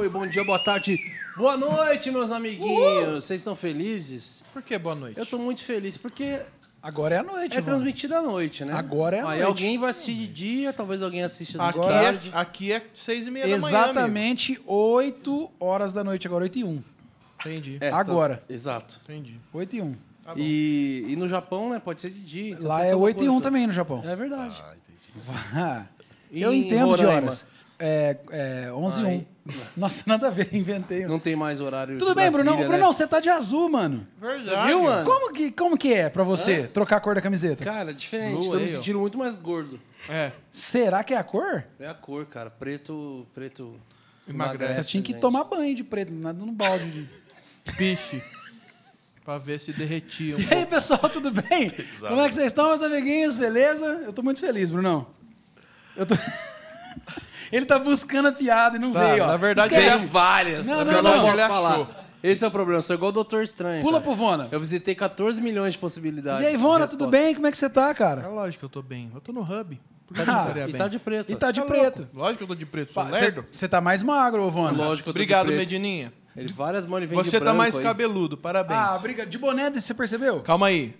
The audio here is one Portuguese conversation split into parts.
oi, bom dia, boa tarde, boa noite, meus amiguinhos. Vocês estão felizes? Por que boa noite? Eu tô muito feliz porque Agora é a noite, é Ivone. transmitido à noite, né? Agora é à Aí noite. alguém vai assistir de dia, talvez alguém assista de Aqui, tarde. é, aqui é seis e meia da manhã, amigo. Exatamente 8 horas da noite, agora 8 e 1. Entendi, É, Agora. tá- exato. entendi. 8 e 1. Tá. E, e no Japão, né? Pode ser de dia. então Lá pode ser é alguma 8 e coisa 1 toda. também no Japão. É verdade. Ah, E Eu em entendo de Roraima? horas. É, é 11 e Ai. 1. Nossa, nada a ver, inventei. Não tem mais horário Tudo bem, Brasília, Brunão? né? Brunão, você tá de azul, mano. Verdade. viu, mano? Como que, como que é pra você trocar a cor da camiseta? Cara, diferente. Blue Tô me sentindo muito mais gordo. É. Será que é a cor? É a cor, cara. Preto, preto Emagrece. Você tinha que gente. tomar banho de preto, nada no balde. De... Pife. pra ver se derretia um E aí, pessoal, tudo bem? Como é que vocês estão, meus amiguinhos? Beleza? Eu tô muito feliz, Brunão. Eu tô... Ele tá buscando a piada e não Tá, veio, ó. na verdade, Esquece. Tem várias. Não, não, eu não. posso Ele falar. achou. Esse é o problema. Eu sou igual o Doutor Estranho. Pula cara. pro Vona. Eu visitei 14 milhões de possibilidades. E aí, de Vona, tudo bem? Como é que você tá, É cara? lógico que eu tô bem. Eu tô no hub. Por que Ah, não E bem? tá de preto. E tá de Tá preto. louco. Lógico que eu tô de preto, sou Você lerdo. você tá mais magro, ô Vona. Lógico que eu tô Obrigado, de preto. Medininha. Ele várias mãos vem Você de tá mais aí. cabeludo, parabéns. Ah, obrigado. De boné, você percebeu? Calma aí.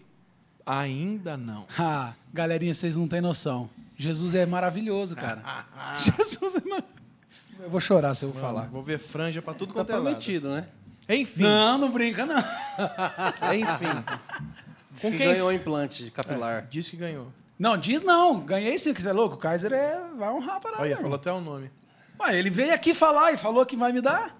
Ainda não. Ah, galerinha, vocês não têm noção. Jesus é maravilhoso, cara. Jesus é maravilhoso. Eu vou chorar se eu falar. Vou ver franja pra tudo Tá quanto é lado. prometido, né? Enfim. Não, não brinca, não. Enfim. Diz Com que quem- ganhou implante capilar. Disse que ganhou. Não, diz não. Ganhei sim, que você é louco. O Kaiser é... vai honrar a parada. Olha, falou até o nome. Ué, ele veio aqui falar e falou que vai me dar.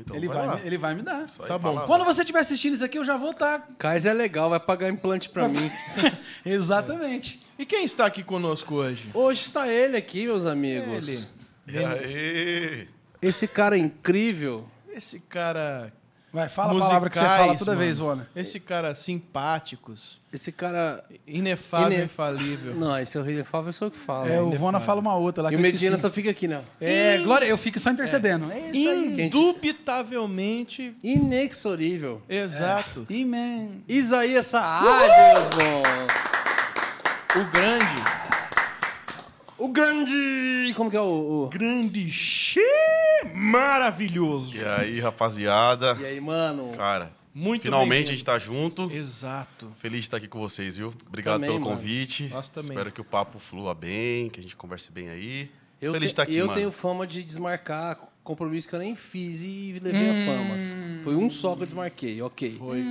Então, ele, vai vai, me- ele vai me dar. Aí, Tá bom. palavra. Quando você estiver assistindo isso aqui, eu já vou tá estar. Kaiser é legal, vai pagar implante pra mim. Exatamente. E quem está aqui conosco hoje? Hoje está ele aqui, meus amigos. Ele. E aí? Esse cara incrível. Esse cara. Vai, fala a musicais, palavra que você fala toda mano. vez, Vona. Esse cara simpáticos, Esse cara. inefável, Ine- infalível. Não, esse é o Fábio, sou eu que falo. É, o né? Vona fala uma outra lá E que o eu Medina só fica aqui, né? É, Glória, eu fico só intercedendo. É, isso aí. Indubitavelmente. Inexorível. Exato. Amen. Isaías Saad, meus bons. O grande. O grande. Como que é o. o- Grande che maravilhoso. E aí, rapaziada? E aí, mano? Cara, Muito finalmente a gente tá junto. Exato. Feliz de estar aqui com vocês, viu? Obrigado Também, pelo mano. convite. Nós também. Espero que o papo flua bem, que a gente converse bem aí. Eu, Feliz de estar aqui, eu mano. tenho fama de desmarcar compromisso que eu nem fiz e levei a fama. Foi um só que eu desmarquei, ok. Foi.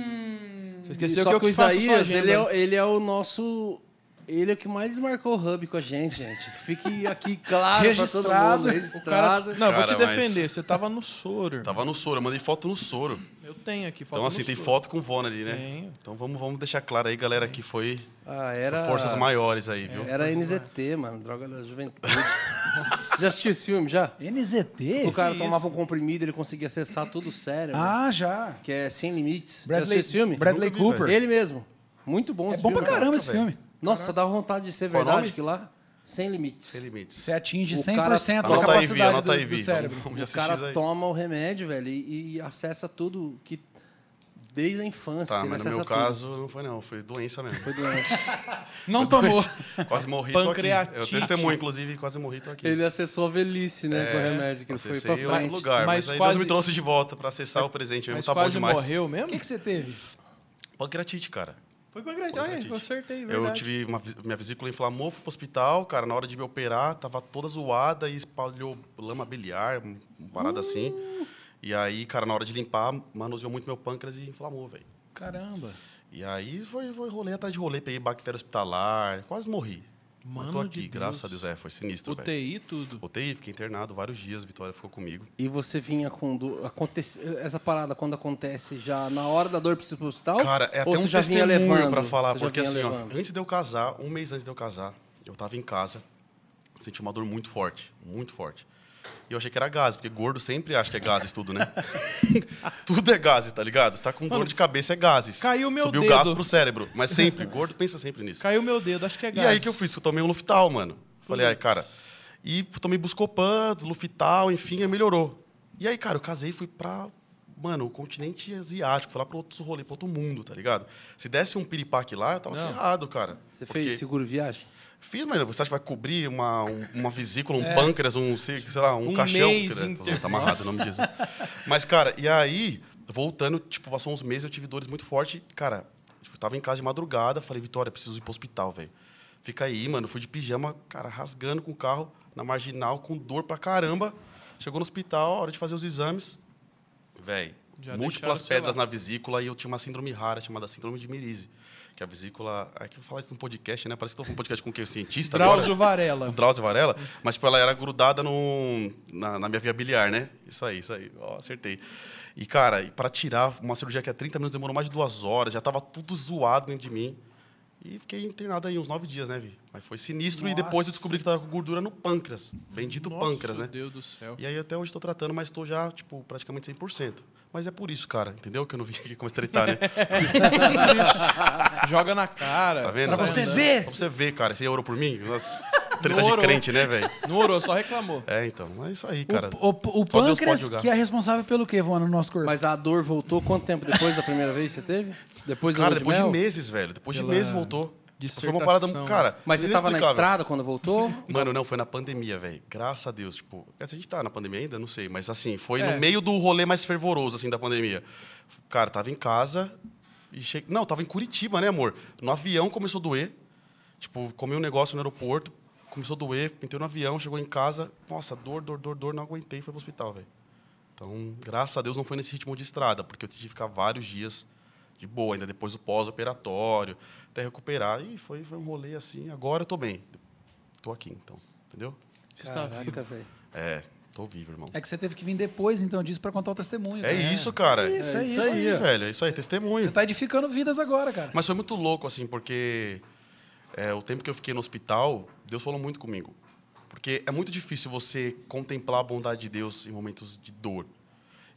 Você esqueceu Só que eu que o Isaías, ele é, ele é o nosso. Ele é o que mais desmarcou o hub com a gente, gente. Fique aqui claro pra todo Registrado. mundo. O cara... Registrado. Não, eu vou te Cara, mas- defender. Você tava no soro. Tava no soro, eu mandei foto no soro. Eu tenho aqui foto então, assim, no tem soro. foto com o Vona ali, né? Tenho. Então vamos, vamos deixar claro aí, galera, que foi Ah, era. forças maiores aí, viu? Era NZT, mano. Droga da juventude. já assistiu esse filme? Já? NZT? O cara Que tomava um isso? comprimido, ele conseguia acessar tudo o cérebro. Ah, já. Que é Sem Limites. já Bradley, assistiu esse filme? Bradley Cooper. Ele mesmo. Muito bom É esse bom filme. pra caramba esse velho. filme. Nossa, dá vontade de ser Qual o verdade nome? que lá, sem limites. Sem limites. Você atinge O 100% cara- da Anota aí, Vi, capacidade anota do, aí, do cérebro. Vamos, vamos O cara toma o remédio, velho, e, e acessa tudo que desde a infância. Tá, mas no meu tudo. caso não foi não, foi doença mesmo. Foi doença. Não tomou. Quase morri, tô aqui. Pancreatite. Eu testemunho, inclusive, quase morri, tô aqui. ele acessou a velhice, né, com o remédio, que ele foi pra em outro frente. lugar, mas, Mas aí quase- Deus me trouxe de volta pra acessar o presente mesmo, Mas tá bom quase demais. morreu O mesmo? que, que você teve? Pancreatite, cara. Foi pra grande. Olha, eu acertei, verdade. Eu tive uma, minha vesícula inflamou, fui pro hospital, cara, na hora de me operar, tava toda zoada e espalhou lama biliar, um- uma parada assim. Uh! E aí, cara, na hora de limpar, manuseou muito meu pâncreas e inflamou, velho. Caramba. E aí foi, foi rolê atrás de rolê, peguei bactéria hospitalar, quase morri. Mano tô aqui, de graças a Deus. É, foi sinistro, velho. UTI, tudo. UTI, fiquei internado vários dias, Vitória ficou comigo. E você vinha com... Do... Acontece... Essa parada, quando acontece já na hora da dor, precisa ir pro hospital? Cara, é até Ou um você já vinha testemunho levando? pra falar, porque assim, ó, levando? antes de eu casar, um mês antes de eu casar, eu tava em casa, senti uma dor muito forte, muito forte. E eu achei que era gases, porque gordo sempre acha que é gases tudo, né? tudo é gases, tá ligado? Você tá com dor de cabeça, é gases. caiu meu Subiu dedo. gás pro cérebro, mas sempre, gordo pensa sempre nisso. Caiu meu dedo, acho que é E gás. aí que eu fiz? Eu tomei um Luftal, mano. Falei, ai, cara. E tomei Buscopan, Luftal, enfim, aí melhorou. E aí, cara, eu casei e fui pra, mano, o continente asiático. Fui lá pra outro rolê, pra outro mundo, tá ligado? Se desse um piripaque lá, eu tava Não. ferrado, cara. Você Porque fez seguro viagem? Fiz, mas você acha que vai cobrir uma, um- uma vesícula, um pâncreas, um, sei, lá, um, Um caixão? mês Tá-. Tá amarrado o nome disso. Mas, cara, e aí, voltando, tipo, passou uns meses, eu tive dores muito fortes. Cara, tipo, eu tava em casa de madrugada, falei, Vitória, preciso ir pro hospital, velho. Fica aí, mano. Fui de pijama, cara, rasgando com o carro na marginal, com dor pra caramba. Chegou no hospital, hora de fazer os exames. Velho, múltiplas pedras na vesícula e eu tinha uma síndrome rara chamada síndrome de Mirise. Que a vesícula. É que eu falar isso num podcast, né? Parece que eu tô falando um podcast com quem? O cientista Drauzio agora? Varela. O Drauzio Varela. Mas, tipo, ela era grudada no, na, na minha via biliar, né? Isso aí, isso aí. Ó, acertei. E, cara, para tirar uma cirurgia que é 30 minutos demorou mais de duas horas, já tava tudo zoado dentro de mim. E fiquei internado aí uns nove dias, né, Vi? Mas foi sinistro e depois Nossa. eu descobri que tava com gordura no pâncreas. Bendito Nossa, pâncreas, né? Deus do céu. E aí até hoje estou tratando, mas estou já, tipo, praticamente 100%. Mas é por isso, cara, entendeu? Que eu não vim aqui como estreitar, né? Joga na cara. Tá vendo? Pra Sai você dando. ver. Pra você ver, cara. Você orou por mim? Nossa, treta de orou. crente, né, velho? Não orou, só reclamou. É, então. É isso aí, cara. O, o, o pâncreas, que é responsável pelo quê, Vona, no nosso corpo? Mas a dor voltou quanto tempo depois da primeira vez que você teve? Depois do Cara, depois de mel? meses, velho. Depois de Pela meses voltou. Foi uma parada. Cara, Mas você tava na estrada quando voltou? Mano, não, foi na pandemia, velho. Graças a Deus. Tipo, a gente tá na pandemia ainda? Não sei. Mas assim, foi É. no meio do rolê mais fervoroso, assim, da pandemia. Cara, tava em casa e cheguei. Não, tava em Curitiba, né, amor? No avião começou a doer. Tipo, comi um negócio no aeroporto, começou a doer, entrei no avião, chegou em casa. Nossa, dor, dor, dor, dor, não aguentei e fui pro hospital, velho. Então, graças a Deus não foi nesse ritmo de estrada, porque eu tive que ficar vários dias de boa, ainda depois do pós-operatório, até recuperar. E foi, foi um rolê assim. Agora eu tô bem. Tô aqui, então. Entendeu? Você está vivo. Caraca, velho. É, tô vivo, irmão. É que você teve que vir depois, então, disso, pra contar o testemunho. É, cara. isso, cara. É isso, é isso. aí, velho. É isso aí, testemunho. Você tá edificando vidas agora, cara. Mas foi muito louco, assim, porque é, o tempo que eu fiquei no hospital, Deus falou muito comigo. Porque é muito difícil você contemplar a bondade de Deus em momentos de dor.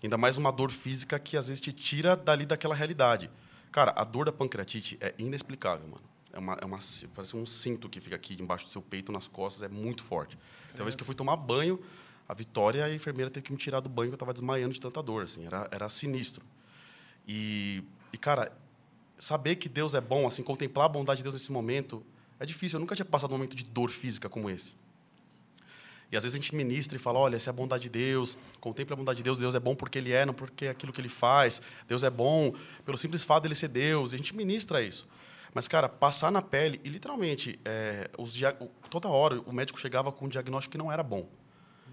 Ainda mais uma dor física que às vezes te tira dali daquela realidade. Cara, a dor da pancreatite é inexplicável, mano. É uma, é uma, parece um cinto que fica aqui embaixo do seu peito, nas costas, é muito forte. Tem uma vez que eu fui tomar banho, a Vitória, a enfermeira, teve que me tirar do banho, que eu estava desmaiando de tanta dor, assim, era, era sinistro. E, e, cara, saber que Deus é bom, assim, contemplar a bondade de Deus nesse momento, é difícil. Eu nunca tinha passado um momento de dor física como esse. E às vezes a gente ministra e fala: olha, essa é a bondade de Deus, contemple a bondade de Deus, Deus é bom porque Ele é, não porque é aquilo que Ele faz. Deus é bom pelo simples fato dele ser Deus. E a gente ministra isso. Mas, cara, passar na pele, e literalmente, é, os dia- toda hora o médico chegava com um diagnóstico que não era bom.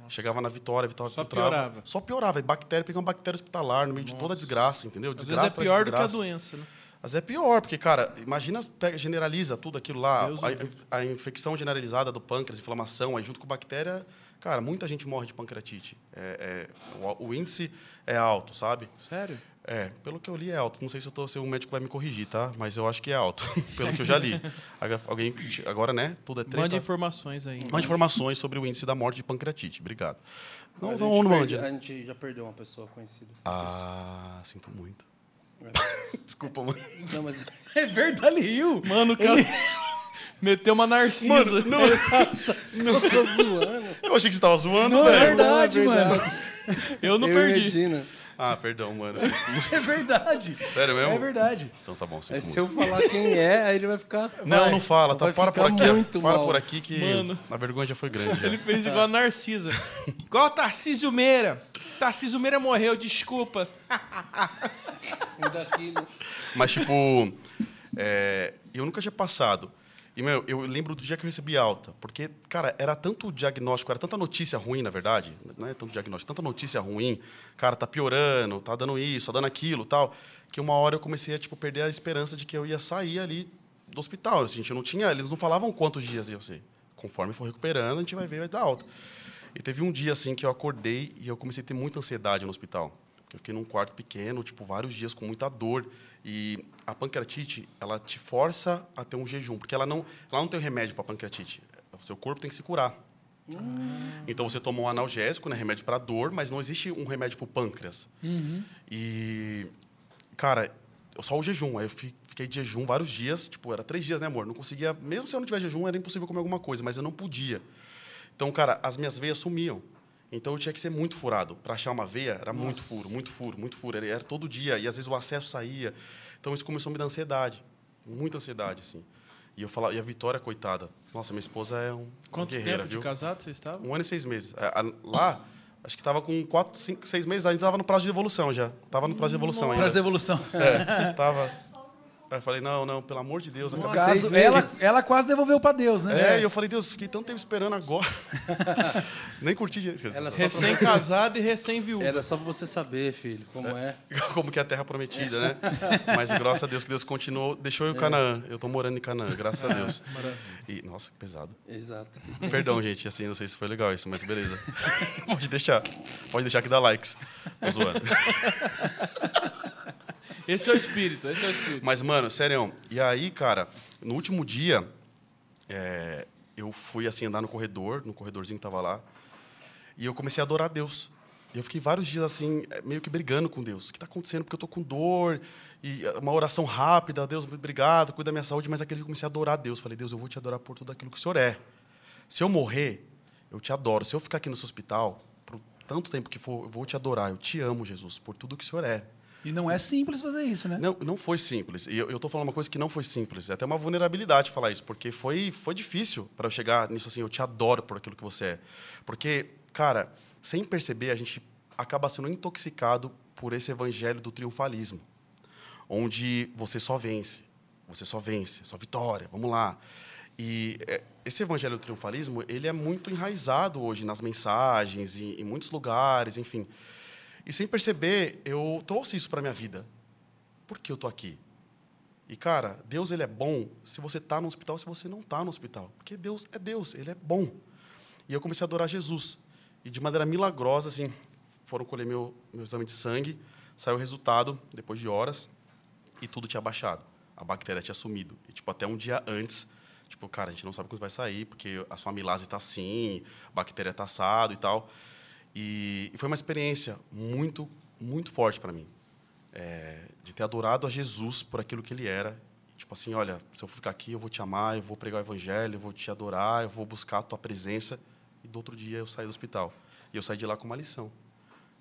Chegava na Vitória, a Vitória Só filtrava. piorava. Só piorava. E bactéria, pegar uma bactéria hospitalar no meio de toda a desgraça, entendeu? Às vezes Desgraça é pior de do que a desgraça. doença, né? Mas é pior, porque, cara, imagina, pega, generaliza tudo aquilo lá, a, a infecção generalizada do pâncreas, inflamação, aí junto com bactéria, cara, muita gente morre de pancreatite. É, é, o, o índice é alto, sabe? Sério? É, pelo que eu li é alto. Não sei se, eu tô, se o médico vai me corrigir, tá? Mas eu acho que é alto, pelo que eu já li. Agora- Alguém, agora, né? Tudo é treta. Mande informações aí. Mais informações sobre o índice da morte de pancreatite. Obrigado. Não, a, não, não mande. a gente já perdeu uma pessoa conhecida. Ah, sinto muito. É. Desculpa, mano. Não, mas É verdade, riu. Mano, o cara meteu uma narcisa. eu tô zoando. Eu achei que você estava zoando, Não, é velho. verdade, Não, é mano. Eu não Eu perdi. Ah, perdão, mano. É verdade. Sério mesmo? É verdade. Então tá bom, muito. se eu falar quem é, aí ele vai ficar. Não, vai. não fala, tá? Para por aqui. muito Para mal. por aqui que Mano. a vergonha já foi grande. já. Ele fez igual a Narcisa. igual a Tarcísio Meira. Tarcísio Meira morreu, desculpa. Mas, tipo, é, eu nunca tinha passado. E, meu, eu lembro do dia que eu recebi alta. Porque, cara, era tanto diagnóstico, era tanta notícia ruim, na verdade. Não é tanto diagnóstico, tanta notícia ruim. Cara, tá piorando, tá dando isso, tá dando aquilo tal. Que uma hora eu comecei a, tipo, perder a esperança de que eu ia sair ali do hospital. Assim, a gente não tinha, eles não falavam quantos dias ia ser. Conforme for recuperando, a gente vai ver, vai dar alta. E teve um dia, assim, que eu acordei e eu comecei a ter muita ansiedade no hospital. Eu fiquei num quarto pequeno, tipo, vários dias com muita dor. E a pancreatite, ela te força a ter um jejum, porque ela não, ela não tem remédio para pancreatite. O seu corpo tem que se curar. Então você toma um analgésico, né, remédio para dor, mas não existe um remédio para o pâncreas. E, cara, só o jejum. Aí eu fi- fiquei de jejum vários dias, tipo, era três dias, né, amor? Não conseguia, mesmo se eu não tiver jejum, era impossível comer alguma coisa, mas eu não podia. Então, cara, as minhas veias sumiam. Então eu tinha que ser muito furado. Para achar uma veia, era muito furo, muito furo, muito furo. Era, era todo dia. E às vezes o acesso saía. Então isso começou a me dar ansiedade. Muita ansiedade, assim. E eu falava, e a Vitória, coitada. Nossa, minha esposa é um Quanto tempo viu? de casado vocês estavam? Um ano e seis meses. É, Lá, acho que tava com quatro, cinco, seis meses, ainda tava no prazo de devolução já. Tava no prazo de devolução ainda. Prazo de devolução. É, tava. Aí eu falei, não, não, pelo amor de Deus. No caso, ela, ela quase devolveu pra Deus, né? É, e eu falei, Deus, fiquei tanto tempo esperando agora. Nem curti direito. Ela Recém-casado e recém-viúvo. Era só pra você saber, filho, como é. Como que é a terra prometida, né? Mas graças a Deus que Deus continuou, deixou eu em Canaã. Eu tô morando em Canaã, graças a Deus. E, nossa, que pesado. Exato. Perdão, gente, assim, não sei se foi legal isso, mas beleza. Pode deixar. Pode deixar que dá likes. Tô zoando. Esse é o espírito, esse é o espírito. Mas, mano, sério. E aí, cara, no último dia, é, eu fui, assim, andar no corredor, no corredorzinho que tava lá, e eu comecei a adorar Deus. E eu fiquei vários dias, assim, é, meio que brigando com Deus. O que está acontecendo? Porque eu tô com dor, e é, uma oração rápida, Deus, obrigado, cuida da minha saúde. Mas aquele dia eu comecei a adorar Deus. Falei, Deus, eu vou te adorar por tudo aquilo que o Senhor é. Se eu morrer, eu te adoro. Se eu ficar aqui nesse hospital, por tanto tempo que for, eu vou te adorar. Eu te amo, Jesus, por tudo que o Senhor é. E não é simples fazer isso, né? Não, não foi simples. E eu, tô falando uma coisa que não foi simples. É até uma vulnerabilidade falar isso, porque foi, foi difícil para eu chegar nisso assim. Eu te adoro por aquilo que você é. Porque, cara, sem perceber, a gente acaba sendo intoxicado por esse evangelho do triunfalismo, onde você só vence, você só vence, só vitória, vamos lá. E é, esse evangelho do triunfalismo, ele é muito enraizado hoje nas mensagens, em, em muitos lugares, enfim. E sem perceber, eu trouxe isso para minha vida. Por que eu tô aqui? E cara, Deus ele é bom se você tá no hospital, se você não tá no hospital, porque Deus é Deus, ele é bom. E eu comecei a adorar Jesus. E de maneira milagrosa assim, foram colher meu meu exame de sangue, saiu o resultado depois de horas e tudo tinha baixado. A bactéria tinha sumido. E tipo até um dia antes, tipo, cara, a gente não sabe quando vai sair, porque a sua amilase tá assim, a bactéria tá assado e tal. E, e foi uma experiência muito, muito forte para mim. É, de ter adorado a Jesus por aquilo que ele era. Tipo assim, olha, se eu ficar aqui, eu vou te amar, eu vou pregar o evangelho, eu vou te adorar, eu vou buscar a tua presença. E do outro dia eu saí do hospital. E eu saí de lá com uma lição.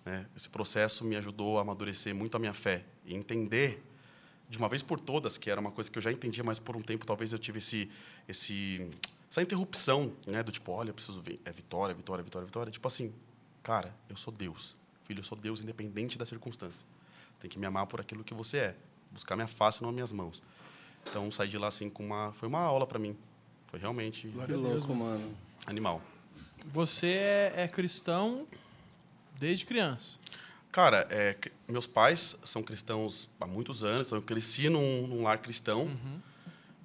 né? Esse processo me ajudou a amadurecer muito a minha fé e entender de uma vez por todas, que era uma coisa que eu já entendia, mas por um tempo talvez eu tive esse, esse, essa interrupção, né, do tipo, olha, eu preciso ver, é vitória, vitória, vitória, vitória. Tipo assim, cara, eu sou Deus, filho, eu sou Deus independente da circunstância. Tem que me amar por aquilo que você é, buscar minha face, não minhas mãos. Então saí de lá assim com uma, foi uma aula para mim, foi realmente Que louco, mano. animal. Você é, é cristão desde criança. Cara, é, meus pais são cristãos há muitos anos, então eu cresci num, num lar cristão.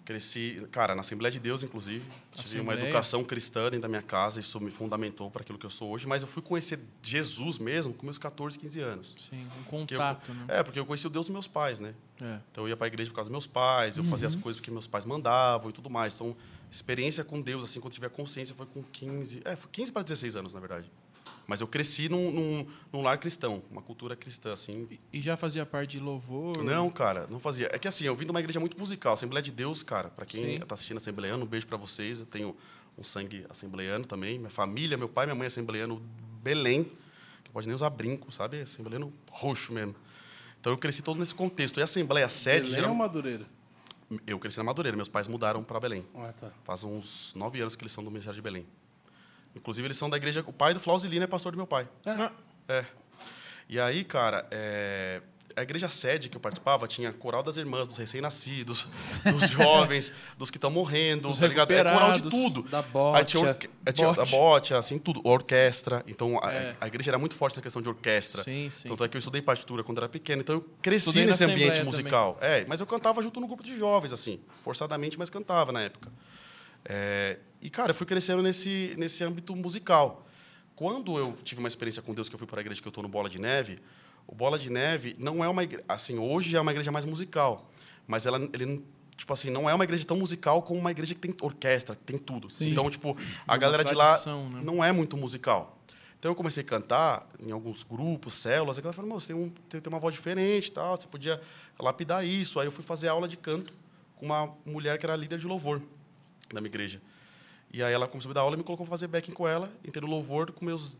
Cresci, cara, na Assembleia de Deus, inclusive. Tive uma Assembleia. educação cristã dentro da minha casa, isso me fundamentou para aquilo que eu sou hoje. Mas eu fui conhecer Jesus mesmo com meus 14, 15 anos. Sim, um Porque eu- contato, né? É, porque eu conheci o Deus dos meus pais, né? É. Então eu ia para a igreja por causa dos meus pais, eu fazia as coisas porque meus pais mandavam e tudo mais. Então, experiência com Deus, assim, quando eu tive a consciência, foi com 15, é, foi 15 para 16 anos, na verdade. Mas eu cresci num, num, num lar cristão, uma cultura cristã, assim. E- E já fazia parte de louvor? Não, cara, não fazia. É que assim, eu vim de uma igreja muito musical, Assembleia de Deus, cara. Para quem está assistindo Assembleiano, um beijo para vocês. Eu tenho um sangue assembleiano também. Minha família, meu pai, minha mãe é assembleiano Belém, que pode nem usar brinco, sabe? Assembleiano roxo mesmo. Então eu cresci todo nesse contexto. E a Assembleia sede, Belém geral- ou Madureira? eu cresci na Madureira, meus pais mudaram para Belém. Ah, tá. Faz uns nove anos que eles são do Ministério de Belém. Inclusive, eles são da igreja. O pai do Flausilino é pastor do meu pai. Ah, É. E aí, cara, é, a igreja sede que eu participava tinha coral das irmãs, dos recém-nascidos, dos jovens, dos que estão morrendo, Dos tá ligado? É coral de tudo. da Aí tinha, bote. orque- é, tinha Bote. a bote, assim, tudo. Orquestra. Então, a, É. a igreja era muito forte na questão de orquestra. Sim, sim. Tanto é que eu estudei partitura quando era pequeno. Então, eu cresci Estudei nesse ambiente musical. É, mas eu cantava junto no grupo de jovens, assim. Forçadamente, mas cantava na época. É, e, cara, eu fui crescendo nesse, nesse âmbito musical. Quando eu tive uma experiência com Deus, que eu fui para a igreja que eu estou no Bola de Neve, o Bola de Neve não é uma igreja... Assim, hoje é uma igreja mais musical. Mas ela, ele, tipo assim, não é uma igreja tão musical como uma igreja que tem orquestra, que tem tudo. Sim. Então, tipo, a Uma galera de lá tradição, né? não é muito musical. Então, eu comecei a cantar em alguns grupos, células, e a galera falou, "Meu, você tem, um, tem, tem uma voz diferente tal, você podia lapidar isso. Aí eu fui fazer aula de canto com uma mulher que era líder de louvor da minha igreja. E aí ela começou a me dar aula e me colocou para fazer backing com ela, entrei no louvor com meus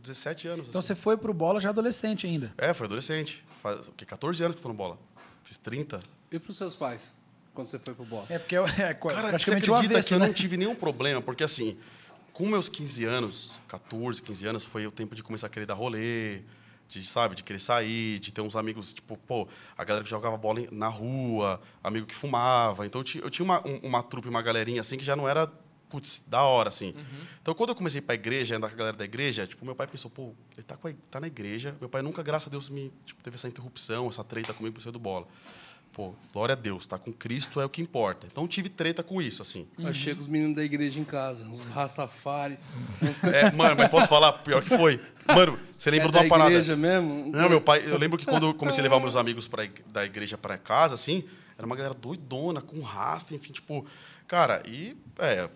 17 anos. Então assim. você foi pro bola já adolescente ainda. É, foi adolescente. Faz o quê? 14 anos que eu tô no bola. Fiz 30. E pros seus pais? quando você foi pro bola? É porque é, é Cara, você praticamente o acredita avesso, que eu né? não tive nenhum problema? Porque assim, com meus 15 anos, 14, 15 anos, foi o tempo de começar a querer dar rolê, de, sabe, de querer sair, de ter uns amigos, tipo, pô, a galera que jogava bola na rua, amigo que fumava. Então eu ti- eu tinha uma, um- uma trupe, uma galerinha assim, que já não era, putz, da hora, assim. Então quando eu comecei a ir pra igreja, andar com a galera da igreja, tipo, meu pai pensou, pô, ele tá, com a- tá na igreja. Meu pai nunca, graças a Deus, me, tipo, teve essa interrupção, essa treta comigo por ser do bola. Pô, glória a Deus, tá com Cristo é o que importa. Então tive treta com isso, assim. Aí chega os meninos da igreja em casa, uns Rastafari. Uns... É, mano, mas posso falar? Pior que foi. Mano, você lembra é de uma da parada? igreja mesmo? Não, meu pai, eu lembro que quando eu comecei a levar meus amigos pra, da igreja pra casa, assim, era uma galera doidona, com rasta, enfim, tipo. Cara, e. É,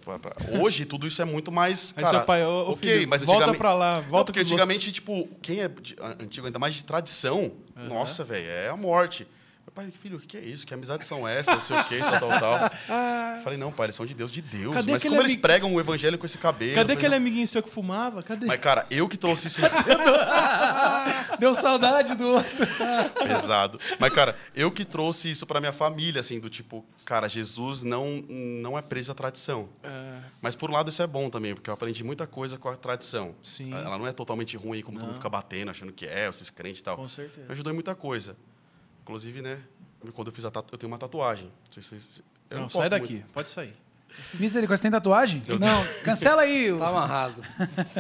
hoje tudo isso é muito mais. Aí cara, seu pai, ô, ok, filho, mas volta pra lá, volta porque com os antigamente, tipo, quem é antigo, ainda mais de tradição, nossa, velho, é a morte. Meu pai, filho, o que é isso? Que amizades são essas? Não sei o quê, tal, tal, tal. Falei, não, pai, eles são de Deus, de Deus. Cadê mas como eles amigo- pregam o evangelho com esse cabelo? Cadê falei, aquele amiguinho seu que fumava? Cadê? Mas, cara, eu que trouxe isso Deu saudade do outro. pesado. Mas, cara, eu que trouxe isso pra minha família, assim, do tipo, cara, Jesus não, não é preso à tradição. É, Mas, por um lado, isso é bom também, porque eu aprendi muita coisa com a tradição. Sim. Ela não é totalmente ruim, como todo mundo fica batendo, achando que é, esses crentes e tal. Com certeza. Me ajudou em muita coisa. Inclusive, né, quando eu fiz a tatu... eu tenho uma tatuagem. Não sei se vocês- eu não, não sai daqui, muito. pode sair. Misericórdia, você tem tatuagem? Não, cancela aí. Tá amarrado.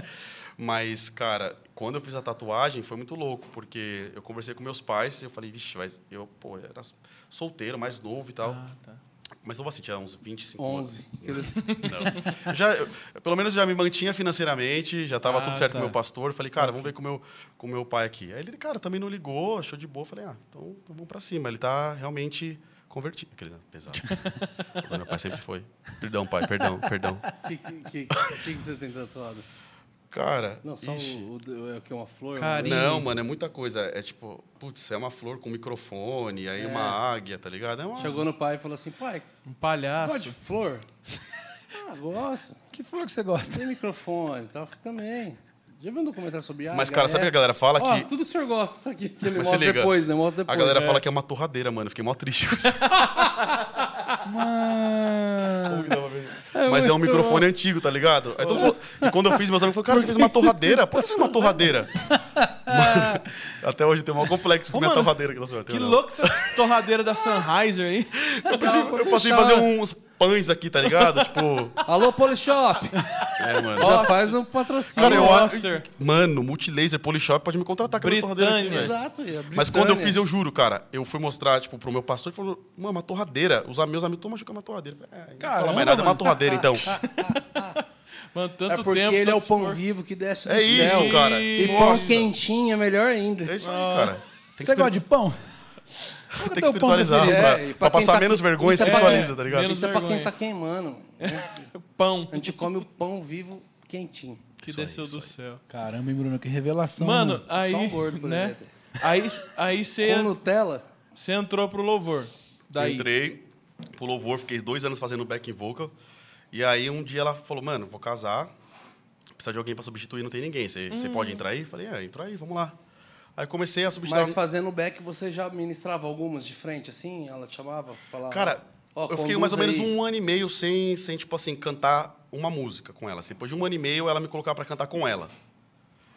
Mas, cara, quando eu fiz a tatuagem, foi muito louco, porque eu conversei com meus pais e eu falei, vixe, vai... eu, pô, era solteiro, mais novo e tal. Ah, tá. Mas não vou assim, tinha uns 25 11. Aqueles- anos. Não. Já, eu- pelo menos já me mantinha financeiramente, já estava Ah, tudo certo tá. com o meu pastor. Falei, cara, vamos ver com o meu, com o meu pai aqui. Aí ele, cara, também não ligou, achou de boa. Falei, ah, então, então vamos pra cima. Ele tá realmente convertido. Aquele né, pesado. Meu pai sempre foi. Perdão, pai, perdão, perdão. O que, que, que, que que você tem tatuado? Cara. Não, só ixi. o, o, é o que? Uma flor? Carinho. Não, mano, é muita coisa. É tipo, putz, é uma flor com microfone, aí uma águia, tá ligado? É uma... Chegou no pai e falou assim, pai, Um palhaço. flor? ah, gosto. Que flor que você gosta? Tem microfone tal, também. Já viu um documentário sobre águia? Mas, cara, sabe É. que a galera fala Ó, que. tudo que o senhor gosta tá aqui. Que ele Mas mostra liga, depois, né? Mostra depois. A galera É. fala que é uma torradeira, mano. Eu Fiquei mó triste com isso. Mano. Mas é um microfone antigo, tá ligado? Aí mundo falou- e quando eu fiz, meus amigos falaram, cara, você fez uma torradeira? Por que você fez uma torradeira? Mano, até hoje tem um complexo com Ô, minha mano, torradeira. Que, nossa, eu Que não. louco essa torradeira da Sennheiser aí. Eu, pensei, eu passei a fazer uns pães aqui, tá ligado? Tipo... Alô, Polishop! É, mano. Já faz um patrocínio. Cara, eu acho... Mano, Multilaser, Polishop, pode me contratar. é aqui, Britânia. velho. Exato. é Mas quando eu fiz, eu juro, cara, eu fui mostrar, tipo, pro meu pastor, ele falou, mano, uma torradeira. Os meus amigos, toma, que é uma torradeira. Eu falei, é, não fala Caramba, mais nada, é uma torradeira, então. Mano, tanto É porque tempo. ele é o pão esforço. vivo que desce do É isso, céu. cara. E Nossa. pão quentinho é melhor ainda. É isso aí, cara. Tem Você gosta de pão? Tem que espiritualizar pra, É, pra pra passar tá- menos vergonha, isso é espiritualiza, é, tá ligado? Isso é pra quem vergonha. tá queimando. né? Pão A gente come o pão vivo quentinho. que Isso aí, desceu isso do aí. céu. Caramba, hein, Bruno? Que revelação. Mano, aí. Só um gordo né? Aí, aí você, Com Nutella, você entrou pro louvor. Daí. Entrei pro louvor, fiquei dois anos fazendo backing vocal. E aí um dia ela falou, mano, vou casar, precisa de alguém pra substituir, não tem ninguém. Você você Hum. pode entrar aí? Falei, é, entra aí, vamos lá. Aí comecei a substituir. mas fazendo back você já ministrava algumas de frente, assim? Ela te chamava? Falava, Cara, ó, eu fiquei mais ou menos aí. um ano e meio sem, sem, tipo assim, cantar uma música com ela. Assim, Depois de um ano e meio, ela me colocava pra cantar com ela.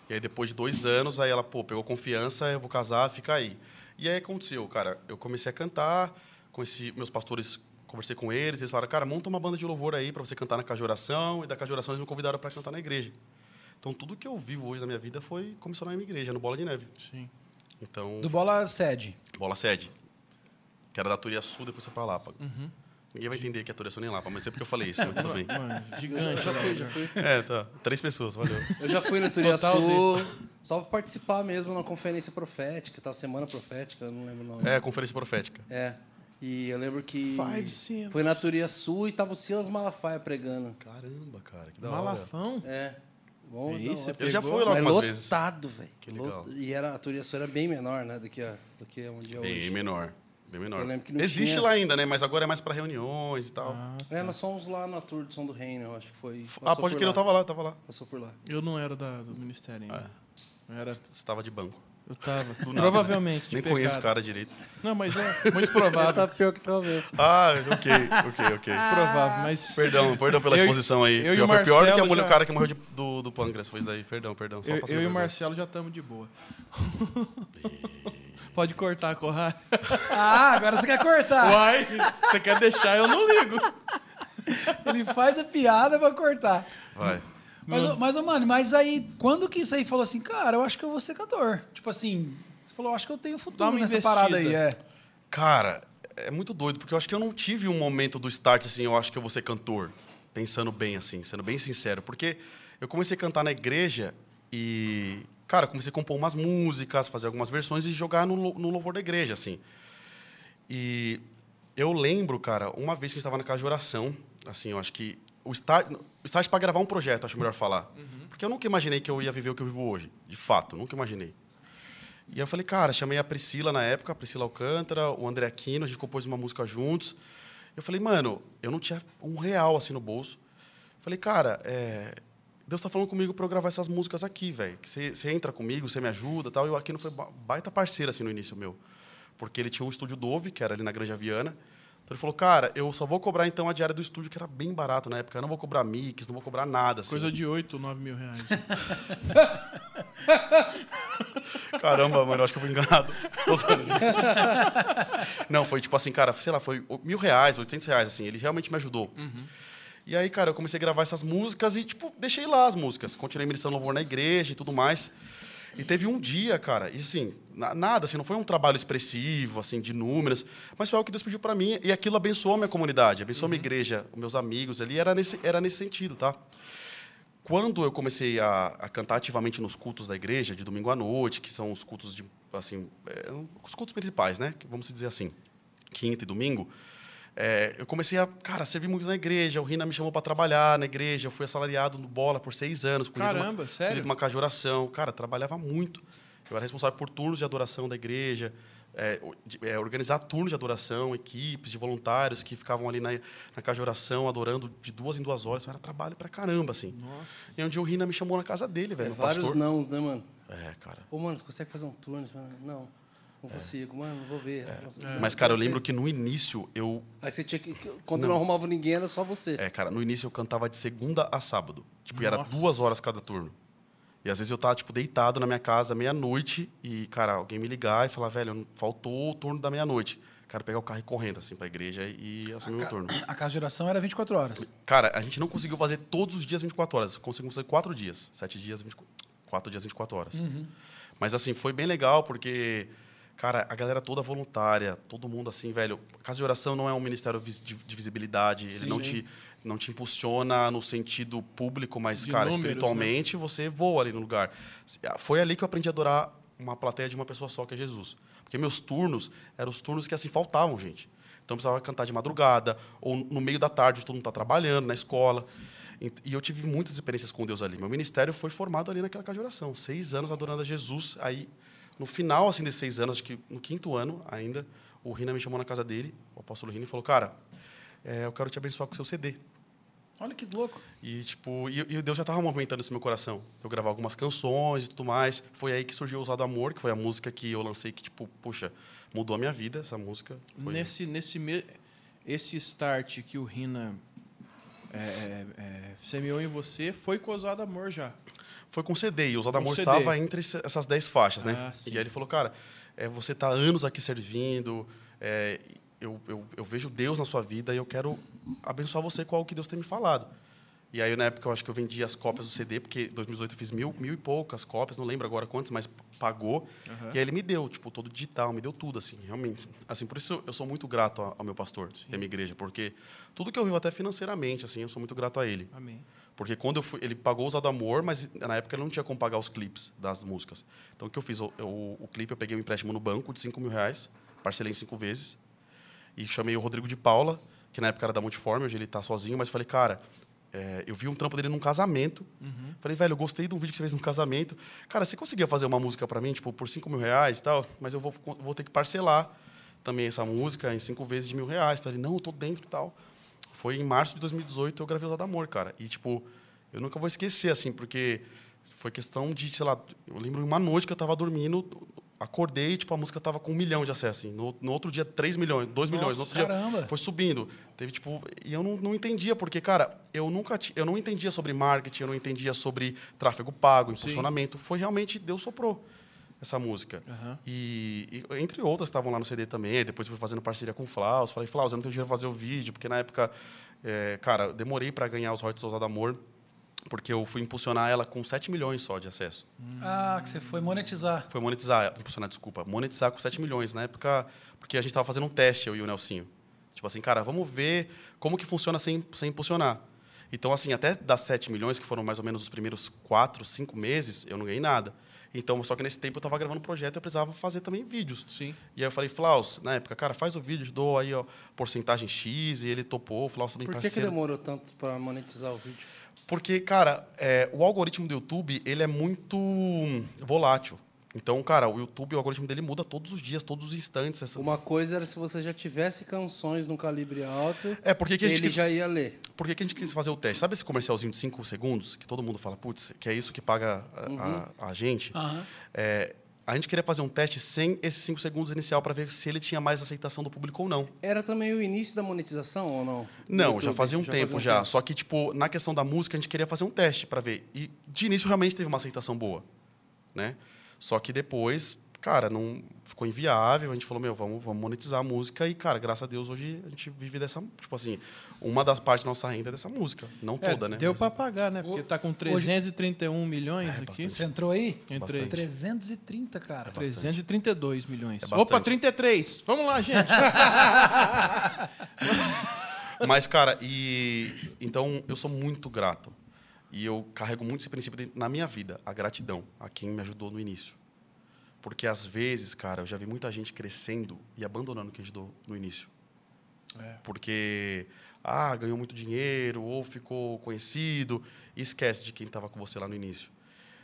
E aí, depois de dois anos, aí ela, pô, pegou confiança, eu vou casar, fica aí. E aí aconteceu, cara, eu comecei a cantar, conheci meus pastores, conversei com eles, eles falaram, cara, monta uma banda de louvor aí pra você cantar na Casa de Oração, e da Casa de Oração eles me convidaram pra cantar na igreja. Então, tudo que eu vivo hoje na minha vida foi começar na minha igreja, no Bola de Neve. Sim. Então, Do Bola Sede. Bola Sede, que era da Turiaçu, depois foi pra Lapa. Ninguém vai entender que é Turiaçu nem Lapa, mas sempre que eu falei isso, mas tudo bem. Mano, Eu gigante. já fui, já já. fui. É, tá. Três pessoas, valeu. Eu já fui no Total Turiaçu só pra participar mesmo na conferência profética, tal, semana profética, eu não lembro o nome. É, conferência profética. É. E eu lembro que Five foi na Turiaçu e tava o Silas Malafaia pregando. Caramba, cara, que da hora. Malafão? É. Bom, É isso. Eu já fui lá Mas algumas vezes. lotado, velho. Que legal. Lot- E era, a Turiaçu era bem menor, né, do que, a, do que onde é Bem hoje. menor. Bem menor. Eu lembro que não Existe tinha- lá ainda, né? Mas agora é mais pra reuniões e tal. Ah, É, nós fomos lá na Tour do Som do Reino, eu acho que foi. ah, passou pode por crer, eu tava lá, eu tava lá. Passou por lá. eu não era da, do ministério ainda. Eu era Você tava de banco. Eu tava. nada, Provavelmente. de Nem conheço o pecado. cara direito. Não, mas é muito Tá provável. pior que tá mesmo. Ah, ok, ok, ok. provável, mas. Perdão, perdão pela Eu e- exposição aí. eu e Pior- o foi pior do que a mulher, já- o cara que morreu de- do, do pâncreas. Foi isso daí. Perdão, perdão. Só Eu, eu e o. Marcelo já estamos de boa. Pode cortar a corrar. Ah, agora você quer cortar. Uai, você quer deixar, eu não ligo. Ele faz a piada pra cortar. Vai. Mas, mas, mano, mas aí, quando que isso aí falou assim, cara, eu acho que eu vou ser cantor? Tipo assim, você falou, eu acho que eu tenho futuro nessa investida. parada aí, é. Cara, é muito doido, porque eu acho que eu não tive um momento do start assim, eu acho que eu vou ser cantor. Pensando bem, assim, sendo bem sincero. Porque eu comecei a cantar na igreja e, cara, comecei a compor umas músicas, fazer algumas versões e jogar no, no louvor da igreja, assim. E eu lembro, cara, uma vez que a gente estava na casa de oração, assim, eu acho que o start, o start para gravar um projeto, acho melhor falar. Porque eu nunca imaginei que eu ia viver o que eu vivo hoje, de fato, nunca imaginei. E eu falei, cara, chamei a Priscila na época, a Priscila Alcântara, o André Aquino, a gente compôs uma música juntos. Eu falei, mano, eu não tinha um real assim no bolso. Falei, cara, é, Deus tá falando comigo para eu gravar essas músicas aqui, velho. Que Você entra comigo, você me ajuda tal. E o Aquino foi ba- baita parceiro assim no início meu. Porque ele tinha um estúdio Dove, que era ali na Granja Viana. Então ele falou, cara, eu só vou cobrar então a diária do estúdio, que era bem barato na época. Eu não vou cobrar mix, não vou cobrar nada. Assim. Coisa de 8, 9 mil reais. Caramba, mano, eu acho que eu fui enganado. Não, foi tipo assim, cara, sei lá, foi mil reais, oitocentos reais, assim. Ele realmente me ajudou. E aí, cara, eu comecei a gravar essas músicas e, tipo, deixei lá as músicas. Continuei ministrando louvor na igreja e tudo mais. E teve um dia, cara, e assim, nada, assim, não foi um trabalho expressivo, assim, de números, mas foi algo que Deus pediu pra mim e aquilo abençoou a minha comunidade, abençoou a minha igreja, os meus amigos ali, era nesse, era nesse sentido, tá? Quando eu comecei a, a cantar ativamente nos cultos da igreja, de domingo à noite, que são os cultos de, assim, é, os cultos principais, né? Vamos dizer assim, quinta e domingo, é, eu comecei a, cara, servir muito na igreja. O Rina me chamou para trabalhar na igreja. Eu fui assalariado no Bola por seis anos. de uma- Caramba, sério? cuidei de uma casa de oração. Cara, trabalhava muito. Eu era responsável por turnos de adoração da igreja, é, de- é, organizar turnos de adoração, equipes de voluntários que ficavam ali na, na casa de oração, adorando de duas em duas horas. Isso era trabalho pra caramba, assim. Nossa. E um dia o Rina me chamou na casa dele, É velho. o vários pastor. nãos, né, mano? É, cara. Ô, mano, você consegue fazer um turno? Não, não consigo. Mano, vou ver. Não consigo. É. Mas, cara, eu lembro você- que no início eu Aí você tinha que... Quando não, arrumava ninguém, era só você. É, cara, no início eu cantava de segunda a sábado. Tipo, e era Nossa. duas horas cada turno. E às vezes eu tava, tipo, deitado na minha casa meia-noite e, cara, alguém me ligar e falar, velho, faltou o turno da meia-noite. Cara, pegar o carro e correndo, assim, pra igreja e assumir meu turno. A casa de oração era 24 horas. Cara, a gente não conseguiu fazer todos os dias 24 horas. Conseguimos fazer quatro dias. Sete dias, 24, quatro dias, 24 horas. Mas, assim, foi bem legal porque, cara, a galera toda voluntária, todo mundo, assim, velho. Casa de oração não é um ministério de, de visibilidade. Ele não te, não te impulsiona no sentido público, mas, De cara, números, né? espiritualmente você voa ali no lugar. Foi ali que eu aprendi a adorar uma plateia de uma pessoa só, que é Jesus. Porque meus turnos eram os turnos que, assim, faltavam, gente. Então, eu precisava cantar de madrugada, ou no meio da tarde, onde todo mundo está trabalhando, na escola. E e eu tive muitas experiências com Deus ali. Meu ministério foi formado ali naquela casa de oração. Seis anos adorando a Jesus. Aí, no final assim, desses seis anos, acho que no quinto ano ainda, o Rina me chamou na casa dele, o apóstolo Rina, e falou, cara, é, eu quero te abençoar com o seu CD. Olha que louco. E, tipo, e, e Deus já estava movimentando isso no meu coração. Eu gravar algumas canções e tudo mais. Foi aí que surgiu Ousado Amor, que foi a música que eu lancei que, tipo, puxa, mudou a minha vida, essa música. Foi... Nesse, nesse me... esse start que o Rina é, é, é, semeou em você foi com Ousado Amor já. Foi com CD, e o Ousado Com Amor CD. estava entre essas dez faixas, né? Ah, e aí ele falou, cara, é, você está anos aqui servindo, é, eu, eu, eu vejo Deus na sua vida e eu quero abençoar você com algo que Deus tem me falado. E aí, na época, eu acho que eu vendi as cópias do CD, porque em 2018 eu fiz mil, mil e poucas cópias, não lembro agora quantas, mas pagou. Aham. E aí ele me deu, tipo, todo digital, me deu tudo, assim, realmente. Assim, por isso eu sou muito grato ao meu pastor e à minha igreja, porque tudo que eu vivo, até financeiramente, assim, eu sou muito grato a ele. Amém. Porque quando eu fui, ele pagou o Usado Amor, mas na época ele não tinha como pagar os clipes das músicas. Então o que eu fiz? Eu, eu- o clipe eu peguei um empréstimo no banco de 5 mil reais, parcelei em cinco vezes, e chamei o Rodrigo de Paula, que na época era da Multiforme, hoje ele está sozinho, mas falei, cara, é, eu vi um trampo dele num casamento. Falei, velho, eu gostei do vídeo que você fez num casamento. Cara, você conseguia fazer uma música para mim, tipo, por 5 mil reais e tal? Mas eu vou, vou ter que parcelar também essa música em cinco vezes de mil reais. Ele, não, eu tô dentro e tal. Foi em março de 2018 eu gravei Usado Amor, cara. E, tipo, eu nunca vou esquecer, assim, porque foi questão de, sei lá, eu lembro uma noite que eu tava dormindo, acordei, tipo, a música tava com um milhão de acessos. Assim. No, no outro dia, 3 milhões, 2 milhões. No outro caramba. dia, foi subindo. Teve, tipo... E eu não, não entendia, porque, cara, eu nunca... Eu não entendia sobre marketing, eu não entendia sobre tráfego pago, impulsionamento. Foi realmente... Deus soprou essa música. Aham. E, e, entre outras, estavam lá no CD também. Depois fui fazendo parceria com o Flaus. Falei, Flaus, eu não tenho dinheiro pra fazer o vídeo, porque na época, é, cara, eu demorei para ganhar os royalties Ousado Amor, porque eu fui impulsionar ela com 7 milhões só de acesso. Ah, que você foi monetizar. Foi monetizar, impulsionar, desculpa, monetizar com 7 milhões na época, porque a gente estava fazendo um teste, eu e o Nelsinho. Tipo assim, cara, vamos ver como que funciona sem, sem impulsionar. Então, assim, até das 7 milhões, que foram mais ou menos os primeiros 4, 5 meses, eu não ganhei nada. Então, só que nesse tempo eu estava gravando um projeto e eu precisava fazer também vídeos. Sim. E aí eu falei, Flaus, na época, cara, faz o vídeo, dou aí, ó, porcentagem X, e ele topou, o Flaus também Por que, que parceiro. demorou tanto para monetizar o vídeo? Porque, cara, é, o algoritmo do YouTube, ele é muito volátil. Então, cara, o YouTube, o algoritmo dele muda todos os dias, todos os instantes. Essa- Uma coisa era se você já tivesse canções no calibre alto, É, por que que a gente ele quis- já ia ler. Por que, que a gente quis fazer o teste? Sabe esse comercialzinho de 5 segundos, que todo mundo fala, putz, que é isso que paga a, a- a gente? Aham. É, a gente queria fazer um teste sem esses 5 segundos inicial para ver se ele tinha mais aceitação do público ou não. Era também o início da monetização ou não? Não, já fazia um tempo já. tempo. Só que, tipo, na questão da música, a gente queria fazer um teste para ver. E, de início, realmente teve uma aceitação boa, né? Só que depois, cara, não ficou inviável. A gente falou, meu, vamos, vamos monetizar a música. E, cara, graças a Deus, hoje a gente vive dessa... Tipo assim, uma das partes da nossa renda é dessa música. Não É, toda, né? Deu para pagar, né? Porque tá com 331 milhões aqui. Você entrou aí? Entrei. Bastante. 330, cara. 332 milhões. É bastante. Opa, 33. Vamos lá, gente. Mas, cara, e... Então, eu sou muito grato. E eu carrego muito esse princípio de- na minha vida, a gratidão a quem me ajudou no início. Porque, às vezes, cara, eu já vi muita gente crescendo e abandonando quem ajudou no início. É. Porque, ah, ganhou muito dinheiro ou ficou conhecido e esquece de quem estava com você lá no início.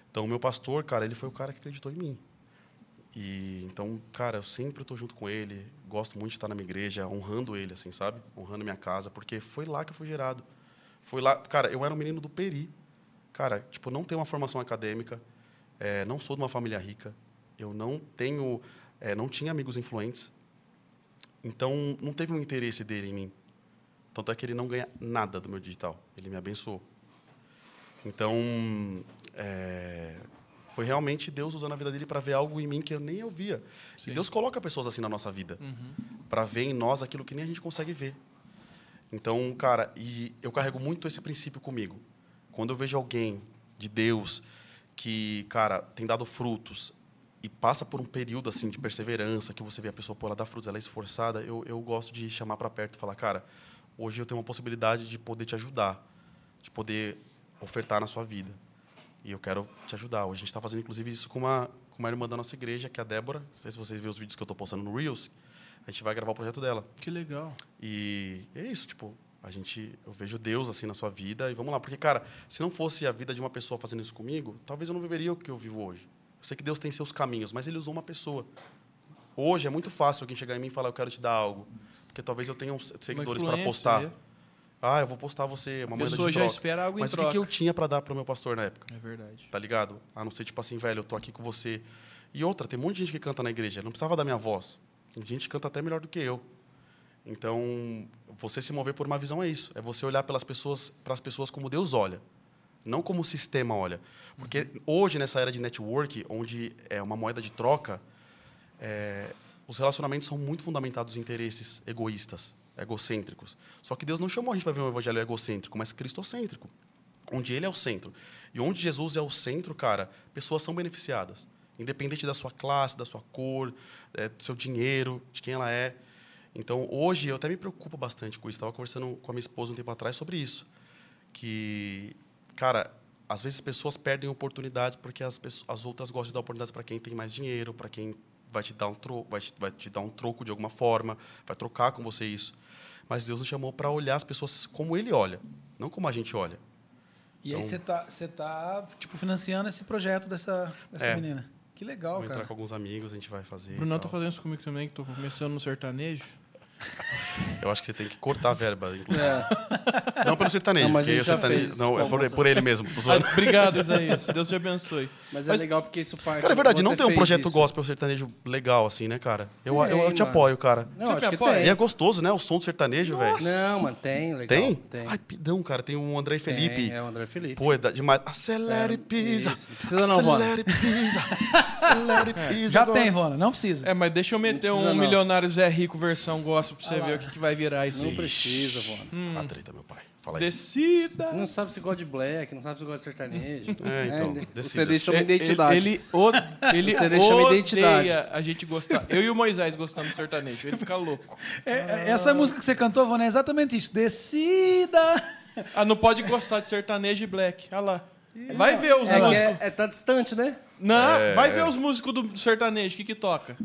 Então, o meu pastor, cara, ele foi o cara que acreditou em mim. E então, cara, eu sempre estou junto com ele, gosto muito de estar na minha igreja, honrando ele, assim, sabe? Honrando minha casa, porque foi lá que eu fui gerado. Foi lá, cara, eu era um menino do Peri. Cara, tipo, não tenho uma formação acadêmica, eh, não sou de uma família rica, eu não tenho, eh, não tinha amigos influentes. Então, não teve um interesse dele em mim. Tanto é que ele não ganha nada do meu digital. Ele me abençoou. Então, é, foi realmente Deus usando a vida dele para ver algo em mim que eu nem eu via. Sim. E Deus coloca pessoas assim na nossa vida para ver em nós aquilo que nem a gente consegue ver. Então, cara, e eu carrego muito esse princípio comigo. Quando eu vejo alguém de Deus que, cara, tem dado frutos e passa por um período assim de perseverança, que você vê a pessoa, pô, ela dá frutos, ela é esforçada, eu, eu gosto de chamar para perto e falar, cara, hoje eu tenho uma possibilidade de poder te ajudar, de poder ofertar na sua vida. E eu quero te ajudar. Hoje a gente está fazendo, inclusive, isso com uma, com uma irmã da nossa igreja, que é a Débora. Não sei se vocês viram os vídeos que eu estou postando no Reels. A gente vai gravar o projeto dela. que legal. E é isso, tipo, a gente, eu vejo Deus assim na sua vida e vamos lá, porque cara, se não fosse a vida de uma pessoa fazendo isso comigo, talvez eu não viveria o que eu vivo hoje. Eu sei que Deus tem seus caminhos, mas ele usou uma pessoa. Hoje é muito fácil alguém chegar em mim e falar eu quero te dar algo, porque talvez eu tenha uns seguidores para postar. né? Ah, eu vou postar você, uma moeda de pessoa já troca. espera algo Mas o que, troca. que eu tinha para dar pro meu pastor na época? É verdade. Tá ligado? A não ser tipo assim, velho, eu tô aqui com você. E outra, tem um monte de gente que canta na igreja, não precisava da minha voz. Tem gente que canta até melhor do que eu. Então, você se mover por uma visão é isso, é você olhar pelas pessoas, para as pessoas como Deus olha, não como o sistema olha. Porque hoje nessa era de network, onde é uma moeda de troca, é, os relacionamentos são muito fundamentados em interesses egoístas, egocêntricos. Só que Deus não chamou a gente para ver um evangelho egocêntrico, mas cristocêntrico, onde Ele é o centro. E onde Jesus é o centro, cara, pessoas são beneficiadas, independente da sua classe, da sua cor, é, do seu dinheiro, de quem ela é. Então, hoje, eu até me preocupo bastante com isso. Estava conversando com a minha esposa um tempo atrás sobre isso. Que, cara, às vezes pessoas perdem oportunidades porque as, pessoas, as outras gostam de dar oportunidades para quem tem mais dinheiro, para quem vai te dar um troco, vai te, vai te dar um troco de alguma forma, vai trocar com você isso. Mas Deus nos chamou para olhar as pessoas como Ele olha, não como a gente olha. E aí Então- você tá, você tá tipo, financiando esse projeto dessa, dessa É. menina. Que legal, Vou entrar cara. com alguns amigos, a gente vai fazer. e Brunão tá tal. fazendo isso comigo também, que tô começando no sertanejo. Eu acho que você tem que cortar a verba, inclusive. É. Não pelo sertanejo, Não, mas porque ele o já sertanejo. fez Não, é por, por ele mesmo. Tô Ah. Obrigado, Isaías. Deus te abençoe. Mas é legal porque isso parte. Cara, é verdade, não tem um projeto isso. gospel sertanejo legal assim, né, cara? Eu, eu, eu Tem, te apoio, cara. Não, Você acho me que apoia? tem. E é gostoso, né? O som do sertanejo, velho. Não, mano, tem, legal. Tem? Tem. Ai, pidão, cara. Tem o André Felipe. Tem, é o André Felipe. Pô, é demais. Acelere É, e pisa. isso. Não precisa não, Rona. Acelere e pisa. Acelere e pisa. Já tem, Rona, não precisa. É, mas deixa eu meter um milionário Zé Rico versão gospel pra você ver o que, que vai virar isso Não precisa, mano. Hum. A treta, meu pai. Fala aí. Decida. Não sabe se gosta de black, não sabe se gosta de sertanejo. É, então, o decida. CD chama identidade. Ele, ele, o- ele Você deixa uma odeia identidade. a gente gostar. Eu e o Moisés gostamos de sertanejo. Ele fica louco. É, é, essa música que você cantou, Rona, é exatamente isso. Decida! Ah, não pode gostar de sertanejo e black. Olha lá. Vai ver os É músicos. é, é, tá distante, né? Não, É, vai é. ver os músicos do sertanejo. O que que toca?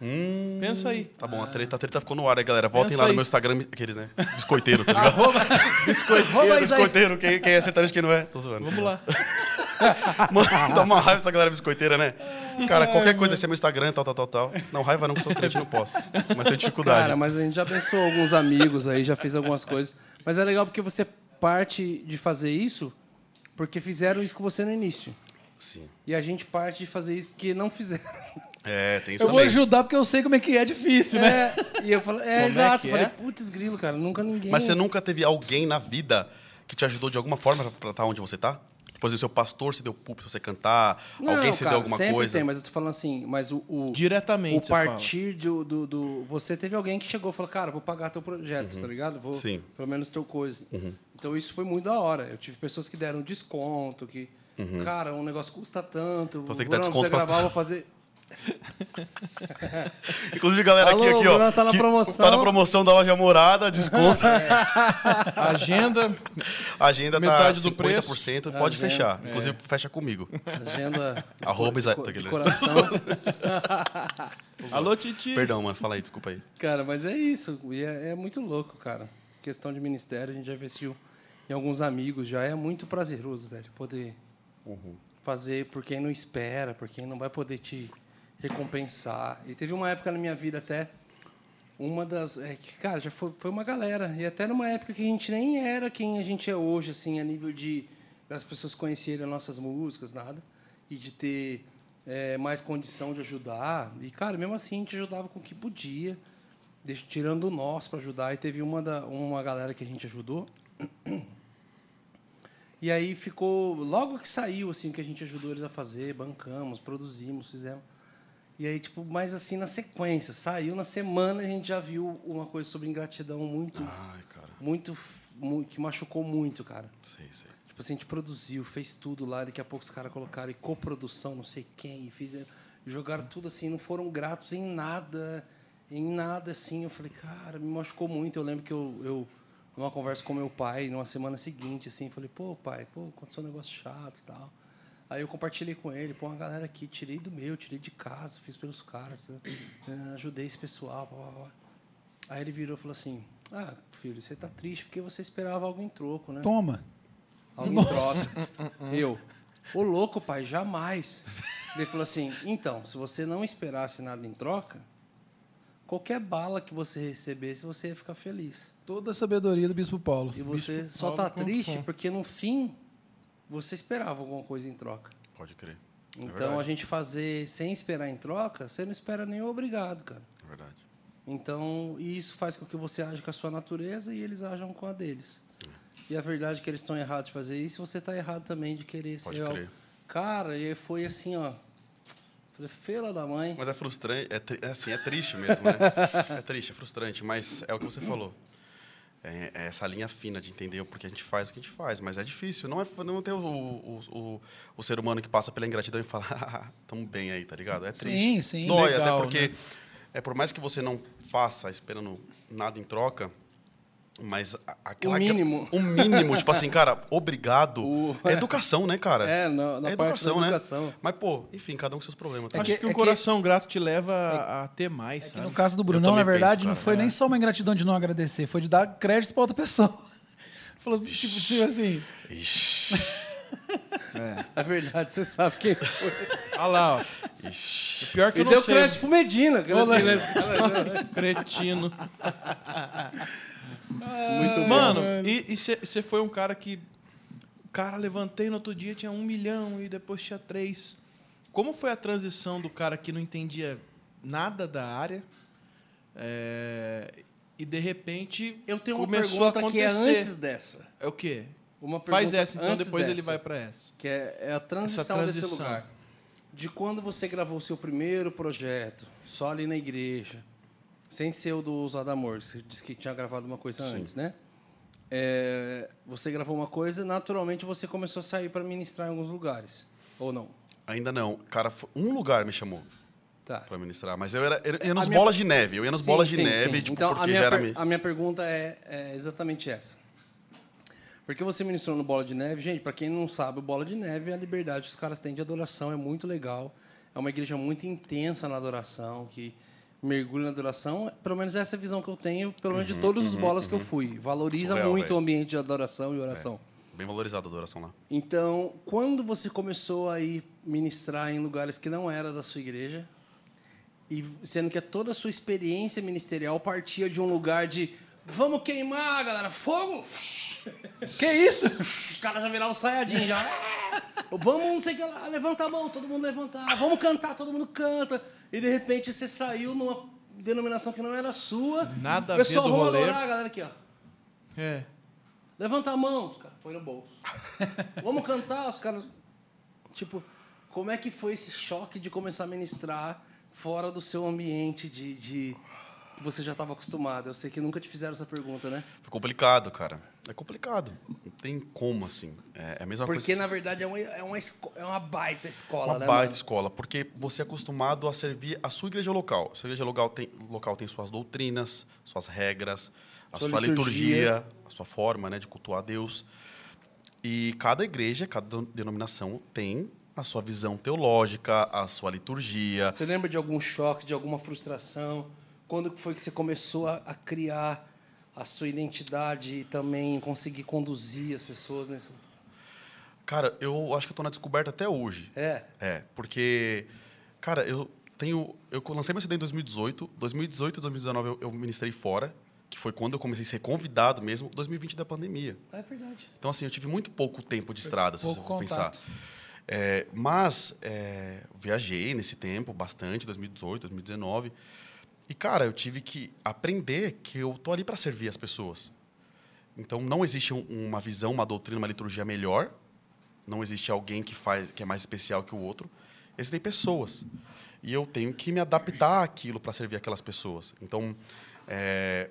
Hum, Pensa aí. Tá bom, a treta, a treta ficou no ar aí, galera. Voltem Pensa lá no aí. meu Instagram, aqueles, né? Biscoiteiro, tá ligado? Arroba Isaías. Biscoiteiro, quem, quem é sertanejo e quem não é? Tô zoando. Vamos lá. Mano, dá uma raiva essa galera biscoiteira, né? Cara, qualquer coisa, esse é meu Instagram, tal, tal, tal, tal. Não, raiva não, que sou crente, não posso. Mas tenho dificuldade. Cara, mas a gente já abençoou alguns amigos aí, já fez algumas coisas. Mas é legal porque você parte de fazer isso porque fizeram isso com você no início. Sim. E a gente parte de fazer isso porque não fizeram. É, tem isso Eu vou também. ajudar porque eu sei como é que é difícil, né? É, e eu falei, é, Como é exato. que falei, é? putz, grilo, cara, nunca ninguém. Mas você nunca teve alguém na vida que te ajudou de alguma forma pra estar onde você tá? Por exemplo, seu pastor se deu pra você cantar, Não, alguém se cara, deu alguma sempre coisa. Tem, mas eu tô falando assim, mas o. o Diretamente, O você fala. partir do, do, do- Você teve alguém que chegou e falou, cara, vou pagar teu projeto, tá ligado? Vou, Uhum. Sim. Uhum. Pelo menos teu coisa. Então isso foi muito da hora. Eu tive pessoas que deram desconto, que. Cara, um negócio custa tanto. Uhum. Então você tem que vou- dar desconto você gravar, vou fazer. Inclusive, galera aqui, Alô, aqui, o ó. Tá na promoção. Tá na promoção da loja Morada, desconto. Agenda. A agenda Metade tá do preço. 50%, pode Agenda, fechar. Inclusive, fecha comigo. Agenda. Arroba de, tá de aquele- coração. Alô, Titi. Perdão, mano, fala aí, desculpa aí. Cara, mas é isso. E é, é muito louco, cara. Questão de ministério, a gente já investiu em alguns amigos, já é muito prazeroso, velho, poder fazer por quem não espera, por quem não vai poder te recompensar. E teve uma época na minha vida até, uma das. É, que, cara, já foi, foi uma galera. E até numa época que a gente nem era quem a gente é hoje, assim, a nível de das pessoas conhecerem as nossas músicas, nada. E de ter é, mais condição de ajudar. E, cara, mesmo assim, a gente ajudava com o que podia, tirando o nosso para ajudar. E teve uma, da, uma galera que a gente ajudou. E aí ficou. Logo que saiu, assim, que a gente ajudou eles a fazer, bancamos, produzimos, fizemos. E aí, tipo, mais assim na sequência. Saiu na semana, a gente já viu uma coisa sobre ingratidão muito. Ai, cara. Muito, mu- que machucou muito, cara. Sei, sei. Tipo assim, a gente produziu, fez tudo lá, daqui a pouco os caras colocaram em coprodução, não sei quem, e fizeram, jogaram tudo assim, não foram gratos em nada, em nada assim. Eu falei, cara, me machucou muito. Eu lembro que eu, eu numa conversa com meu pai, numa semana seguinte, assim, falei, pô, pai, pô, aconteceu um negócio chato e tal. Aí eu compartilhei com ele, pô, uma galera aqui, tirei do meu, tirei de casa, fiz pelos caras, né? Eh, ajudei esse pessoal, blá, blá, blá. Aí ele virou e falou assim, ah, filho, você tá triste porque você esperava algo em troco, né? Toma. Algo em troca. Eu, ô louco, pai, jamais. Ele falou assim: então, se você não esperasse nada em troca, qualquer bala que você recebesse, você ia ficar feliz. Toda a sabedoria do Bispo Paulo. E você Bispo só tá Paulo triste com- porque no fim você esperava alguma coisa em troca. Pode crer. É Então verdade. a gente fazer sem esperar em troca, você não espera nem obrigado, cara. É verdade. Então, isso faz com que você age com a sua natureza e eles ajam com a deles. E a verdade é que eles estão errados de fazer isso, e você está errado também de querer Pode ser. crer. Cara, e foi assim, ó. Falei, fela da mãe. Mas é frustrante, é, é assim, é triste mesmo, né? É triste, é frustrante, mas é o que você falou. É, é essa linha fina de entender o porquê a gente faz o que a gente faz, mas é difícil. Não, é, não tem o, o, o, o ser humano que passa pela ingratidão e fala, ah, tamo bem aí, tá ligado? É triste. Sim, sim. Dói, Legal, até porque, né? é, por mais que você não faça esperando nada em troca, mas aquela, O mínimo. O mínimo, tipo assim, cara, obrigado. O- É educação, né, cara? É, na, na é parte educação, da né? educação. Mas, pô, enfim, cada um com seus problemas. tá? Acho que- que, um é que- coração grato te leva a, a ter mais, Que sabe? no caso do Brunão, na verdade, penso, não foi É. nem só uma ingratidão de não agradecer, foi de dar crédito para outra pessoa. Falou, tipo, tipo assim. Ixi. É verdade, você sabe quem foi. Olha lá, ó. O pior que Ele eu não deu sei. crédito pro Medina. que assim, né, cara? Cretino. Muito bom. Mano, e você foi um cara que. Cara, levantei no outro dia, tinha um milhão e depois tinha três. Como foi a transição do cara que não entendia nada da área é, e de repente Eu tenho uma começou a pergunta que é antes dessa. É o quê? Uma Faz essa, então depois ele dessa, vai pra essa. Que é, é a transição, desse transição. lugar. De quando você gravou o seu primeiro projeto, só ali na igreja, sem ser o do Usado Amor, você disse que tinha gravado uma coisa Sim. antes, né? É, você gravou uma coisa, naturalmente você começou a sair para ministrar em alguns lugares. Ou não? Ainda não. Cara, um lugar me chamou Tá. pra ministrar, mas eu era, eu ia A nas minha- bolas de neve. Eu ia nas Sim, bolas de sim, neve, sim. tipo, então, a porque minha, já era. per- a minha pergunta é, é exatamente essa. Porque você ministrou no Bola de Neve, gente, para quem não sabe, o Bola de Neve é a liberdade que os caras têm de adoração, é muito legal. É uma igreja muito intensa na adoração, que mergulha na adoração. Pelo menos essa é a visão que eu tenho, pelo menos de todos os bolas que eu fui. Valoriza Uhum, Surreal, muito velho. o ambiente de adoração e oração. Bem valorizada a adoração lá. Então, quando você começou a ir ministrar em lugares que não era da sua igreja, e sendo que toda a sua experiência ministerial partia de um lugar de vamos queimar, galera, fogo! Que isso? Os caras já viraram saiadinho já. Vamos, não sei o que lá, levanta a mão, todo mundo levantar. Vamos cantar, todo mundo canta. E de repente você saiu numa denominação que não era sua. Nada a ver Pessoal, vamos rolê. adorar, galera, aqui, ó. É. Levanta a mão, os caras põe no bolso. Vamos cantar, os caras. Tipo, como é que foi esse choque de começar a ministrar fora do seu ambiente de, de- que você já estava acostumado? Eu sei que nunca te fizeram essa pergunta, né? Foi complicado, cara. É complicado. Não tem como, assim. É a mesma Porque, coisa. na verdade, é uma, é uma, é uma baita escola, Uma né? baita mano? escola, porque você é acostumado a servir a sua igreja local. A sua igreja local tem, local tem suas doutrinas, suas regras, a Sua sua, liturgia. liturgia, a sua forma né, de cultuar a Deus. E cada igreja, cada denominação tem a sua visão teológica, a sua liturgia. Você lembra de algum choque, de alguma frustração? Quando foi que você começou a, a criar a sua identidade e também conseguir conduzir as pessoas nesse... Cara, eu acho que eu tô na descoberta até hoje. É. É, porque, cara, eu tenho. Eu lancei meu CD em 2018. 2018 e 2019 eu, eu ministrei fora, que foi quando eu comecei a ser convidado mesmo. 2020 da pandemia. É verdade. Então, assim, eu tive muito pouco tempo de estrada, se você for pensar. É, mas é, viajei nesse tempo bastante, 2018, 2019. E, cara, eu tive que aprender que eu tô ali para servir as pessoas. Então, não existe um- uma visão, uma doutrina, uma liturgia melhor. Não existe alguém que faz que é mais especial que o outro. Existem pessoas. E eu tenho que me adaptar àquilo para servir aquelas pessoas. Então, é,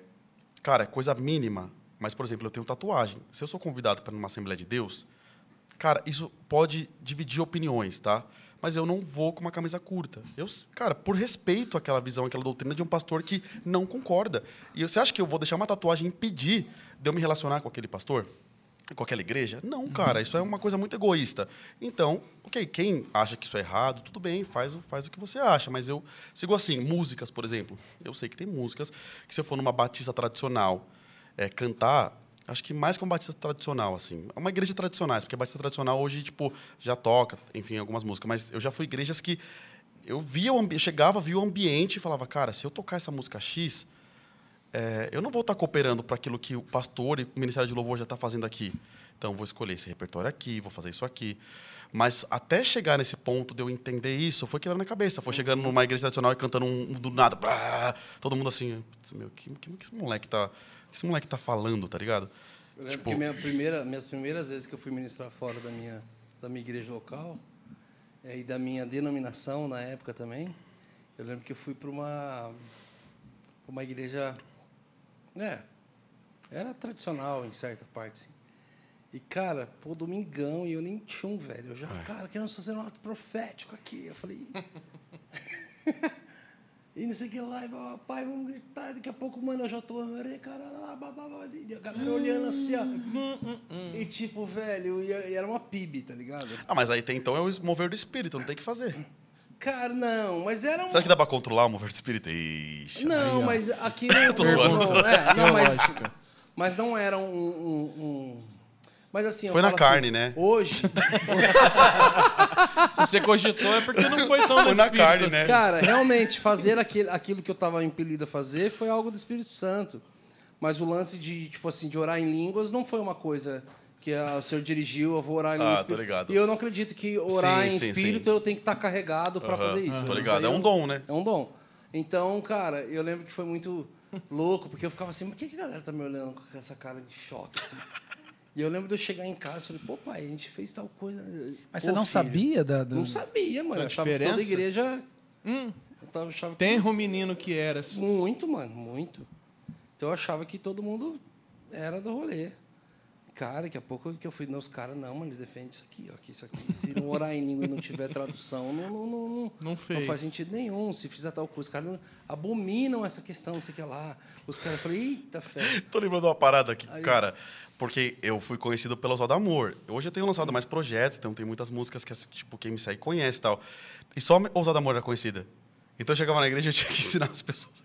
cara, é coisa mínima. Mas, por exemplo, eu tenho tatuagem. Se eu sou convidado para uma Assembleia de Deus, cara, isso pode dividir opiniões, tá? Mas eu não vou com uma camisa curta. Eu, cara, por respeito àquela visão, àquela doutrina de um pastor que não concorda. E você acha que eu vou deixar uma tatuagem impedir de eu me relacionar com aquele pastor? Com aquela igreja? Não, cara, isso é uma coisa muito egoísta. Então, ok, quem acha que isso é errado, tudo bem, faz, o- faz o que você acha. Mas eu sigo assim, músicas, por exemplo. Eu sei que tem músicas que se eu for numa batista tradicional é, cantar, acho que mais que uma batista tradicional, assim. É uma igreja tradicional, porque a batista tradicional hoje, tipo, já toca, enfim, algumas músicas. Mas eu já fui igrejas que eu via o ambiente, chegava, via o ambiente e falava, cara, se eu tocar essa música X, é, eu não vou estar cooperando para aquilo que o pastor e o Ministério de Louvor já está fazendo aqui. Então, eu vou escolher esse repertório aqui, vou fazer isso aqui. Mas até chegar nesse ponto de eu entender isso, foi quebrando a cabeça. Foi chegando numa igreja tradicional e cantando um, um do nada. blá, todo mundo assim, "Putz, meu, que, que, que esse moleque tá, que esse moleque tá falando, tá ligado? Eu lembro Tipo- que minha primeira, minhas primeiras vezes que eu fui ministrar fora da minha, da minha igreja local eh, e da minha denominação na época também, eu lembro que eu fui para uma, pra uma igreja. É, era tradicional em certa parte, sim. E, cara, pô, domingão, e eu nem tinha um, velho. Eu já, cara, querendo fazer um ato profético aqui. Eu falei. E não sei o que lá, e pai, vamos gritar. Daqui a pouco, mano, eu já tô. E a galera olhando assim, ó. E tipo, velho, e e era uma PIB, tá ligado? Ah, mas aí tem então é o mover do espírito, não tem o que fazer. Cara, não, mas era um. Você acha que dá pra controlar o mover do espírito? Ixi. Não, Aí, mas aqui não. Tô zoando. é, não, mas, mas não era um. um- um- mas assim. eu Foi na falo assim, carne, né? Hoje. Se você cogitou é porque não foi tão Foi na espírito carne, assim. né? Cara, realmente, fazer aquele, aquilo que eu estava impelido a fazer foi algo do Espírito Santo. Mas o lance de, tipo assim, de orar em línguas não foi uma coisa que a- o senhor dirigiu, eu vou orar em Ah, tô ligado. E eu não acredito que orar Sim, em sim, espírito sim. eu tenho que estar carregado para fazer isso. tô Isso ligado. É um dom, né? É um dom. Então, cara, eu lembro que foi muito louco, porque eu ficava assim, mas por que que a galera tá me olhando com essa cara de choque, assim? E eu lembro de eu chegar em casa e falei, pô, pai, a gente fez tal coisa. Mas Pô, você não filho, sabia da. da- Não sabia, mano. Da Eu achava que toda diferença? igreja. Hum, Eu tava, achava que tem um menino que era. assim. Muito, mano, muito. Então eu achava que todo mundo era do rolê. Cara, daqui a pouco que eu fui nos caras, não, mano, eles defendem isso aqui, ó, que isso aqui. Se não orar em língua e não tiver tradução, não, não, não, não, Não fez. faz sentido nenhum. Se fizer tal coisa, os caras não- abominam essa questão, não sei o que lá. Os caras, eu falei, eita fé. Tô lembrando uma parada aqui, Aí. cara. Porque eu fui conhecido pelo Oswaldo Amor. Hoje eu tenho lançado mais projetos, então tem muitas músicas que tipo, quem me segue conhece e tal. E só o Oswaldo Amor era conhecida. Então eu chegava na igreja e tinha que ensinar as pessoas.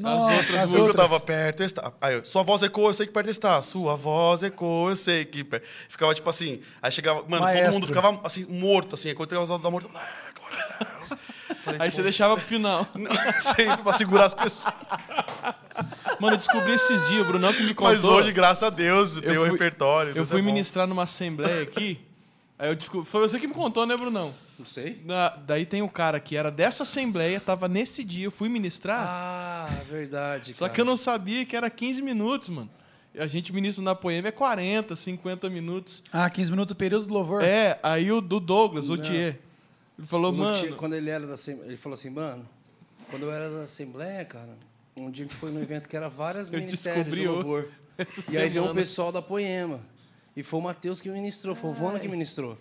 Nossa, outras as Porque eu outras. tava perto está. Aí, eu, sua voz ecoa, eu sei que perto está. Sua voz ecoa, eu sei que. perto. Ficava tipo assim. Aí chegava. Mano, todo Maestro. mundo ficava assim, morto, assim. Enquanto eu da morte. "Ah, glória a Deus." Falei, Aí você deixava pro final. Sempre pra segurar as pessoas. Mano, eu descobri esses dias, o Brunão que me contou. Mas hoje, graças a Deus, tem o repertório. Eu fui é ministrar numa assembleia aqui. Aí eu descobri. Foi você que me contou, né, Brunão? Não sei. Da- daí tem um cara que era dessa assembleia, tava nesse dia, eu fui ministrar. Ah, verdade. só que eu não sabia que era 15 minutos, mano. A gente ministra na poema é 40, 50 minutos. Ah, 15 minutos, período do louvor. É, aí o do Douglas, o Thier. Ele falou, mano. quando ele era da Assembleia, ele falou assim, mano, quando eu era da Assembleia, cara, um dia a gente foi num evento que era várias Eu ministérios descobri de o- louvor. E aí veio semana. pessoal da Poema. E foi o Matheus que ministrou, foi o Vona que ministrou.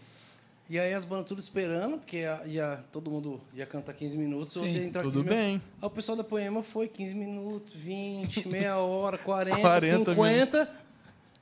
E aí as bandas tudo esperando, porque ia, ia- todo mundo ia cantar 15 minutos, o outro Sim, ia entrar tudo 15 minutos. bem. Aí o pessoal da Poema foi 15 minutos, 20, meia hora, 40, 40 50.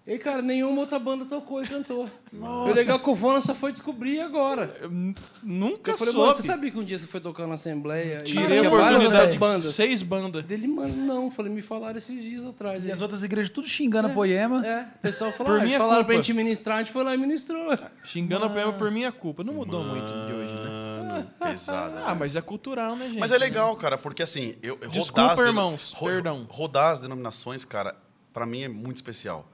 E cara, nenhuma outra banda tocou e cantou. O legal é que o Vona só foi descobrir agora. Eu n- nunca Eu falei, mano, soube. você sabia que um dia você foi tocar na Assembleia e Tirei a tinha várias outras bandas? Seis bandas. Dele, mano, não. Falei, me falaram esses dias atrás. E aí. as outras igrejas tudo xingando a poema. É, o pessoal falou, Por ah, eles minha falaram pra culpa. gente ministrar, a gente foi lá e ministrou. Xingando a poema por minha culpa. Não mudou muito de hoje, né? Mano, pesado. Ah, mas é cultural, né, gente? Mas é legal, cara, porque assim, eu eu Desculpa, rodar irmãos, ro- perdão. Rodar as denominações, cara, pra mim é muito especial.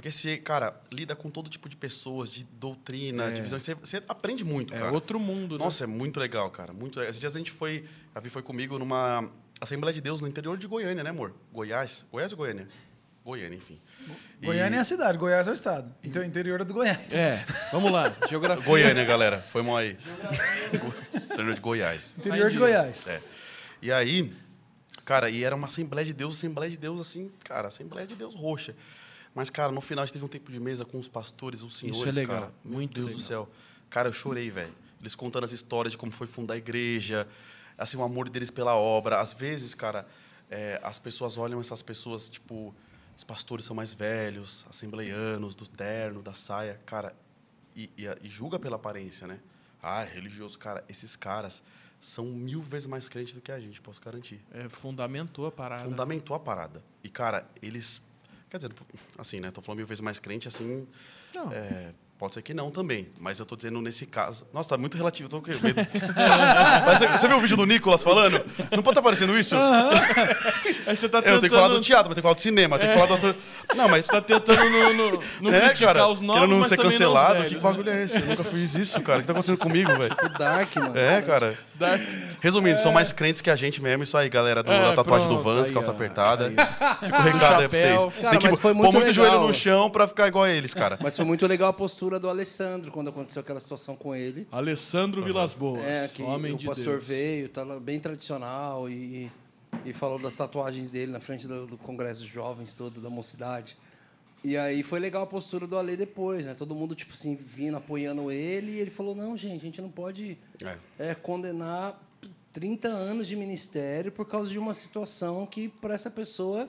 Porque você, cara, lida com todo tipo de pessoas, de doutrina, de visão, você, você aprende muito, É cara. outro mundo, né? Nossa, é muito legal, cara, muito legal. Esses dias a gente foi, a Vi foi comigo numa Assembleia de Deus no interior de Goiânia, né, amor? Goiás? Goiás ou Goiânia? Goiânia, enfim. E- Goiânia é a cidade, Goiás é o estado. Então, interior é do Goiás. É, vamos lá. Geografia. Goiânia, galera. Foi mal aí. interior de Goiás. Interior de Entendi. Goiás. É. E aí, cara, e era uma Assembleia de Deus, Assembleia de Deus, assim, cara, Assembleia de Deus roxa. Mas, cara, no final a gente teve um tempo de mesa com os pastores, os senhores, Isso é legal, cara. Meu muito Deus legal. do céu. Cara, eu chorei, velho. Eles contando as histórias de como foi fundar a igreja, assim, o amor deles pela obra. Às vezes, cara, é, as pessoas olham essas pessoas, tipo, os pastores são mais velhos, assembleianos, do terno, da saia, cara, e, e, e julga pela aparência, né? Ah, é religioso. Cara, esses caras são mil vezes mais crentes do que a gente, posso garantir. É, fundamentou a parada. Fundamentou a parada. E, cara, eles. Quer dizer, assim, né? Tô falando mil vezes mais crente, assim. Não. é, pode ser que não também. Mas eu tô dizendo nesse caso. Nossa, tá muito relativo. Eu tô com medo. Mas você, você viu o vídeo do Nicolas falando? Não pode estar aparecendo isso? Aí você tá Eu tentando, tenho que falar do teatro, mas tenho que falar do cinema, tenho que falar do ator. Não, mas. tá tentando no, no, no é, criticar cara, os novos, querendo não mas ser não cancelado. velhos, que né? bagulho é esse? Eu nunca fiz isso, cara. O que tá acontecendo comigo, velho? O Dark, mano. É, cara. Dark. Resumindo, são mais crentes que a gente mesmo. Isso aí, galera do, É, da tatuagem do pronto, Vans, aí, calça ó. apertada. Fica o recado aí pra vocês. chapéu. Você Cara, tem que mas foi pôr muito muito joelho no chão pra ficar igual a eles, cara. Mas foi muito legal a postura do Alessandro quando aconteceu aquela situação com ele. Alessandro Vilas Boas. É, que homem o de pastor Deus. veio, tava bem tradicional e, e falou das tatuagens dele na frente do, do Congresso de Jovens todo, da mocidade. E aí foi legal a postura do Ale depois, né? Todo mundo, tipo assim, vindo, apoiando ele. E ele falou, não, gente, a gente não pode É. é, condenar 30 anos de ministério por causa de uma situação que, para essa pessoa,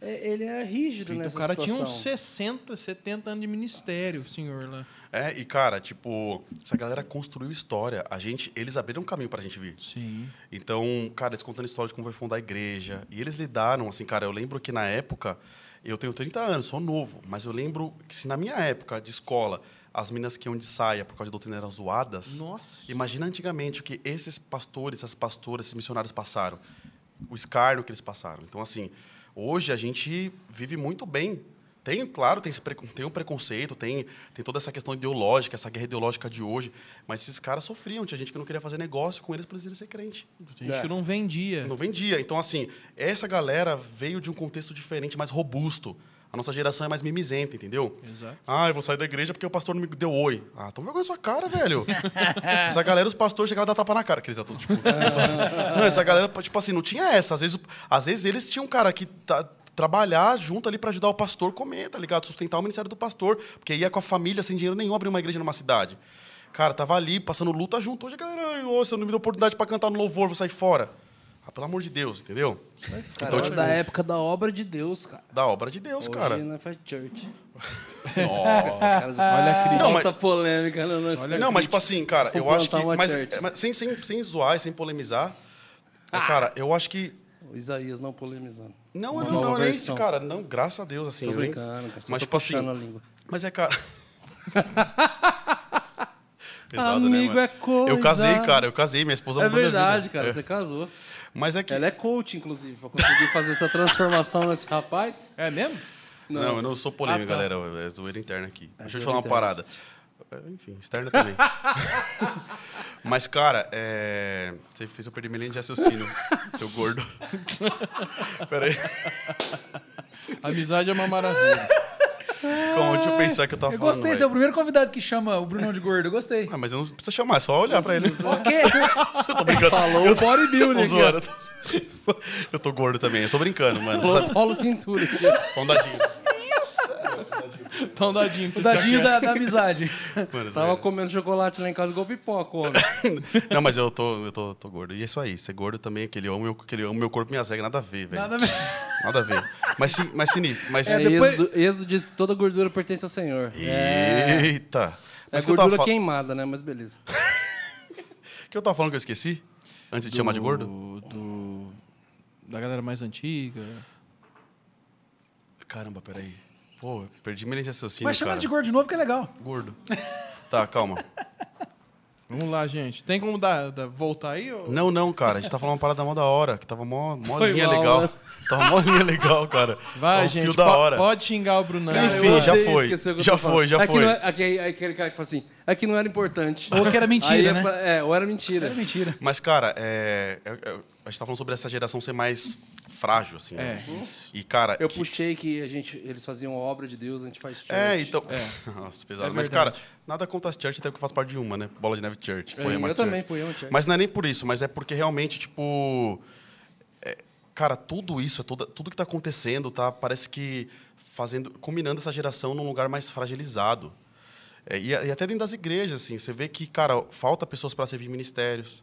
é, ele é rígido O nessa cara situação. tinha uns 60, 70 anos de ministério, o senhor lá. É, e cara, tipo, essa galera construiu história. A gente, eles abriram um caminho pra gente vir. Sim. Então, cara, eles contando história de como foi fundar a igreja. E eles lidaram, assim, cara, eu lembro que na época, eu tenho 30 anos, sou novo, mas eu lembro que se na minha época de escola as meninas que iam de saia por causa de doutrina eram zoadas. Nossa. Imagina antigamente o que esses pastores, essas pastoras, esses missionários passaram. O escárnio que eles passaram. Então, assim, hoje a gente vive muito bem. Tem, claro, tem, esse precon- tem um preconceito, tem, tem toda essa questão ideológica, essa guerra ideológica de hoje. Mas esses caras sofriam. Tinha gente que não queria fazer negócio com eles para eles irem ser crente. A gente não vendia. Não vendia. Então, assim, essa galera veio de um contexto diferente, mais robusto. A nossa geração é mais mimizenta, entendeu? Exato. Ah, eu vou sair da igreja porque o pastor não me deu oi. Ah, toma vergonha na sua cara, velho. essa galera, os pastores chegavam a dar tapa na cara. Aqueles atores, tipo, não, essa galera, tipo assim, não tinha essa. Às vezes, às vezes eles tinham um cara que tá- trabalhar junto ali para ajudar o pastor comer, tá ligado? Sustentar o ministério do pastor. Porque ia com a família sem dinheiro nenhum abrir uma igreja numa cidade. Cara, tava ali passando luta junto. Hoje a galera, ô, você não me deu oportunidade para cantar no louvor, vou sair fora. Ah, pelo amor de Deus, entendeu? Cara, Então, é tipo, da época da obra de Deus, cara. Da obra de Deus, Hoje cara. não faz church. Nossa. Cara, Olha a crítica. muita polêmica. Né? né? Olha Não, mas tipo assim, cara, Vou eu acho que. Mas, mas sem, sem, sem zoar e sem polemizar. é, Cara, eu acho que. O Isaías não polemizando. Não, Uma não, nova não, é isso, cara. Não, graças a Deus, assim. Tô brincando, cara. Mas, tô tipo assim. a língua. Mas é, cara. Pesado, Amigo mano? é coisa. Eu casei, cara. Eu casei, minha esposa É mudou minha verdade, vida. cara. É. Você casou. Mas é que. Ela é coach, inclusive, pra conseguir fazer essa transformação nesse rapaz. É mesmo? Não, eu não sou polêmico, Ah, tá. galera. É zoeira interna aqui. Deixa eu te falar uma interna. parada. Enfim, externa também. Mas, cara, é... você fez eu perder minha linha de raciocínio, seu gordo. Peraí. Amizade é uma maravilha. Calma, deixa eu pensar que eu tava Eu falando. gostei, velho. você é o primeiro convidado que chama o Brunão de gordo. Eu gostei. Ah, mas eu não precisa chamar, é só olhar pra ele. ok. eu tô brincando. Falou eu o bodybuilding tô. Eu tô... eu tô gordo também, eu tô brincando, mano. Paulo Cintura. aqui. Só um dadinho. Dadinho. O dadinho da, da amizade. Mano, Tava sério. comendo chocolate lá em casa igual pipoca, homem. Não, mas eu tô, eu tô, tô gordo. E é isso aí, ser gordo também, aquele amo meu, aquele amo meu corpo, minhas regras, nada a ver, velho. Nada Nada... a ver. a ver. Mas, sim- mas sinistro. Mas, É, depois- Êxodo, Êxodo diz que toda gordura pertence ao Senhor. Eita! É Mas que eu, tava gordura fa- queimada, né? Mas beleza. que eu tava falando que eu esqueci? Antes de te chamar de gordo? Do, do- Da galera mais antiga. Caramba, peraí. Pô, perdi minha linha de raciocínio, Vai chamar cara. de gordo de novo que é legal. Gordo. Tá, calma. Vamos lá, gente. Tem como dar, dar- voltar aí? Ou... Não, não, cara. A gente tá falando uma parada mó da hora, que tava mó, mó Foi linha mal, legal. né? Tava mó linha legal, cara. Vai, Tava um gente. Fio da po- hora. Pode xingar o Brunão. Cara, Enfim, eu já odeio foi. esquecer o que eu Já tô falando. foi, já Aqui foi. não é- aqui, aí aquele cara que fala assim, aqui não era importante. Ou que era mentira, Aí é, né? pra- é, ou era mentira. É mentira. Mas, cara, é, é- é- a gente tá falando sobre essa geração ser mais frágil, assim. né? É. E, cara. Eu que- puxei que a gente, eles faziam obra de Deus, a gente faz church. É, então. Nossa, pesado. É Mas, cara, nada contra as church, até porque eu faço parte de uma, né? Bola de Neve Church. Sim, Poema eu Church. também, Poema Church. Mas não é nem por isso, mas é porque realmente, tipo. é, cara, tudo isso, toda, tudo que tá acontecendo, tá? Parece que fazendo. combinando essa geração num lugar mais fragilizado. É, e, e até dentro das igrejas, assim, você vê que, cara, falta pessoas para servir ministérios.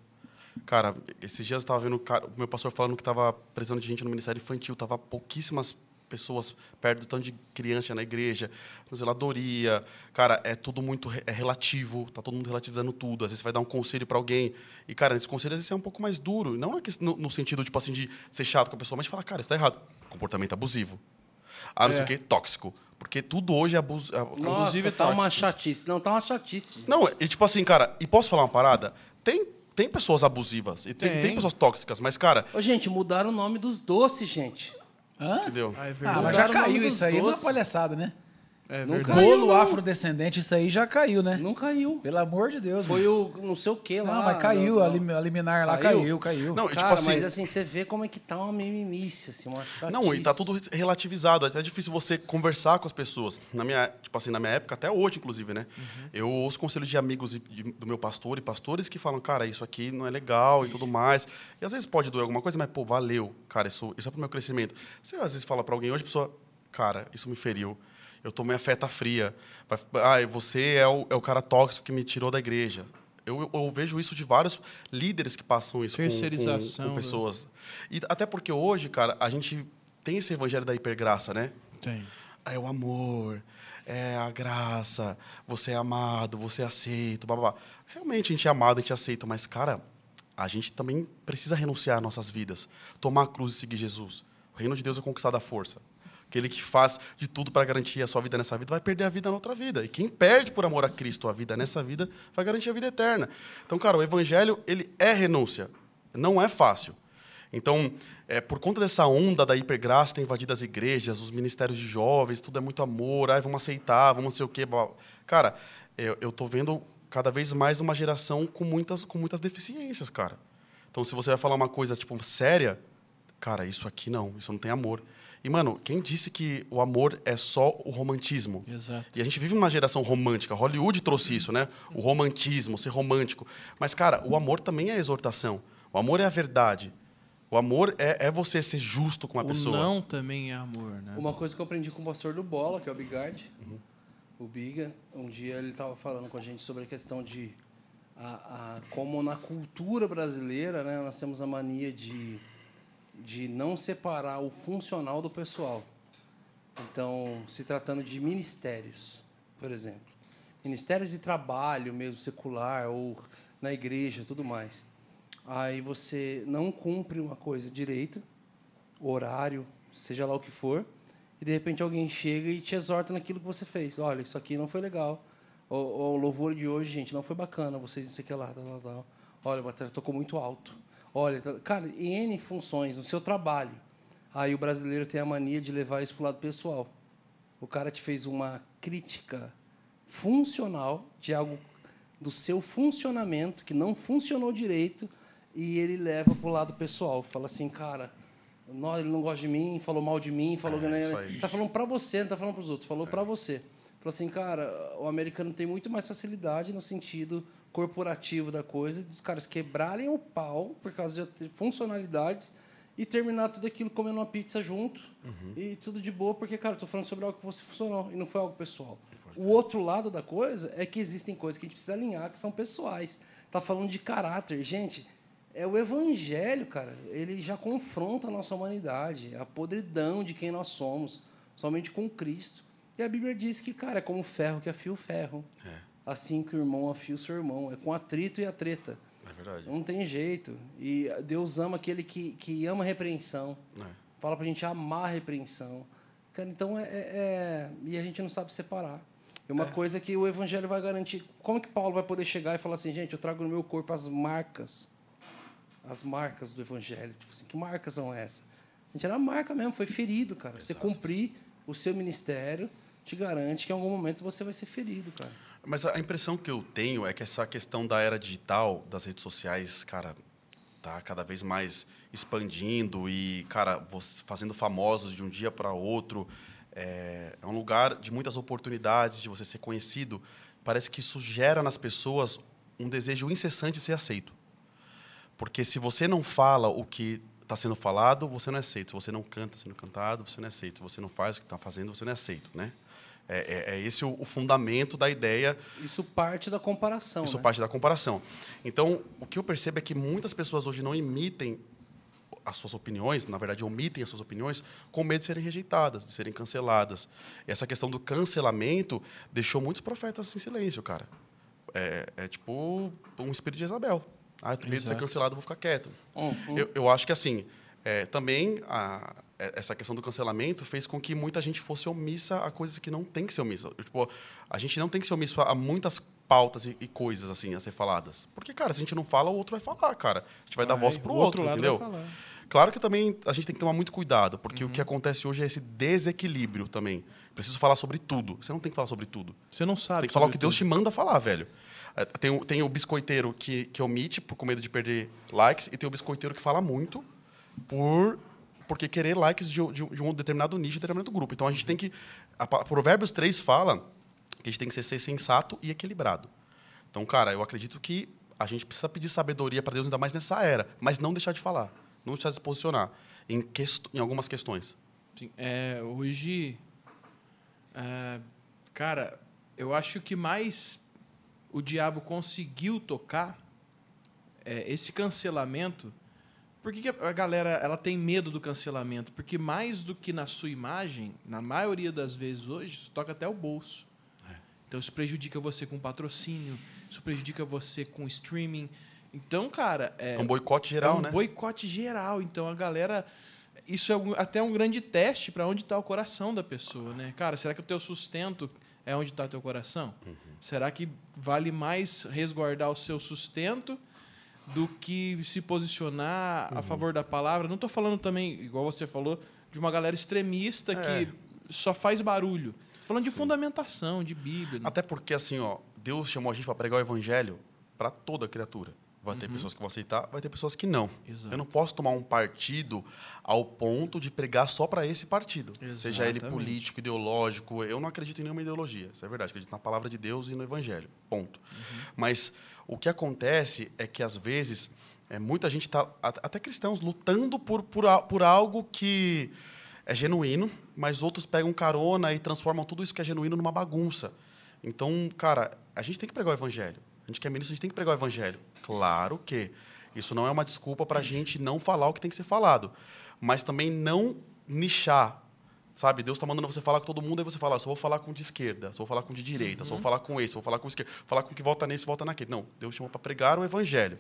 Cara, esses dias eu estava vendo o meu pastor falando que estava precisando de gente no ministério infantil, tava pouquíssimas pessoas perto do tanto de criança na igreja, na zeladoria. Cara, é tudo muito é relativo, tá todo mundo relativizando tudo. Às vezes você vai dar um conselho para alguém e, cara, esse conselho às vezes é um pouco mais duro, não no, no sentido tipo assim de ser chato com a pessoa, mas de falar, cara, isso tá errado. Comportamento abusivo. Ah, não sei o quê, tóxico. Porque tudo hoje é abuso. é- Nossa, Abusivo e tá uma tóxico. chatice. Não, tá uma chatice. não, e tipo assim, cara, e posso falar uma parada? Tem, tem pessoas abusivas e tem, Tem. tem pessoas tóxicas, mas, cara, Ô, gente, mudaram o nome dos doces, gente. Hã? entendeu? Ah, é Ah, mas já caiu isso aí, é uma palhaçada, né? É Não verdade. caiu, Bolo não. afrodescendente, isso aí já caiu, né? Não caiu. Pelo amor de Deus. Foi mano. o não sei o que lá. Não, mas caiu, não, a não. a liminar lá Caiu? caiu, caiu. Não, tipo Cara, assim. mas assim, você vê como é que tá uma mimimice, assim, uma chatice. Não, e tá tudo relativizado. É até difícil você conversar com as pessoas. Na minha, tipo assim, na minha época, até hoje, inclusive, né? Eu ouço conselhos de amigos e de- do meu pastor e pastores que falam, cara, isso aqui não é legal e tudo mais. E às vezes pode doer alguma coisa, mas, pô, valeu. Cara, isso, isso é pro meu crescimento. Você às vezes fala para alguém hoje, a pessoa, cara, isso me feriu. Eu tomei a feta fria. Ah, você é o, é o cara tóxico que me tirou da igreja. Eu, eu- vejo isso de vários líderes que passam isso com- com, Terceirização, com né? pessoas. E até porque hoje, cara, a gente tem esse evangelho da hipergraça, né? Tem. É o amor, é a graça, você é amado, você é aceito, blá, blá, blá. Realmente a gente é amado, a gente é aceito, mas, cara, a gente também precisa renunciar às nossas vidas, tomar a cruz e seguir Jesus. O reino de Deus é conquistado à força. Aquele que faz de tudo para garantir a sua vida nessa vida vai perder a vida na outra vida. E quem perde por amor a Cristo a vida nessa vida vai garantir a vida eterna. Então, cara, o evangelho ele é renúncia. Não é fácil. Então, é, por conta dessa onda da hipergraça ter invadido as igrejas, os ministérios de jovens, tudo é muito amor, ai, vamos aceitar, vamos não sei o quê. Cara, eu, eu tô vendo cada vez mais uma geração com muitas, com muitas deficiências, cara. Então, se você vai falar uma coisa, tipo, séria, cara, isso aqui não, isso não tem amor. E, mano, quem disse que o amor é só o romantismo? Exato. E a gente vive numa geração romântica. Hollywood trouxe isso, né? O romantismo, ser romântico. Mas, cara, o amor também é exortação. O amor é a verdade. O amor é, é você ser justo com a o pessoa. O não também é amor, né? Uma coisa que eu aprendi com o pastor do Bola, que é o Bigard, uhum. o Biga, um dia ele estava falando com a gente sobre a questão de a, a, como na cultura brasileira, né, nós temos a mania de de não separar o funcional do pessoal. Então, se tratando de ministérios, por exemplo, ministérios de trabalho mesmo secular ou na igreja, tudo mais. Aí você não cumpre uma coisa direito, horário, seja lá o que for, e de repente alguém chega e te exorta naquilo que você fez. Olha, isso aqui não foi legal. O, o louvor de hoje, gente, não foi bacana. Vocês não sei o que lá, tal, tal, tal. Olha, a bateria tocou muito alto. Olha, tá, cara, N funções no seu trabalho. Aí o brasileiro tem a mania de levar isso para o lado pessoal. O cara te fez uma crítica funcional de algo do seu funcionamento que não funcionou direito e ele leva para o lado pessoal. Fala assim, cara, não, ele não gosta de mim, falou mal de mim, falou é, tá falando para você, não tá falando para os outros, falou é. para você. Falou assim, cara, o americano tem muito mais facilidade no sentido corporativo da coisa, dos caras quebrarem o pau por causa de funcionalidades e terminar tudo aquilo comendo uma pizza junto uhum. e tudo de boa, porque, cara, tô falando sobre algo que você funcionou e não foi algo pessoal. O outro lado da coisa é que existem coisas que a gente precisa alinhar que são pessoais. Tá falando de caráter. Gente, é o evangelho, cara. Ele já confronta a nossa humanidade, a podridão de quem nós somos, somente com Cristo. E a Bíblia diz que, cara, é como ferro que afia o ferro. É assim que o irmão afia o seu irmão. É com atrito e a treta. É verdade. Não tem jeito. E Deus ama aquele que, que ama a repreensão. É. Fala pra gente amar a repreensão. Então, é, é, é, E a gente não sabe separar. E uma é. coisa que o evangelho vai garantir. Como que Paulo vai poder chegar e falar assim, gente, eu trago no meu corpo as marcas. As marcas do evangelho. Tipo assim, que marcas são essas? A gente era marca mesmo, foi ferido, cara. Exato. Você cumprir o seu ministério te garante que em algum momento você vai ser ferido, cara. Mas a impressão que eu tenho é que essa questão da era digital, das redes sociais, cara, tá cada vez mais expandindo e, cara, fazendo famosos de um dia para outro. É, é um lugar de muitas oportunidades, de você ser conhecido. Parece que isso gera nas pessoas um desejo incessante de ser aceito. Porque se você não fala o que está sendo falado, você não é aceito. Se você não canta sendo cantado, você não é aceito. Se você não faz o que está fazendo, você não é aceito, né? É, é, é esse o, o, fundamento da ideia. Isso parte da comparação. Isso né? parte da comparação. Então, o que eu percebo é que muitas pessoas hoje não imitem as suas opiniões, na verdade, omitem as suas opiniões, com medo de serem rejeitadas, de serem canceladas. E essa questão do cancelamento deixou muitos profetas em silêncio, cara. É, é tipo um espírito de Isabel. Ah, eu tenho medo de ser cancelado, vou ficar quieto. Uhum. Eu, eu acho que, assim, é, também a, essa questão do cancelamento fez com que muita gente fosse omissa a coisas que não tem que ser omissa. Tipo, a gente não tem que ser omisso a muitas pautas e, e, coisas assim a ser faladas. Porque, cara, se a gente não fala, o outro vai falar, cara. A gente vai, vai dar voz pro o outro, outro entendeu? Claro que também a gente tem que tomar muito cuidado, porque uhum. o que acontece hoje é esse desequilíbrio também. Preciso falar sobre tudo. Você não tem que falar sobre tudo. Você não sabe. Você tem que falar o que Deus te manda falar, velho. É, tem, tem o biscoiteiro que, que omite por, com medo de perder likes, e tem o biscoiteiro que fala muito por porque querer likes de, de, de, um determinado nicho, de determinado grupo. Então a gente tem que. A, Provérbios 3 fala que a gente tem que ser, sensato e equilibrado. Então, cara, eu acredito que a gente precisa pedir sabedoria para Deus, ainda mais nessa era, mas não deixar de falar, não deixar de se posicionar em, em algumas questões. Sim, é, hoje. É, cara, eu acho que mais o diabo conseguiu tocar é, esse cancelamento por que, que, a galera ela tem medo do cancelamento? Porque mais do que na sua imagem, na maioria das vezes hoje, isso toca até o bolso. É. Então isso prejudica você com patrocínio, isso prejudica você com streaming. Então, cara. É, é um boicote geral, é um né? boicote geral. Então a galera. isso é até um grande teste para onde está o coração da pessoa, né? Cara, será que o teu sustento é onde está teu coração? Será que vale mais resguardar o seu sustento do que se posicionar a favor da palavra? Não estou falando também, igual você falou, de uma galera extremista É. que só faz barulho. Tô falando de fundamentação, de Bíblia. né? Até porque, assim, ó, Deus chamou a gente para pregar o evangelho para toda criatura. Vai ter pessoas que vão aceitar, vai ter pessoas que não. Exato. Eu não posso tomar um partido ao ponto de pregar só para esse partido. Seja ele Exatamente. político, ideológico. Eu não acredito em nenhuma ideologia. Isso é verdade. Acredito na palavra de Deus e no evangelho. Ponto. Mas o que acontece é que, às vezes, é, muita gente está, até cristãos, lutando por, por, por algo que é genuíno, mas outros pegam carona e transformam tudo isso que é genuíno numa bagunça. Então, cara, a gente tem que pregar o evangelho. A gente que é ministro, a gente tem que pregar o evangelho. Claro que isso não é uma desculpa para a gente não falar o que tem que ser falado, mas também não nichar. Sabe, Deus está mandando você falar com todo mundo, aí você fala, "Ah, só vou falar com o de esquerda, só vou falar com o de direita, só vou falar com esse, só vou falar com o esquerdo, falar com o que volta nesse, volta naquele. Não, Deus chamou para pregar o evangelho.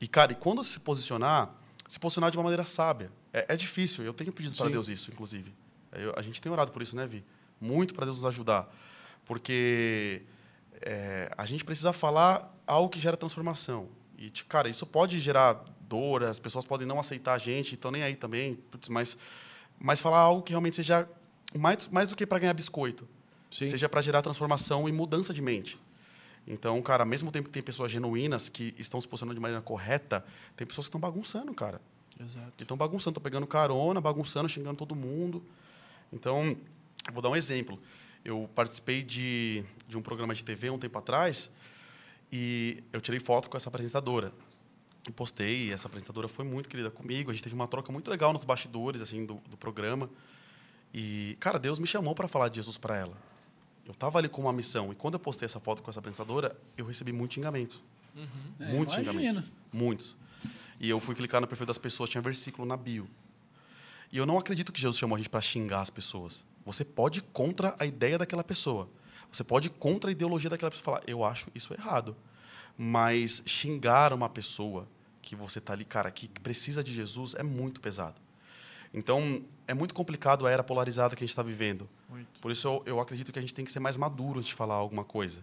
E, cara, e quando se posicionar, se posicionar de uma maneira sábia. É, é difícil, eu tenho pedido para. Deus isso, inclusive. Eu- a gente tem orado por isso, né, Vi? Muito para Deus nos ajudar. Porque é, a gente precisa falar algo que gera transformação. E, cara, isso pode gerar dor, as pessoas podem não aceitar a gente, estão nem aí também, putz, mas, mas falar algo que realmente seja mais, mais do que para ganhar biscoito. Sim. Seja para gerar transformação e mudança de mente. Então, cara, ao mesmo tempo que tem pessoas genuínas que estão se posicionando de maneira correta, tem pessoas que estão bagunçando, cara. Exato. Que estão bagunçando, estão pegando carona, bagunçando, xingando todo mundo. Então, vou dar um exemplo. Eu participei de, de um programa de TV um tempo atrás e eu tirei foto com essa apresentadora. E postei, essa apresentadora foi muito querida comigo. A gente teve uma troca muito legal nos bastidores assim do, do programa. E, cara, Deus me chamou para falar de Jesus para ela. Eu estava ali com uma missão. E quando eu postei essa foto com essa apresentadora, eu recebi muito xingamento. É, Muitos imagino. xingamentos. Muitos. E eu fui clicar no perfil das pessoas, tinha versículo na bio. E eu não acredito que Jesus chamou a gente para xingar as pessoas. Você pode ir contra a ideia daquela pessoa. Você pode ir contra a ideologia daquela pessoa falar, eu acho isso errado. Mas xingar uma pessoa que você está ali, cara, que precisa de Jesus, é muito pesado. Então, é muito complicado a era polarizada que a gente está vivendo. Muito. Por isso, eu, eu acredito que a gente tem que ser mais maduro de falar alguma coisa.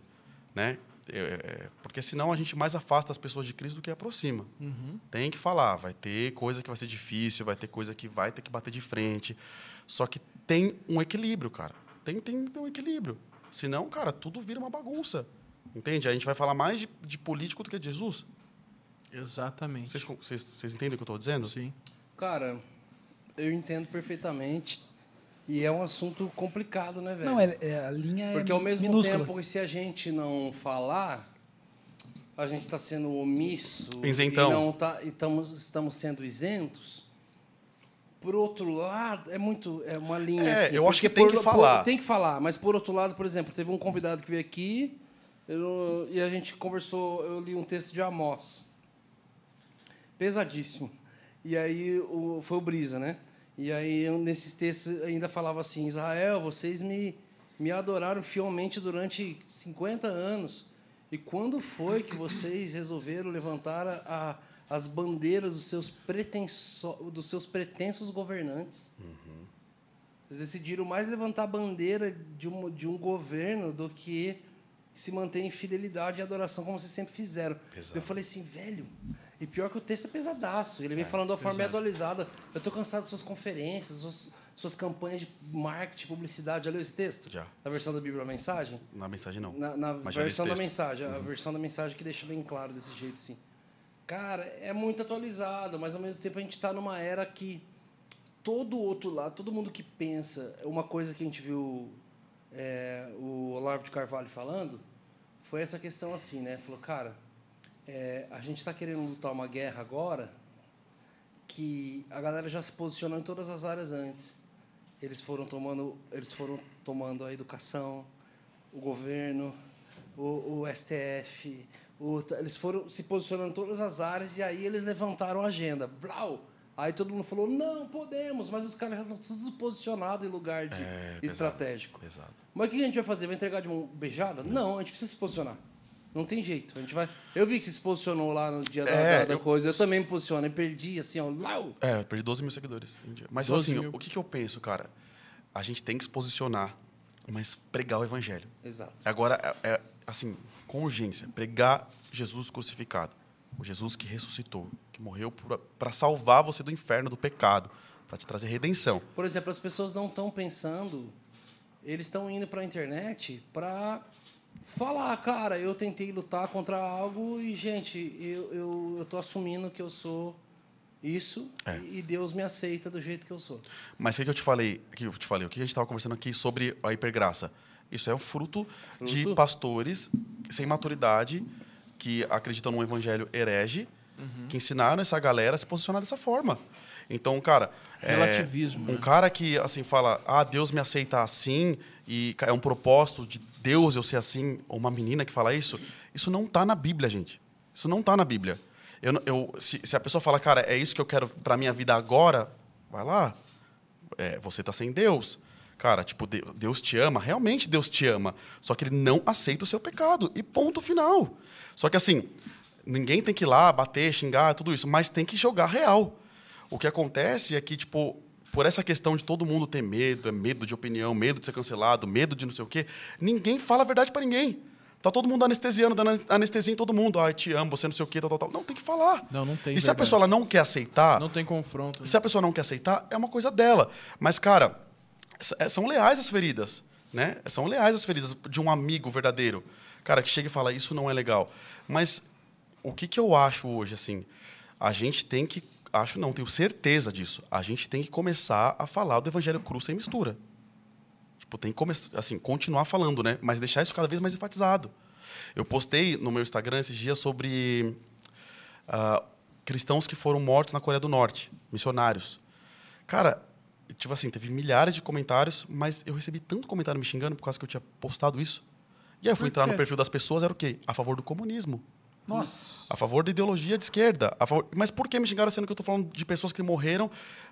Né? É, é, porque senão a gente mais afasta as pessoas de Cristo do que aproxima. Uhum. Tem que falar, vai ter coisa que vai ser difícil, vai ter coisa que vai ter que bater de frente. Só que tem um equilíbrio, cara. Tem, tem, tem um equilíbrio. Senão, cara, tudo vira uma bagunça. Entende? A gente vai falar mais de, de político do que de Jesus. Exatamente. Vocês, vocês, vocês entendem o que eu estou dizendo? Sim. Cara, eu entendo perfeitamente. E é um assunto complicado, né, velho? Não, é, é- a linha Porque é ao mesmo minúscula. tempo, se a gente não falar, a gente está sendo omisso Isentão. e não tá, e estamos, estamos sendo isentos. Por outro lado, é muito é uma linha É, assim. eu acho porque que tem por- que falar. por- tem que falar, mas por outro lado, por exemplo, teve um convidado que veio aqui eu- e a gente conversou, eu li um texto de Amós. Pesadíssimo. E aí o, foi o Brisa, né? E aí eu, nesses textos ainda falava assim: Israel, vocês me, me adoraram fielmente durante 50 anos. E quando foi que vocês resolveram levantar a, a- as bandeiras dos seus, pretenso, dos seus pretensos governantes? Eles decidiram mais levantar a bandeira de um, de um governo do que se manter em fidelidade e adoração como vocês sempre fizeram. Pesado. Eu falei assim, velho. E pior que o texto é pesadaço. Ele vem falando de uma forma atualizada. Eu estou cansado das suas conferências, suas, suas campanhas de marketing, publicidade. Já leu esse texto? Já. Na versão da Bíblia, a mensagem? Na mensagem, não. Na, na versão da mensagem, a versão da mensagem que deixa bem claro desse jeito, assim. Cara, é muito atualizado, mas ao mesmo tempo a gente está numa era que todo o outro lado, todo mundo que pensa, uma coisa que a gente viu é, o Olavo de Carvalho falando, foi essa questão assim, né? Falou, cara, é, a gente está querendo lutar uma guerra agora que a galera já se posicionou em todas as áreas antes. Eles foram tomando, eles foram tomando a educação, o governo, o, o STF, o- eles foram se posicionando em todas as áreas e aí eles levantaram a agenda. Blau! Aí todo mundo falou, não, podemos, mas os caras estão tudo posicionados em lugar de É, pesado. estratégico. Pesado. Mas o que a gente vai fazer? Vai entregar de mão beijada? Não, a gente precisa se posicionar. Não tem jeito. A gente vai. Eu vi que você se posicionou lá no dia da, É, da- da eu- coisa. Eu também me posicionei, perdi assim, ó. Lau. É, eu perdi 12 mil seguidores. em dia. Mas 12 assim, mil. o que, que eu penso, cara? A gente tem que se posicionar, mas pregar o evangelho. Exato. Agora, é, é, assim, com urgência, pregar Jesus crucificado. O Jesus que ressuscitou, que morreu para salvar você do inferno, do pecado, para te trazer redenção. Por exemplo, as pessoas não estão pensando, eles estão indo para a internet para falar, cara, eu tentei lutar contra algo e, gente, eu, eu, eu tô assumindo que eu sou isso É. e Deus me aceita do jeito que eu sou. Mas o que eu te falei? Que eu te falei? O que a gente estava conversando aqui sobre a hipergraça? Isso é o fruto, de Fruto? pastores sem maturidade que acreditam num evangelho herege, que ensinaram essa galera a se posicionar dessa forma. Então, cara, é, Relativismo, um né? cara que assim fala, ah, Deus me aceita assim e é um propósito de Deus eu ser assim, ou uma menina que fala isso, isso não está na Bíblia, gente. Isso não está na Bíblia. Eu, eu, se, se a pessoa fala, cara, é isso que eu quero para minha vida agora, vai lá, é, você está sem Deus. Cara, tipo, De- Deus te ama, realmente Deus te ama. Só que ele não aceita o seu pecado. E ponto final. Só que assim, ninguém tem que ir lá, bater, xingar, tudo isso, mas tem que jogar real. O que acontece é que, tipo, por essa questão de todo mundo ter medo, é medo de opinião, medo de ser cancelado, medo de não sei o quê, ninguém fala a verdade para ninguém. Tá todo mundo anestesiando, dando anestesia em todo mundo. Ah, te amo, você não sei o quê, tal, tal, tal. Não, tem que falar. Não, não tem E se a verdade. pessoa ela não quer aceitar, Não tem confronto. né? se a pessoa não quer aceitar, é uma coisa dela. Mas, cara, é- são leais as feridas, né? São leais as feridas de um amigo verdadeiro. Cara, que chega e fala, isso não é legal. Mas o que, que eu acho hoje, assim? A gente tem que... Acho não, tenho certeza disso. A gente tem que começar a falar do evangelho cru sem mistura. Tipo, tem que começar, assim, continuar falando, né? Mas deixar isso cada vez mais enfatizado. Eu postei no meu Instagram esses dias sobre ah, cristãos que foram mortos na Coreia do Norte, missionários. Cara, tipo assim, teve milhares de comentários, mas eu recebi tanto comentário me xingando por causa que eu tinha postado isso. E aí eu fui entrar no perfil das pessoas, era o quê? A favor do comunismo. Nossa. A favor da ideologia de esquerda. Favor... Mas por que me xingaram sendo que eu estou falando de pessoas que morreram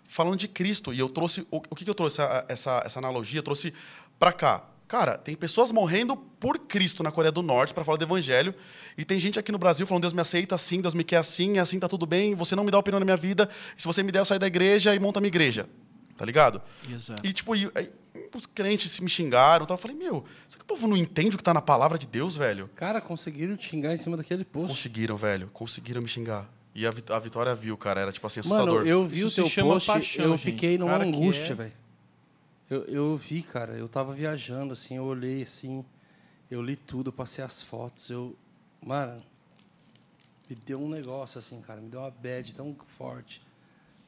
falando de Cristo? E eu trouxe. O, o que, que eu trouxe? Essa, essa, essa analogia? Eu trouxe para cá. Cara, tem pessoas morrendo por Cristo na Coreia do Norte para falar do Evangelho. E tem gente aqui no Brasil falando: Deus me aceita assim, Deus me quer assim, assim tá tudo bem. Você não me dá opinião na minha vida. E se você me der, eu saio da igreja e monta a minha igreja. Tá ligado? Exato. E, tipo, e- os crentes se me xingaram. Eu falei: Meu, será que o povo não entende o que tá na palavra de Deus, velho? Cara, conseguiram te xingar em cima daquele post. Conseguiram, velho. Conseguiram me xingar. E a, a Vitória viu, cara. Era, tipo assim, assustador. Mano, eu vi Isso o se teu chama post, paixão, eu gente. fiquei numa Cara angústia, é- velho. Eu, eu vi, cara, eu tava viajando, assim, eu olhei assim, eu li tudo, eu passei as fotos, eu. Mano, me deu um negócio assim, cara, me deu uma bad tão forte.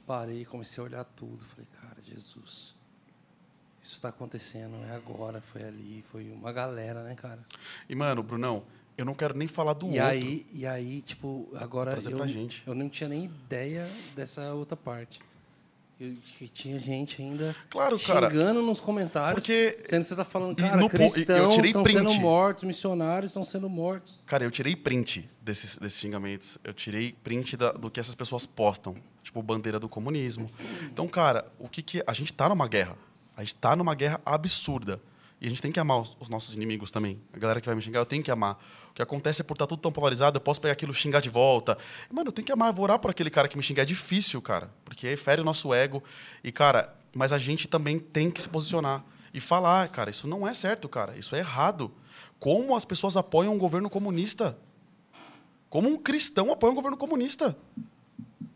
Parei, comecei a olhar tudo. Falei, cara, Jesus, isso está acontecendo, é agora, foi ali, foi uma galera, né, cara? E, mano, Brunão, eu não quero nem falar do E outro. aí, e aí, tipo, agora eu, gente. eu não tinha nem ideia dessa outra parte. Eu, que tinha gente ainda Claro, cara. xingando nos comentários. Porque- Sendo que você tá falando, cara, no cristãos estão print. sendo mortos, missionários estão sendo mortos. Cara, eu tirei print desses, desses xingamentos. Eu tirei print da- do que essas pessoas postam. Tipo, bandeira do comunismo. Então, cara, o que que... A gente tá numa guerra. A gente tá numa guerra absurda. E a gente tem que amar os, os nossos inimigos também. A galera que vai me xingar, eu tenho que amar. O que acontece é por estar tudo tão polarizado, eu posso pegar aquilo xingar de volta. Mano, eu tenho que amar, eu vou orar por aquele cara que me xinga. É difícil, cara. Porque fere o nosso ego. E, cara, mas a gente também tem que se posicionar. E falar, cara, isso não é certo, cara. Isso é errado. Como as pessoas apoiam um governo comunista? Como um cristão apoia um governo comunista?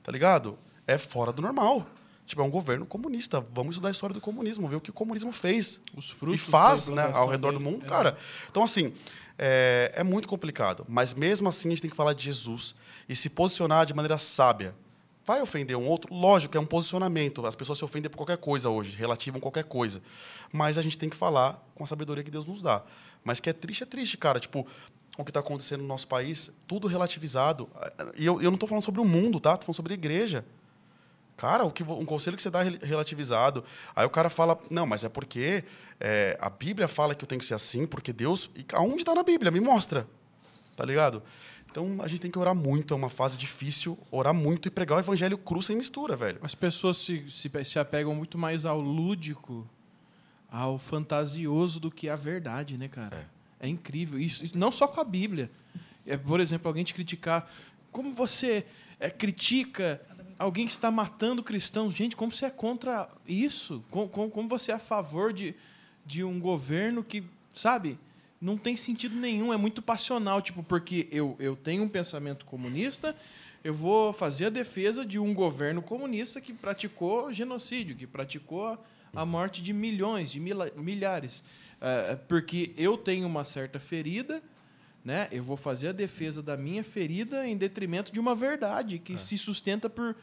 Tá ligado? É fora do normal. Tipo, é um governo comunista. Vamos estudar a história do comunismo, ver o que o comunismo fez. Os e frutos faz, da né, ao redor do mundo, É. cara. Então, assim, é, é muito complicado. Mas mesmo assim, a gente tem que falar de Jesus e se posicionar de maneira sábia. Vai ofender um outro? Lógico, é um posicionamento. As pessoas se ofendem por qualquer coisa hoje, relativam qualquer coisa. Mas a gente tem que falar com a sabedoria que Deus nos dá. Mas que é triste, é triste, cara. Tipo, o que está acontecendo no nosso país, tudo relativizado. E eu, eu não estou falando sobre o mundo, tá? Estou falando sobre a igreja. Cara, o que, um conselho que você dá é rel- relativizado. Aí o cara fala, não, mas é porque é, a Bíblia fala que eu tenho que ser assim, porque Deus. E aonde está na Bíblia? Me mostra. Tá ligado? Então a gente tem que orar muito, é uma fase difícil, orar muito e pregar o evangelho cru sem mistura, velho. As pessoas se, se, se apegam muito mais ao lúdico, ao fantasioso do que à verdade, né, cara? É, incrível. Isso, isso não só com a Bíblia. é, por exemplo, alguém te criticar. Como você é, critica alguém que está matando cristãos? Gente, como você é contra isso? Como, como, como você é a favor de, de um governo que, sabe, não tem sentido nenhum, é muito passional, tipo, porque eu, eu tenho um pensamento comunista, eu vou fazer a defesa de um governo comunista que praticou genocídio, que praticou a morte de milhões, de milhares. Uh, porque eu tenho uma certa ferida, né? Eu vou fazer a defesa da minha ferida em detrimento de uma verdade que é. se sustenta por,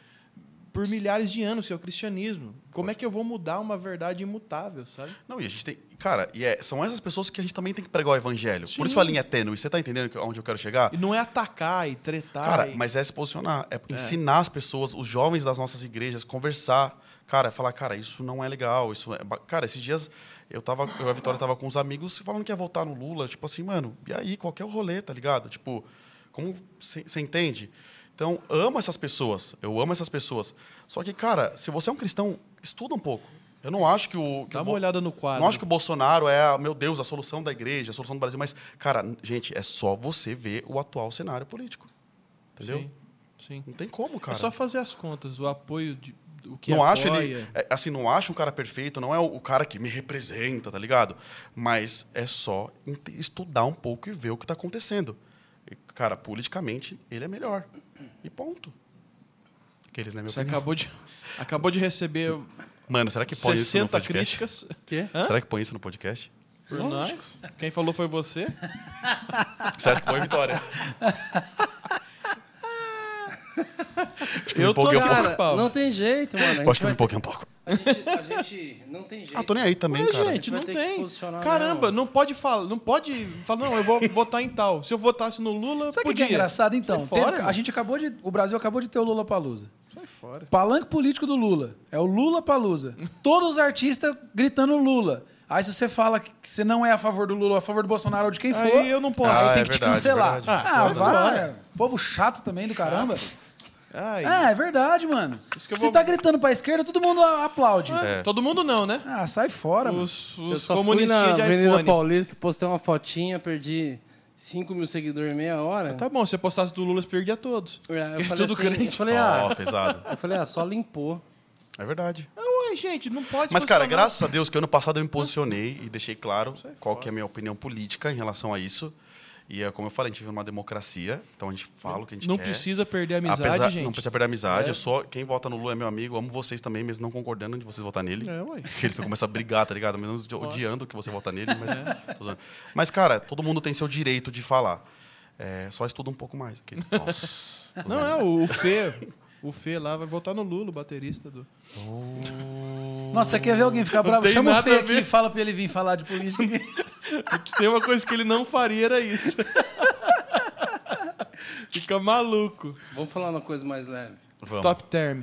por milhares de anos, que é o cristianismo. Como é que eu vou mudar uma verdade imutável, sabe? Não, e a gente tem. Cara, e é, são essas pessoas que a gente também tem que pregar o evangelho. Sim. Por isso a linha é tênue. Você está entendendo onde eu quero chegar? E não é atacar e tretar. Cara, e... mas é se posicionar. É, é ensinar as pessoas, os jovens das nossas igrejas, conversar. Cara, falar, cara, isso não é legal. Isso é... Cara, esses dias eu tava, eu a Vitória tava com uns amigos falando que ia votar no Lula, tipo assim, mano, e aí, qual que é o rolê, tá ligado? Tipo, como você entende? Então, amo essas pessoas, eu amo essas pessoas. Só que, cara, se você é um cristão, estuda um pouco. Eu não acho que o. Que Dá o uma olhada no quadro. Não acho que o Bolsonaro é, meu Deus, a solução da igreja, a solução do Brasil. Mas, cara, gente, é só você ver o atual cenário político. Entendeu? Sim. Sim. Não tem como, cara. É só fazer as contas. O apoio de, o que não apoia. acho ele é, assim não acho um cara perfeito não é o, cara que me representa tá ligado? Mas é só estudar um pouco e ver o que está acontecendo. E, cara politicamente ele é melhor. E ponto. Aqueles né meu você acabou de acabou de receber mano será que põe 60 isso no podcast? críticas? Que será que põe isso no podcast? Por nós? Quem falou foi você? Você acha que foi Vitória Acho que eu tô, cara, um não tem jeito, mano. Eu acho que me empolguei um pouco. A gente, a gente, não tem jeito. Ah, tô nem aí também, Mas, cara. gente, não tem. Caramba, não pode falar, não pode falar, não, eu vou votar em tal. Se eu votasse no Lula, Sabe podia. que é engraçado, então? Fora, a gente acabou de, o Brasil acabou de ter o Lula Palusa. Sai fora. Palanque político do Lula. É o Lula Palusa. Todos os artistas gritando Lula. Aí se você fala que você não é a favor do Lula, a favor do Bolsonaro ou de quem for, aí eu não posso. Ah, aí tem é que verdade, te cancelar. É ah, vai. Povo chato também do caramba. Ai. Ah, é verdade, mano. Você vou... tá gritando pra esquerda, todo mundo aplaude. É. Todo mundo não, né? Ah, sai fora, os, mano. Os Eu só fui na Avenida. Paulista, postei uma fotinha, perdi 5 mil seguidores em meia hora. Tá bom, se você postasse do Lula, você perdia todos. É, eu falei Tudo assim, eu falei, ah, oh, pesado. Eu falei, ah, só limpou. É verdade. Ué, gente, não pode Mas, cara, graças a Deus que ano passado eu me posicionei e deixei claro qual que é a minha opinião política em relação a isso. E é como eu falei, a gente vive numa democracia, então a gente fala o que a gente não quer. Não precisa perder a amizade, Apesar, gente. Não precisa perder a amizade. É. Eu sou, quem vota no Lula é meu amigo, amo vocês também, mesmo não concordando de vocês votar nele. É, ué. Porque eles começam a brigar, tá ligado? Menos odiando que você vota nele, mas. É. Mas, cara, todo mundo tem seu direito de falar. É, só estuda um pouco mais. Aquele, nossa. não, é, o Fê. O Fê lá vai votar no Lula, o baterista do. Oh. Nossa, quer ver alguém ficar bravo? Chama o Fê aqui e fala pra ele vir falar de política. Tem uma coisa que ele não faria, era isso. Fica maluco. Vamos falar uma coisa mais leve. Vamos. Top term.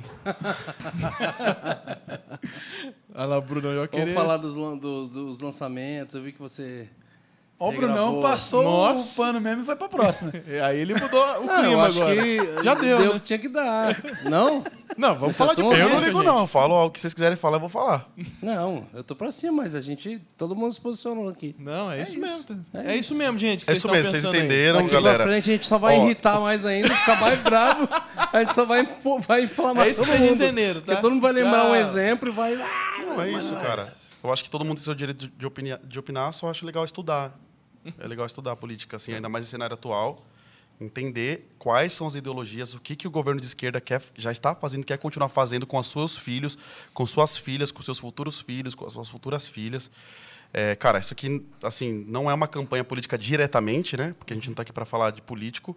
Olha lá, Bruno, eu queria... Vamos falar dos, dos, dos lançamentos. Eu vi que você Ó, o Brunão passou Nossa. o pano mesmo e foi pra próxima. Aí ele mudou o não, clima agora. Já deu, deu né? tinha que dar. Não? Não, vamos Esse falar de Eu não ligo, não. Eu falo o que vocês quiserem falar, eu vou falar. Não, eu tô pra cima, mas a gente. Todo mundo se posicionou aqui. Não, é, é isso, isso, mesmo. É, é isso. mesmo, gente. é isso mesmo, vocês entenderam, Daqui galera. Pra frente a gente só vai irritar mais ainda, ficar mais bravo. A gente só vai, vai inflamar é isso todo mundo. entenderam, tá? Porque todo mundo vai lembrar um exemplo e vai. Não, é isso, cara. Eu acho que todo mundo tem seu direito de opinar, de opinar só acho legal estudar. É legal estudar política, assim, ainda mais no cenário atual. Entender quais são as ideologias, o que, que o governo de esquerda quer, já está fazendo, quer continuar fazendo com os seus filhos, com suas filhas, com seus futuros filhos, com as suas futuras filhas. É, cara, isso aqui, assim, não é uma campanha política diretamente, né? Porque a gente não está aqui para falar de político,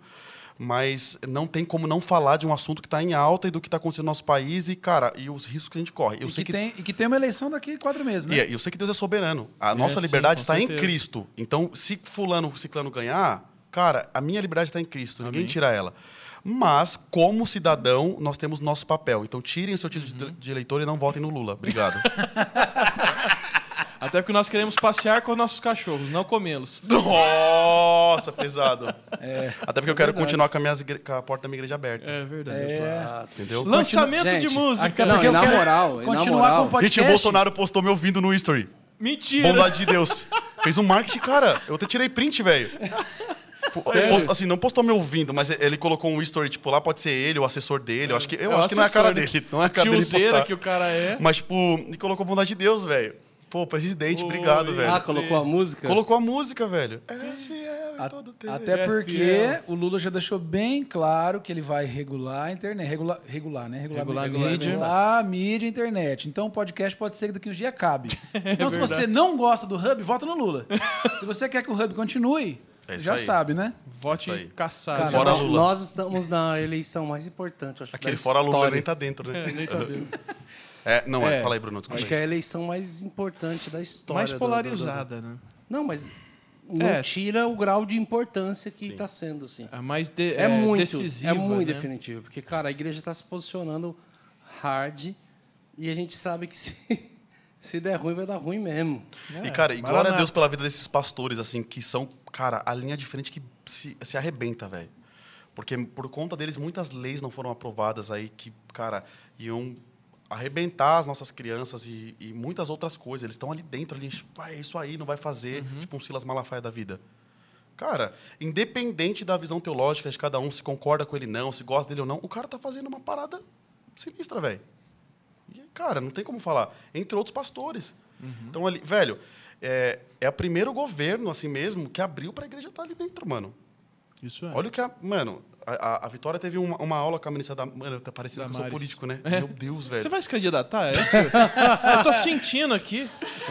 mas não tem como não falar de um assunto que está em alta e do que está acontecendo no nosso país e, cara, e os riscos que a gente corre. Eu e, sei que, que... Tem, e que tem uma eleição daqui a quatro meses, né? E eu sei que Deus é soberano. A é, nossa liberdade sim, está certeza. em Cristo. Então, se fulano, ciclano ganhar, cara, a minha liberdade está em Cristo. Amém. Ninguém tira ela. Mas, como cidadão, nós temos nosso papel. Então, tirem o seu título uhum. de eleitor e não votem no Lula. Obrigado. Até porque nós queremos passear com os nossos cachorros, não comê-los. Nossa, pesado. É, Até porque eu quero continuar com a, minha, com a porta da minha igreja aberta. É verdade. É. Exato. Entendeu? Lançamento Gente, de música. Não, na moral, continuar na moral. com o podcast. Gente, o Bolsonaro postou me ouvindo no history. Mentira. Bondade de Deus. Fez um marketing, cara. Eu até tirei print, velho. Post- assim, não postou me ouvindo, mas ele colocou um story, tipo, lá pode ser ele, o assessor dele. Eu acho que, eu É o acho que não é a cara assessor, dele. Não é a cara dele postar. que o cara é. Mas, tipo, e colocou bondade de Deus, velho. Pô, presidente, obrigado, Oi. velho. Ah, colocou a música? Colocou a música, velho. És fiel em A- todo tempo. Até É porque o Lula já deixou bem claro que ele vai regular a internet. Regular, regular né? Regular, Regular mídia. regular a mídia e a internet. Então o podcast pode ser que daqui uns dias acabe. Então, se você não gosta do Hub, vota no Lula. se você quer que o Hub continue, É já aí. sabe, né? Vote aí. caçado. Cara, Fora Lula. nós estamos na eleição mais importante, acho Aquele da fora Lula nem tá dentro, né? Nem tá vendo. É, não, é. É. Fala aí, Bruno. Desculpa Acho que é a eleição mais importante da história. Mais do- do- polarizada, né? do- Não, mas não É. tira o grau de importância que está sendo, assim. A mais de- É, muito, decisiva. é muito né? definitivo. Porque, cara, a igreja está se posicionando hard e a gente sabe que se, se der ruim, vai dar ruim mesmo. É, E, cara, e glória a. Deus pela vida desses pastores, assim, que são, cara, a linha de frente que se, se arrebenta, velho. Porque por conta deles, muitas leis não foram aprovadas aí que, cara, iam arrebentar as nossas crianças e, e muitas outras coisas. Eles estão ali dentro, ali, vai, é isso aí, não vai fazer, tipo um Silas Malafaia da vida. Cara, independente da visão teológica de cada um, se concorda com ele não, se gosta dele ou não, o cara tá fazendo uma parada sinistra, velho. Cara, não tem como falar. Entre outros pastores. Então, ali, velho, é, é o primeiro governo, assim mesmo, que abriu pra igreja estar ali dentro, mano. Isso é. Olha o que a. Mano, a, a- a Vitória teve uma, uma aula com a ministra da. Mano, tá parecendo que eu sou político, né? É. Meu Deus, velho. Você vai se candidatar? É isso? Eu tô sentindo aqui.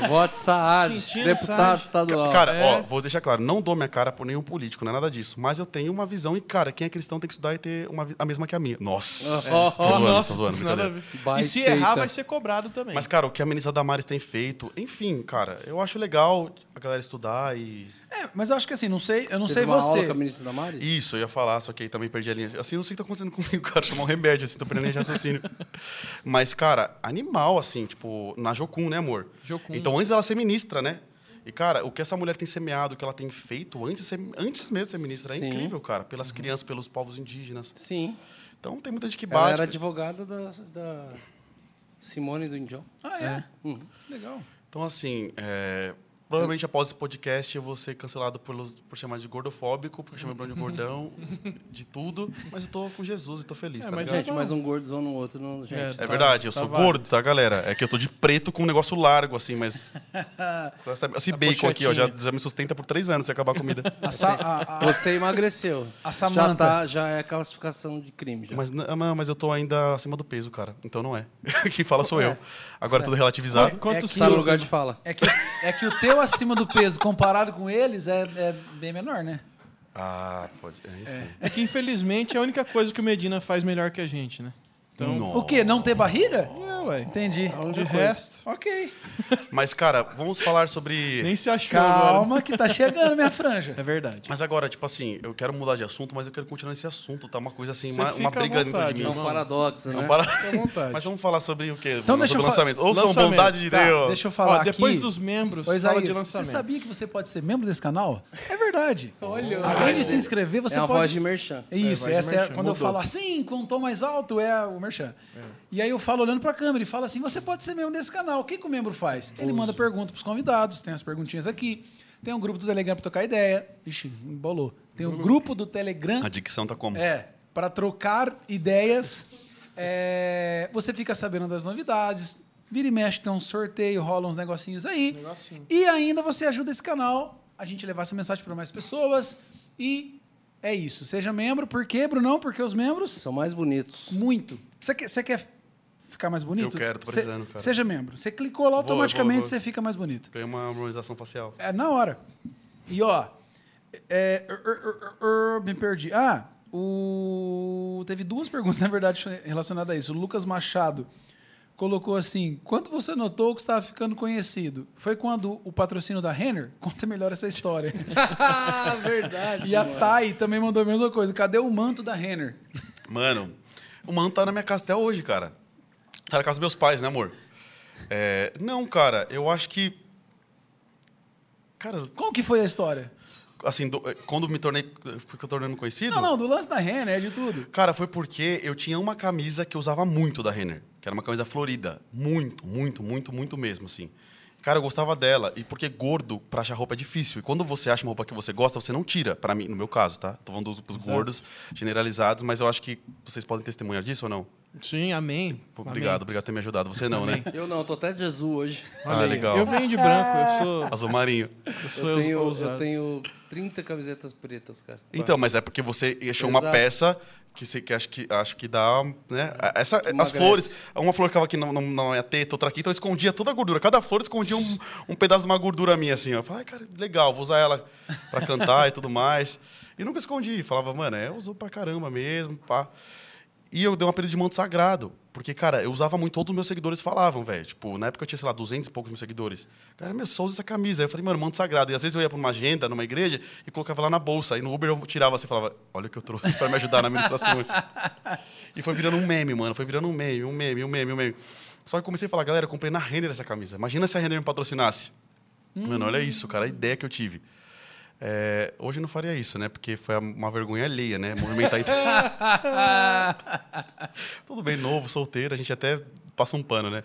Vote Saad, Sentindo deputado Saad. estadual. Cara, É. ó, vou deixar claro, não dou minha cara por nenhum político, não é nada disso. Mas eu tenho uma visão e, cara, quem é cristão tem que estudar e ter uma, a mesma que a minha. Nossa. Tô ó, zoando, Nossa, tô zoando, nada E se seita. errar, vai ser cobrado também. Mas, cara, o que a ministra Damares tem feito, enfim, cara, eu acho legal a galera estudar e. É, mas eu acho que assim, não sei, eu não Teve sei uma aula você. com a ministra Damares? Isso, eu ia falar, só que aí também perdi a linha. Assim, não sei o que tá acontecendo comigo, cara. Chamar um remédio, assim, tô perdendo linha de raciocínio. Mas, cara, animal, assim, tipo, na Jocum, né, amor? Jocum. Então, antes dela ser ministra, né? E, cara, o que essa mulher tem semeado, o que ela tem feito antes, ser, antes mesmo de ser ministra, é Sim. incrível, cara. Pelas crianças, pelos povos indígenas. Sim. Então, tem muita gente que Ela bate. era advogada da, da Simone do Indião. Ah, é? Uhum. Legal. Então, assim, é, provavelmente após esse podcast eu vou ser cancelado pelos, por chamar de gordofóbico, porque chamei o Bruno de gordão, de tudo. Mas eu tô com Jesus e tô feliz, É, tá mas ligado? Gente, mas um gordo zoando o outro, não, gente. É, É Tá- verdade, eu tá sou válido. gordo, tá, galera? É que eu tô de preto com um negócio largo, assim, mas. Esse- A bacon aqui, ó, já, já me sustenta por três anos se acabar a comida. Sa- a- a- Você emagreceu. A já, Samantha. tá, já é classificação de crime. Já. Mas, não, mas eu tô ainda acima do peso, cara. Então não é. Quem fala sou É. eu. Agora tudo relativizado. Quantos É que- tá no lugar de fala. é, que, é que o teu acima do peso comparado com eles é, é bem menor, né? Ah, pode. é. É que, infelizmente, é a única coisa que o Medina faz melhor que a gente, né? Então, Nossa. O quê? Não ter barriga? É, ué. Entendi. De resto, Ok. Mas, cara, vamos falar sobre. nem se achou agora. Calma que tá chegando minha franja. É verdade. Mas agora, tipo assim, eu quero mudar de assunto, mas eu quero continuar nesse assunto, tá? Uma coisa assim, Você uma, uma briga dentro de É mim. um irmão. paradoxo, né? Não para... Fica à vontade. Mas vamos falar sobre o quê? Então deixa sobre eu fa- lançamento. Ouçam Lançamento. bondade de Tá, Deus. deixa eu falar Ó, depois aqui. dos membros, Pois fala aí, de você lançamento. sabia que você pode ser membro desse canal? É verdade. Olha. Além de se inscrever, você é pode... voz de merchan. Isso, É, essa é quando eu falo assim, com um tom mais alto, é o merchan. E aí eu falo olhando pra câmera e falo assim: você pode ser membro desse canal. O que, que o membro faz? Ele manda pergunta pros convidados, tem as perguntinhas aqui. Tem um grupo do Telegram pra trocar ideia. Ixi, embolou. Tem um grupo do Telegram A dicção tá como? é, para trocar ideias. É, você fica sabendo das novidades. Vira e mexe, tem um sorteio, rola uns negocinhos aí. Negocinho. E ainda você ajuda esse canal a gente levar essa mensagem para mais pessoas. E é isso. Seja membro. Por quê, Brunão? Porque os membros. São mais bonitos. Muito. Você quer, você quer ficar mais bonito? Eu quero, tô Cê- precisando, cara. Seja membro. Você clicou lá, automaticamente você fica mais bonito. Ganhei uma harmonização facial. É na hora. E ó, é, er, er, er, er, me perdi. Ah, o teve duas perguntas na verdade relacionadas a isso. O Lucas Machado colocou assim: quando você notou que estava ficando conhecido? Foi quando o patrocínio da Renner? Conta melhor essa história. Verdade. e a mano. Thay também mandou a mesma coisa. Cadê o manto da Renner? Mano, o mano tá na minha casa até hoje, cara. Tá na casa dos meus pais, né, amor? É, não, cara, eu acho que. Cara, Como que foi a história? assim, do- quando me tornei. Fui que eu tornando conhecido. Não, não, do lance da Renner, é de tudo. Cara, foi porque eu tinha uma camisa que eu usava muito da Renner, que era uma camisa florida. Muito, muito, muito, muito mesmo, assim. Cara, eu gostava dela. E porque gordo, pra achar roupa é difícil. E quando você acha uma roupa que você gosta, você não tira. Pra mim, no meu caso, tá? Tô falando dos, dos gordos generalizados, mas eu acho que vocês podem testemunhar disso ou não? Sim, amém. Pô, Amém. Obrigado, obrigado por ter me ajudado. Você não, né? Eu não, tô até de azul hoje. Olha Ah, aí. legal. Eu venho de branco, eu sou. Azul marinho. Eu sou Eu tenho, ousado. eu tenho 30 camisetas pretas, cara. Então, mas é porque você achou uma Exato. peça que, você, que acho que acho que dá, né? Essa, as flores, uma flor ficava aqui na, na, minha teta, outra aqui, então eu escondia toda a gordura. Cada flor escondia um, um pedaço de uma gordura minha, assim. ó. Eu falei, ai, cara, legal, vou usar ela pra cantar e tudo mais. E nunca escondi. Falava, mano, é, eu uso pra caramba mesmo, pá. E eu dei um apelido de manto sagrado. Porque, cara, eu usava muito, todos os meus seguidores falavam, velho. Tipo, na época eu tinha, sei lá, 200 e poucos mil seguidores. Cara, meu, só usa essa camisa. Aí eu falei, mano, manto sagrado. E às vezes eu ia pra uma agenda, numa igreja, e colocava lá na bolsa. Aí no Uber eu tirava assim e falava, olha o que eu trouxe pra me ajudar na administração. hoje." e foi virando um meme, mano. Foi virando um meme, um meme, um meme, um meme. Só que eu comecei a falar, galera, eu comprei na Renner essa camisa. Imagina se a Renner me patrocinasse. Mano, olha isso, cara, a ideia que eu tive. É, hoje eu não faria isso, né? Porque foi uma vergonha alheia, né? Movimentar. Tudo bem, novo, solteiro, a gente até passa um pano, né?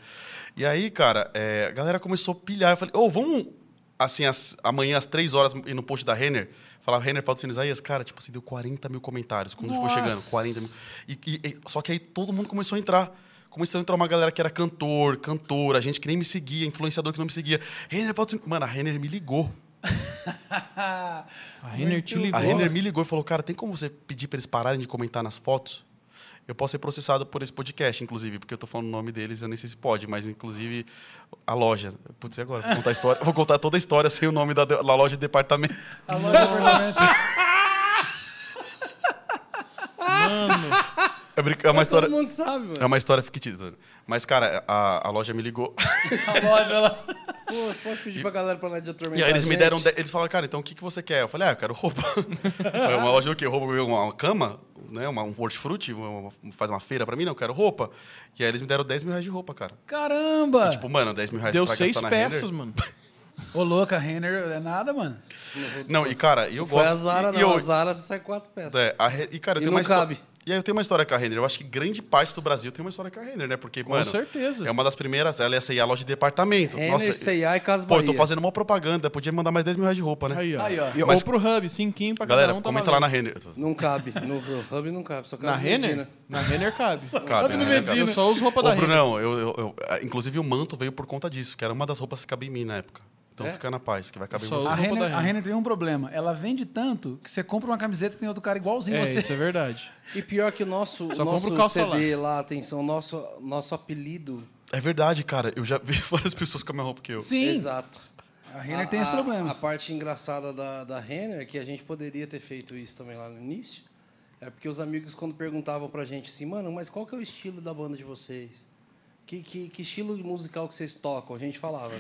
E aí, cara, é, a galera começou a pilhar. Eu falei, ô, vamos, assim, às- amanhã às três horas ir no post da Renner? Falar, Renner, patrocina Isaías. Cara, tipo assim, deu 40 mil comentários quando foi chegando. 40 mil. E, e- e- só que aí todo mundo começou a entrar. Começou a entrar uma galera que era cantor, cantora, gente que nem me seguia, influenciador que não me seguia. Renner, patrocina. Mano, a Renner me ligou. A Renner te ligou. A Renner me ligou e falou: Cara, tem como você pedir para eles pararem de comentar nas fotos? Eu posso ser processado por esse podcast, inclusive, porque eu tô falando o nome deles, eu nem sei se pode, mas inclusive a loja. Putz, e agora? Vou contar, a história, vou contar toda a história sem o nome da, da loja de departamento. A loja de apartamento. Mano, É, brinca- é uma história. Todo mundo sabe, mano. É uma história fictícia. Mas, cara, a, a loja me ligou. A loja, ela... Pô, você pode pedir pra galera pra lá de E atormentar aí eles me deram. de- Eles falaram, cara, então o que, que você quer? Eu falei, ah, eu quero roupa. É uma loja do quê? Roupa, uma, uma cama, né? Uma, um hortifruti, faz uma feira pra mim? Não, eu quero roupa. E aí eles me deram 10 mil reais de roupa, cara. Caramba! Tipo, mano, 10 mil reais deu pra seis gastar na peças, mano. Ô, louca, Renner é nada, mano. Não, e cara, e eu Foi gosto. a Zara, e, não. e eu, A Zara sai quatro peças. é, a e cara, eu E tenho não uma história. Cabe. E aí eu tenho uma história com a Renner. Eu acho que grande parte do Brasil tem uma história com a Renner, né? Porque, Com mano, certeza. é uma das primeiras. Ela ia sair a loja de departamento. Renner, Nossa, C&A e Casa pô, eu Bahia. tô fazendo uma propaganda. Podia mandar mais 10 mil reais de roupa, né? Aí, ó. Aí, ó. E- Mas- Ou pro Hub, cinquinho pra Galera, cada um. tá comenta lá na. Renner. Não cabe. No Hub não cabe. Só cabe Na no Renner? Medina. Na Renner cabe. Cabe, no né? Medina. Cabe. Eu só uso roupa Ô, da Renner. Brunão, eu, eu- eu- inclusive o manto veio por conta disso, que era uma das roupas que cabia em mim na época. Então É? fica na paz, que vai caber Só você. A Renner, a Renner. Tem um problema. Ela vende tanto que você compra uma camiseta e tem outro cara igualzinho a É, você. isso é verdade. E pior que o nosso, Só nosso o calça CD lá, atenção, nosso, nosso apelido. É verdade, cara. Eu já vi várias pessoas com a mesma roupa que eu. Sim. Exato. A Renner tem esse problema. A parte engraçada da, da Renner, é que a gente poderia ter feito isso também lá no início, é porque os amigos, quando perguntavam pra gente assim, mano, mas qual que é o estilo da banda de vocês? Que, que, que estilo musical que vocês tocam? A gente falava.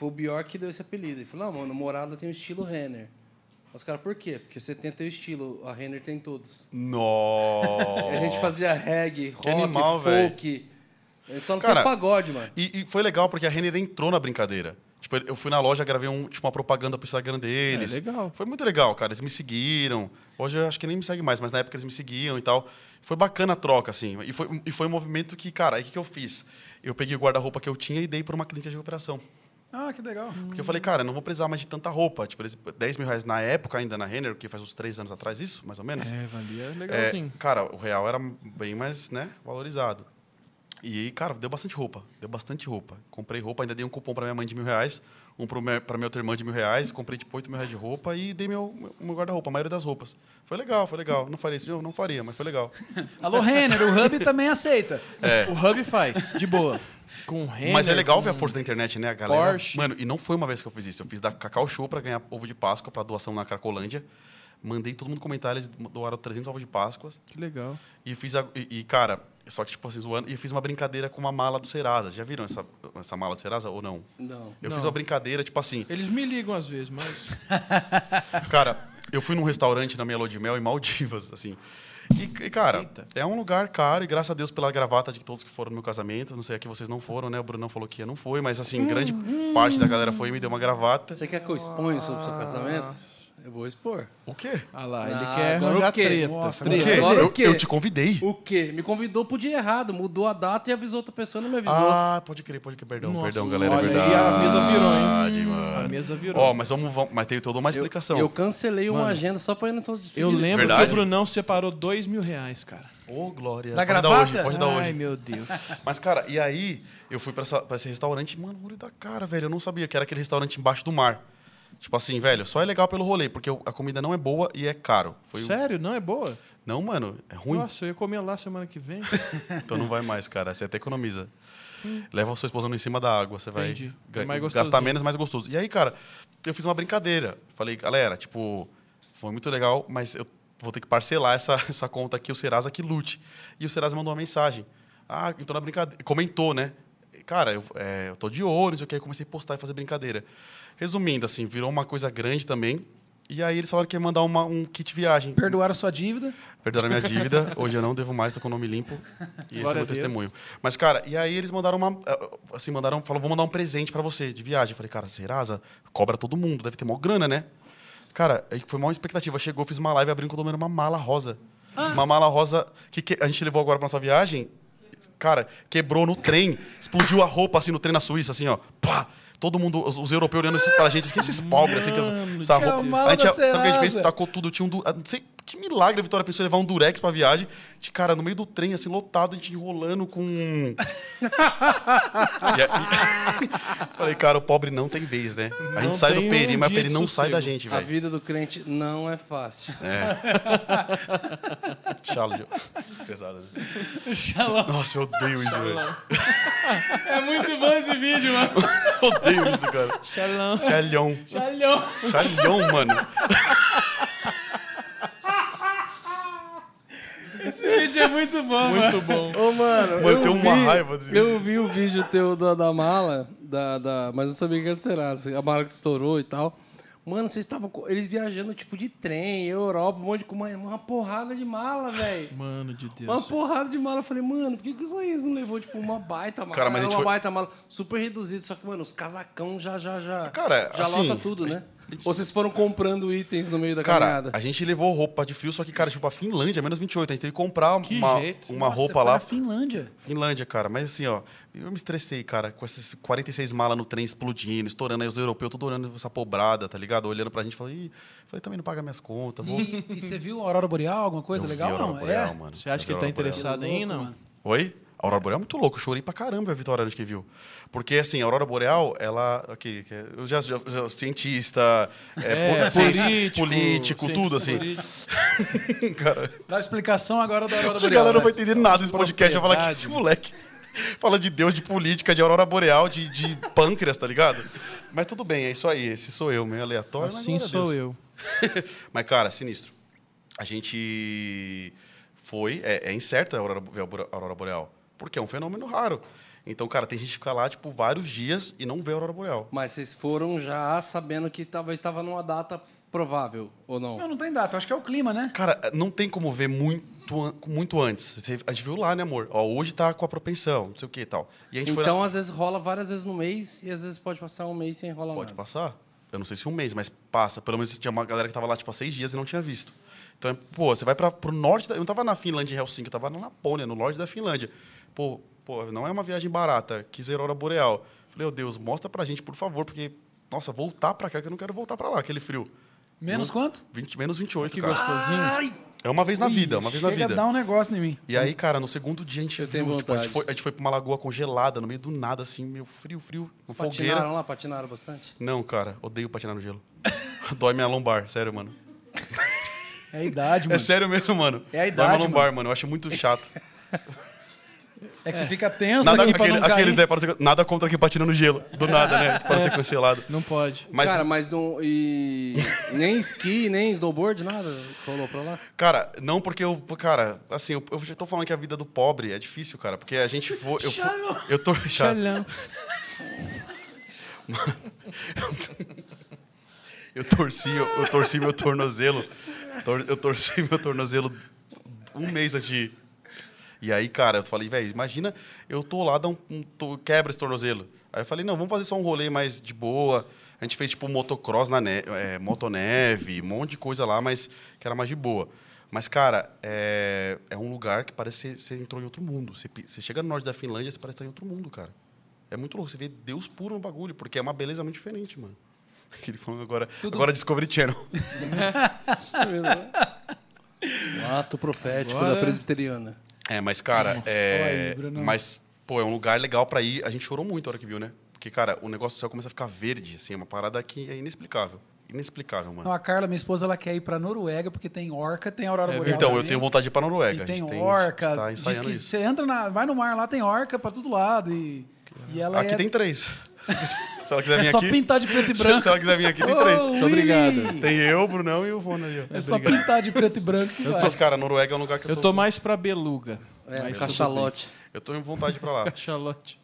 Foi o Bjork que deu esse apelido. Ele falou, não, mano, Morada tem o estilo Renner. Os caras, por quê? Porque você tem teu estilo, a Renner tem todos. Nossa. A gente fazia reggae, rock, animal, folk. A gente só não Cara, fez pagode, mano. E, e foi legal porque a Renner entrou na brincadeira. Tipo, eu fui na loja, gravei um, tipo, uma propaganda pro Instagram deles. É, legal. Foi muito legal, cara. Eles me seguiram. Hoje eu acho que nem me segue mais, mas na época eles me seguiam e tal. Foi bacana a troca, assim. E foi, e foi um movimento que, cara, aí o que, que eu fiz? Eu peguei o guarda-roupa que eu tinha e dei para uma clínica de recuperação. Ah, que legal. Porque eu falei, cara, não vou precisar mais de tanta roupa. Tipo, eles, 10 mil reais na época ainda na Renner, que faz uns três anos atrás isso, mais ou menos. É, valia É, legalzinho. cara, o real era bem mais, né, valorizado. E aí, cara, deu bastante roupa. Deu bastante roupa. Comprei roupa, ainda dei um cupom pra minha mãe de mil reais, um pra minha outra irmã de mil reais, comprei tipo oito mil reais de roupa e dei meu, meu, guarda-roupa, a maioria das roupas. Foi legal, foi legal. Não faria isso novo? Não faria, mas foi legal. Alô, Renner, o Hub também aceita. O Hub faz, de boa. Com Renner. mas é legal ver a força da internet, né, a galera? Porsche. Mano, e não foi uma vez que eu fiz isso. Eu fiz da Cacau Show pra ganhar ovo de Páscoa pra doação na Cracolândia. Mandei todo mundo comentar, eles doaram 300 ovos de Páscoa. Que legal. E fiz a, e, e, cara, só que tipo assim, zoando, e fiz uma brincadeira com uma mala do Serasa. Já viram essa, essa mala do Serasa ou não? Não. Eu Não. fiz uma brincadeira, tipo assim, Eles me ligam às vezes, mas. cara, eu fui num restaurante na minha lua de mel em Maldivas, assim. E, e, cara, Eita. é um lugar caro, e graças a Deus pela gravata de todos que foram no meu casamento. Não sei aqui vocês não foram, né? O Brunão falou que ia, não foi, mas assim, grande parte da galera foi e me deu uma gravata. Você quer que eu exponha sobre o seu casamento? Eu vou expor. O quê? Ah lá, ele Ah, quer agora arranjar o quê? treta. Nossa, O treta. quê? Agora Eu, o quê? eu te convidei. O quê? Me convidou pro dia errado, mudou a data e avisou outra pessoa e não me avisou. Ah, pode crer, pode crer. Perdão, Nossa, perdão, galera. olha é verdade. a mesa virou, hein? mano. A mesa virou. Ó, mas vamos, vamos. Mas tem toda uma eu, explicação. eu cancelei uma Mano, agenda só pra ir no todo Eu lembro Verdade? que o Brunão separou dois mil reais, cara. Ô, Glória. Da pode dar hoje, pode dar Ai, hoje. meu Deus. Mas, cara, e aí eu fui pra, essa- pra esse restaurante, mano, olho da cara, velho. Eu não sabia que era aquele restaurante embaixo do mar. Tipo assim, velho, só é legal pelo rolê, porque a comida não é boa e é caro. Foi Sério? Não é boa? Não, mano, é ruim. Nossa, eu ia comer lá semana que vem. Então não vai mais, cara. Você até economiza. Leva a sua esposa em cima da água, você vai Hum. Entendi. É mais gastar menos, mais gostoso. E aí, cara, eu fiz uma brincadeira. Falei, galera, tipo, foi muito legal, mas eu vou ter que parcelar essa, essa conta aqui, o Serasa que lute. E o Serasa mandou uma mensagem. Ah, então na brincadeira. Comentou, né? Cara, eu, é, eu tô de olho, não sei o que. Aí comecei a postar e fazer brincadeira. Resumindo, assim, virou uma coisa grande também. E aí eles falaram que ia mandar uma- um kit viagem. Perdoaram a sua dívida. Perdoaram a minha dívida. Hoje eu não devo mais, tô com o nome limpo. E esse é o meu testemunho. Mas, cara, e aí eles mandaram uma. Assim, mandaram. Falou, vou mandar um presente pra você de viagem. Eu falei, cara, Serasa cobra todo mundo, deve ter maior grana, né? Cara, aí foi uma expectativa. Chegou, fiz uma live abrindo com uma mala rosa. Uma mala rosa que, que a gente levou agora pra nossa viagem. Cara, quebrou no trem, explodiu a roupa assim no trem na Suíça, assim, ó. Plá! Todo mundo, os, os europeus olhando isso pra gente, que esses pobres, assim, que as- essa que é a roupa. gente, da sabe o que a gente fez? Tacou tudo, tinha um. ah, Não sei que milagre a Vitória pensou em levar um durex pra viagem. De cara, no meio do trem, assim, lotado, a gente enrolando com. E aí- Falei, cara, o pobre não tem vez, né? A Não gente sai do tem um peri, mas o peri não sai da sossego. gente, A velho. vida do crente não é fácil. Tchau, Pesado. né? Shalom. Nossa, eu odeio isso, velho. É muito bom esse vídeo, mano. Eu odeio isso, cara. Tchalão. Chalhão. Shalom. Chalhão, mano. Esse vídeo é muito bom, mano. Muito bom. Ô, mano, Mano, eu tem uma vi, raiva desse Eu vi o vídeo teu da, da mala, da, da, mas eu sabia que era de Serasa, a mala que estourou e tal. Mano, vocês estavam. Eles viajando tipo de trem, Europa, um monte de. Uma, uma porrada de mala, velho. Mano de Deus. Uma porrada de mala. Eu falei, mano, por que, que isso aí não levou, tipo, uma baita mala? Cara, mas a Era gente uma foi- baita mala, super reduzido. Só que, mano, os casacão já, já, já. Cara, já assim, lota tudo, né? Ou vocês foram comprando itens no meio da Cara, caminhada? a gente levou roupa de frio, só que, cara, tipo, a Finlândia, menos 28. A gente teve que comprar Que uma, jeito. uma Nossa, roupa lá. Finlândia. Finlândia, cara. Mas assim, ó, eu me estressei, cara, com essas 46 malas no trem explodindo, estourando aí os europeus, tudo olhando essa pobrada, tá ligado? Olhando pra gente, falei, Ih, falei, também não paga minhas contas, vou. E, e você viu a Aurora Boreal, alguma coisa Eu vi legal? a Aurora não? Boreal, é? mano. Você acha que ele vi tá interessado não? mano. Oi? A Aurora Boreal é muito louco, eu chorei pra caramba a Vitória antes que viu. Porque, assim, a Aurora Boreal, ela. Ok, que é- eu já, já, já cientista, é, É, político, político, tudo assim. cara, Dá a explicação agora da Aurora a Boreal. galera não né? vai entender nada desse podcast. Vai falar que esse moleque fala de Deus, de política, de Aurora Boreal, de, de pâncreas, tá ligado? Mas tudo bem, é isso aí. Esse sou eu, meio aleatório. Assim a sou Deus. eu. Mas, cara, sinistro. A gente foi. É, é incerto a Aurora, a Aurora Boreal. Porque é um fenômeno raro. Então, cara, tem gente que fica lá, tipo, vários dias e não vê a Aurora Boreal. Mas vocês foram já sabendo que talvez estava numa data provável, ou não? Não, não tem data. Acho que é o clima, né? Cara, não tem como ver muito, muito antes. A gente viu lá, né, amor? Ó, hoje tá com a propensão, não sei o que e tal. E Então, na... às vezes rola várias vezes no mês e às vezes pode passar um mês sem rolar Pode nada. passar? Eu não sei se um mês, mas passa. Pelo menos tinha uma galera que tava lá, tipo, há seis dias e não tinha visto. Então, pô, você vai para pro norte... Da... Eu não tava na Finlândia, em Helsinki, eu tava na Lapônia, no norte da Finlândia. Pô, pô, não é uma viagem barata. Quis ver a Aurora Boreal. Falei, meu Deus, mostra pra gente, por favor, porque... Nossa, voltar pra cá, que eu não quero voltar pra lá, aquele frio. Menos quanto? 20, menos 28, Que cara. gostosinho. É uma vez na vida, uma vez na Chega a vida. dar um negócio em mim. E aí, cara, no segundo dia a gente Eu viu, tipo, a, gente foi, a gente foi pra uma lagoa congelada, no meio do nada, assim, meio frio, frio, uma Vocês fogueira. patinaram lá? Patinaram bastante? Não, cara, odeio patinar no gelo. Dói minha lombar, sério, mano. É a idade, mano. É sério mesmo, mano. É a Dói idade, minha lombar, mano. Eu acho muito chato. É que você fica tenso Nada, aqui pra aquele- aqueles, né, para ser- nada contra quem patina no gelo. Do nada, né? Para ser cancelado. Não pode. Mas, Cara, mas não. E. nem esqui, nem snowboard, nada rolou pra lá? cara, não porque eu. Cara, assim, eu, eu já tô falando que a vida do pobre é difícil, cara. Porque a gente foi. Eu, fui- eu tô. Tchalhão. Eu torci, eu, eu torci meu tornozelo. Tor- eu torci meu tornozelo um mês antes de. E aí, cara, eu falei, velho, imagina, eu tô lá, dá um, um- tô- quebra esse tornozelo. Aí eu falei, não, vamos fazer só um rolê mais de boa. A gente fez, tipo, motocross na neve, é, motoneve, um monte de coisa lá, mas que era mais de boa. Mas, cara, é, é um lugar que parece que você entrou em outro mundo. Você, você chega no norte da Finlândia, você parece estar em outro mundo, cara. É muito louco. Você vê Deus puro no bagulho, porque é uma beleza muito diferente, mano. Ele falando agora, agora Discovery Channel. Um ato profético Agora- da presbiteriana. É, mas, cara, Olha é. aí, mas, pô, é um lugar legal pra ir. A gente chorou muito a hora que viu, né? Porque, cara, o negócio do céu começa a ficar verde, assim, é uma parada que é inexplicável. Inexplicável, mano. Não, a Carla, minha esposa, ela quer ir pra Noruega porque tem orca, tem aurora É boreal. Então, eu tenho vontade de ir pra Noruega. E a tem gente tem, orca. está diz ensaiando que isso. você entra na, vai no mar lá, tem orca pra todo lado e, e ela Aqui é, tem três. Se ela quiser é vir só aqui. pintar de preto e Se branco. ela quiser vir aqui, tem três. Willy! obrigado. Tem eu, o Brunão e o Vona ali, ó. É só pintar de preto e branco vai. Mas, cara, Noruega é um lugar que eu Eu tô. tô mais pra beluga. É, Mas cachalote. Eu tô em vontade pra lá. Cachalote.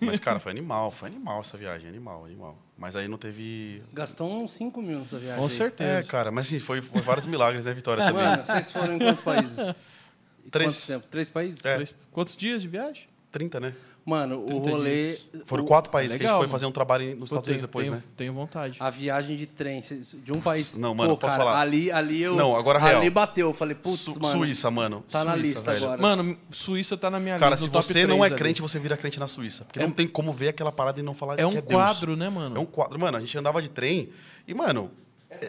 Mas, cara, foi animal, foi animal essa viagem, animal, animal. Mas aí não teve. Gastou uns 5 mil nessa viagem. Com certeza. É, cara, mas sim, foi, foi vários milagres, né, Vitória, também. Mano, vocês foram em quantos países? Três. Quanto tempo? Três países? É. Três- Quantos dias de viagem? 30, né? Mano, o 30 rolê. dias. Foram o- quatro países que a legal, gente foi mano. fazer um trabalho nos Pô, Estados Unidos tenho, depois, tenho, né? tenho vontade. A viagem de trem de um país. Não, mano, Pô, posso cara, falar? Ali, ali eu. Não, agora Ali real. bateu. Eu falei, putz, Su- mano. Suíça, mano. Tá na Suíça, lista velho. agora. Mano, Suíça tá na minha Cara, lista. se no top você não é três ali. crente, você vira crente na Suíça. Porque não tem como ver aquela parada e não falar É um que é Deus. quadro, né, mano? É um quadro. Mano, a gente andava de trem e, mano. É,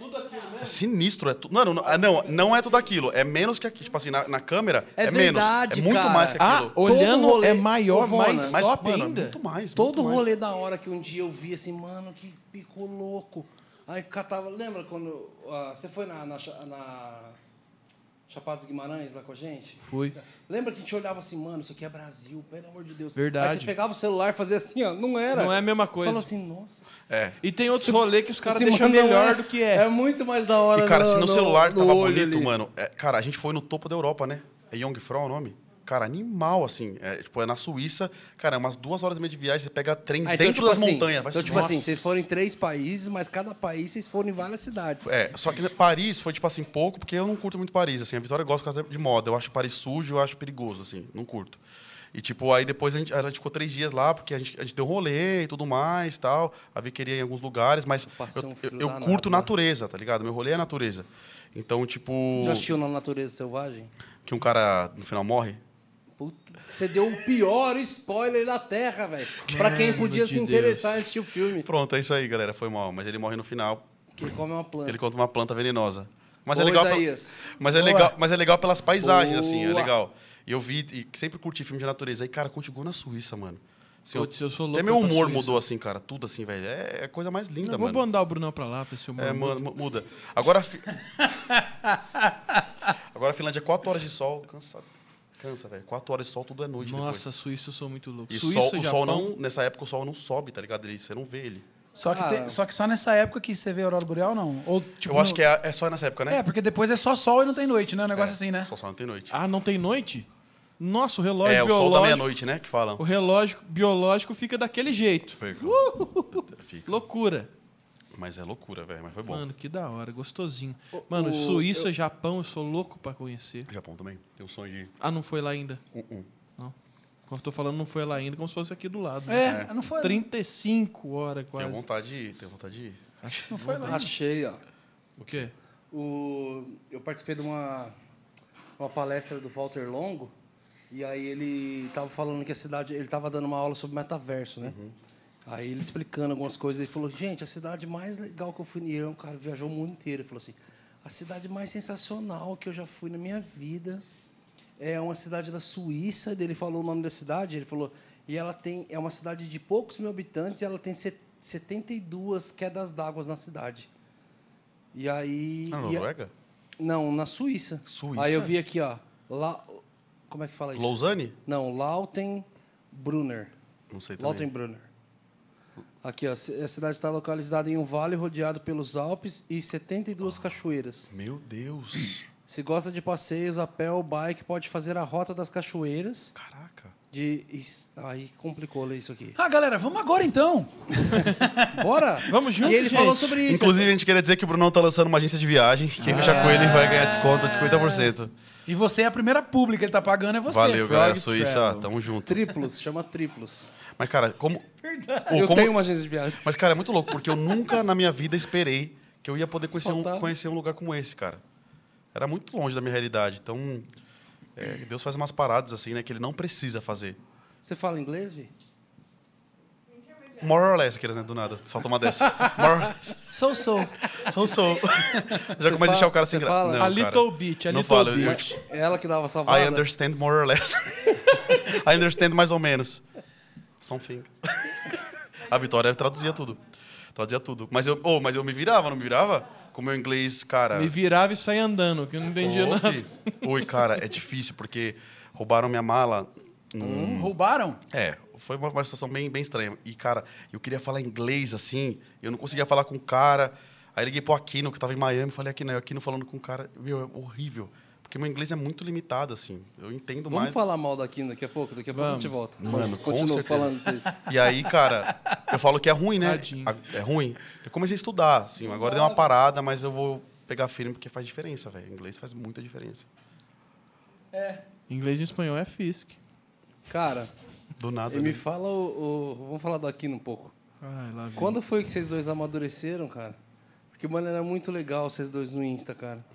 é sinistro. É tu... Mano, não, ah, não, não é tudo aquilo. É menos que aqui. Tipo assim, na, na câmera é, É menos. verdade, É muito cara. mais que Ah, aquilo. olhando rolê- é maior, Vona, mais Mas, top mano, ainda. muito mais. Todo muito mais. rolê da hora que um dia eu vi assim, mano, que ficou louco. Aí catava. Lembra quando. ah, você foi na, na, na Chapada dos Guimarães lá com a gente? Fui. Lembra que a gente olhava assim, mano, isso aqui é Brasil, pelo amor de Deus. Verdade. Aí você pegava o celular e fazia assim, ó, não era. Não é a mesma Você coisa. falou assim, nossa. É. E tem outros rolês que os caras deixam melhor é- do que é. É muito mais da hora. E, cara, no, se no celular no tava bonito, ali. mano. é, cara, a gente foi no topo da Europa, né? É Jungfrau o nome? Cara, animal, assim. É, tipo, é na Suíça. Cara, é umas duas horas e meia de viagem, você pega trem Ah, então, dentro tipo das assim, montanhas. Vai Então, tipo Nossa. assim, vocês foram em três países, mas cada país vocês foram em várias cidades. É, só que né, Paris foi, tipo assim, pouco, porque eu não curto muito Paris, assim. A Vitória gosta por causa de moda. Eu acho Paris sujo, eu acho perigoso, assim. Não curto. E, tipo, aí depois a gente, a gente ficou três dias lá, porque a gente, a gente deu rolê e tudo mais, tal. A Vi queria ir em alguns lugares, mas eu, eu, eu curto lá. natureza, tá ligado? Meu rolê é natureza. Então, tipo... Já assistiu na Natureza Selvagem? Que um cara, no final, morre. Puta, você deu o pior spoiler da Terra, velho. Pra quem podia de se interessar em assistir o filme. Pronto, é isso aí, galera. Foi mal. Mas ele morre no final. Que ele come uma planta. Ele conta uma planta venenosa. Mas Boa, é legal. Isaías. Mas é Boa. legal, mas é legal pelas paisagens, assim, é Boa. legal. E eu vi e sempre curti filme de natureza. Aí, cara, continuou na Suíça, mano. Assim, Putz, eu sou louco Até meu humor mudou, assim, cara. Tudo assim, velho. É, é a coisa mais linda, Eu vou mano. mandar o Brunão pra lá, pra esse humor. É, muda. mano, mu- muda. Agora. Fi- Agora a Finlândia é 4 horas de sol. Cansa. Cansa, velho. 4 horas de sol, tudo é noite Nossa, depois. Suíça eu sou muito louco. E Suíça, sol, o sol Japão, não. Nessa época o sol não sobe, tá ligado? Ele, você não vê ele. Só que, Ah. tem- só que só nessa época que você vê a aurora boreal, não? Ou, tipo, eu acho no- que é, é só nessa época, né? É, porque depois é só sol e não tem noite, né? Um negócio É, assim, né? Só sol não tem noite. Ah, não tem noite? Nossa, o relógio é, o biológico. sol da meia-noite, né? Que falam. O relógio biológico fica daquele jeito. Fica. Loucura. Mas é loucura, velho. Mas foi bom. Mano, que da hora, gostosinho. O- Mano, o- Suíça, Japão, eu sou louco pra conhecer. Japão também. Tem um sonho de. Ah, não foi lá ainda. Uh, uh. Não. Quando eu tô falando não foi lá ainda, como se fosse aqui do lado. né? É, não foi. 35 horas Tenho quase. vontade de ir. Tenho vontade de ir. Não foi lá. Achei, ó. O quê? O, eu participei de uma, uma palestra do Walter Longo, e aí ele tava falando que a cidade. Ele tava dando uma aula sobre metaverso, né? Aí ele explicando algumas coisas, ele falou: gente, a cidade mais legal que eu fui. E ele é um cara que viajou o mundo inteiro. Ele falou assim: a cidade mais sensacional que eu já fui na minha vida é uma cidade da Suíça. Ele falou o nome da cidade, ele falou. E ela tem. É uma cidade de poucos mil habitantes e ela tem set- 72 quedas d'água na cidade. E aí. Na e a- Noruega? não, na Suíça. Suíça? Aí eu vi aqui, ó. La... Como é que fala isso? Lausanne? Não, Lautenbrunner. Não sei também. Lautenbrunner. Aqui, ó. A cidade está localizada em um vale rodeado pelos Alpes e 72 cachoeiras. Meu Deus. Se gosta de passeios a pé ou bike, pode fazer a rota das cachoeiras. Caraca. de. Aí complicou ler isso aqui. Ah, galera, vamos agora então. Bora! Vamos junto, E ele gente. falou sobre isso. Inclusive, a gente queria dizer que o Brunão tá lançando uma agência de viagem. Quem fechar com ele vai ganhar desconto de 50%. E você é a primeira pública, ele tá pagando é você. Valeu, galera Suíça. Travel. Tamo junto. Triplos, chama triplos. Mas, cara, como. Ô, eu como- tenho uma agência de viagem. Mas, cara, é muito louco, porque eu nunca na minha vida esperei que eu ia poder conhecer um, conhecer um lugar como esse, cara. Era muito longe da minha realidade. Então, é, Deus faz umas paradas assim, né, que ele não precisa fazer. Você fala inglês, Vi? More or less, aqueles, né, do nada. Solta uma dessa. More or less. Sou, sou. Sou, sou. Já começa a deixar o cara sem graça. A little bit, a Não little falo, bit. eu- É ela que dava salvada. I understand more or less. I understand mais ou menos. Something. A Vitória traduzia tudo. Traduzia tudo. Mas eu, oh, mas eu me virava, não me virava? Com o meu inglês, cara. Me virava e saía andando, que eu não entendia nada. Oi, cara, é difícil, porque roubaram minha mala. num- Hum, roubaram? É, foi uma, uma situação bem, bem estranha. E, cara, eu queria falar inglês, assim, eu não conseguia falar com o cara. Aí liguei pro Aquino, que tava em Miami, falei, Aquino, aí o Aquino falando com o cara, meu, é horrível. Porque meu inglês é muito limitado, assim. Eu entendo Vamos mais. falar mal daqui daqui a pouco? Daqui a pouco a gente volta. Mano, Mas continua falando isso aí. E aí, cara, eu falo que é ruim, né? Tadinho. É ruim. Eu comecei a estudar, assim. Agora deu uma parada, mas eu vou pegar firme porque faz diferença, velho. Inglês faz muita diferença. Inglês e espanhol é FISC. Cara, Do nada. e me né? fala o, o- Vamos falar do Aquino um pouco. Ai, lá vem. Quando foi que vocês dois amadureceram, cara? Porque, mano, era muito legal vocês dois no Insta, cara.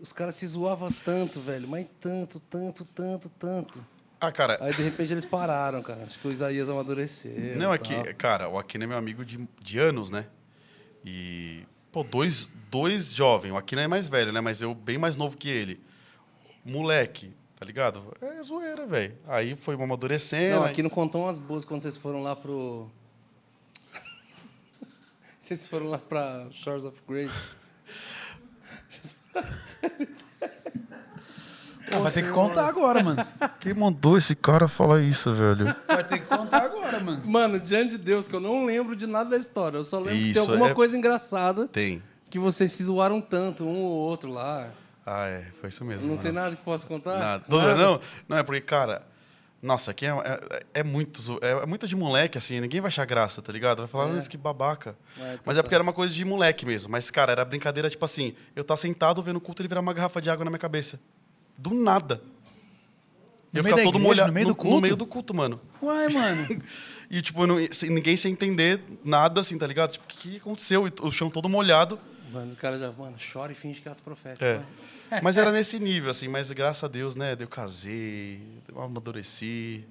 Os caras se zoavam tanto, velho. Mas tanto, tanto, tanto, tanto. Ah, cara, Aí, de repente, eles pararam, cara. Acho que o Isaías amadureceu. Não, é que, cara, o Aquino é meu amigo de, de anos, né? E, pô, dois, dois jovens. O Aquino é mais velho, né? Mas eu bem mais novo que ele. Moleque, tá ligado? É zoeira, velho. Aí foi uma amadurecendo. Não, aqui não contou umas boas quando vocês foram lá pro. vocês foram lá pra Shores of Grace. Ah, vai ter que contar agora, mano. Quem mandou esse cara falar isso, velho? Vai ter que contar agora, mano. Mano, diante de Deus, que eu não lembro de nada da história. Eu só lembro que tem alguma é- coisa engraçada Tem. que vocês se zoaram tanto, um ou outro lá. Ah, é. Foi isso mesmo. Não mano. tem nada que possa contar? Nada. Zoando, Não, não, é porque, cara. Nossa, aqui é, é, é muito. É, é muito de moleque, assim. Ninguém vai achar graça, tá ligado? Vai falar, É. que babaca. É, Mas é porque era uma coisa de moleque mesmo. Mas, cara, era brincadeira, tipo assim, eu tá sentado vendo o culto e ele virar uma garrafa de água na minha cabeça. Do nada. No eu meio ficar da todo igreja, molhado. no meio do No culto? meio do culto, mano. Uai, mano. E, tipo, não- sem- ninguém sem entender nada, assim, tá ligado? Tipo, o que, aconteceu? E o chão todo molhado. Mano, o cara já, mano, chora e finge que é ato profético. É. vai. Mas era nesse nível, assim. Mas graças a Deus, né? Eu casei, eu amadureci.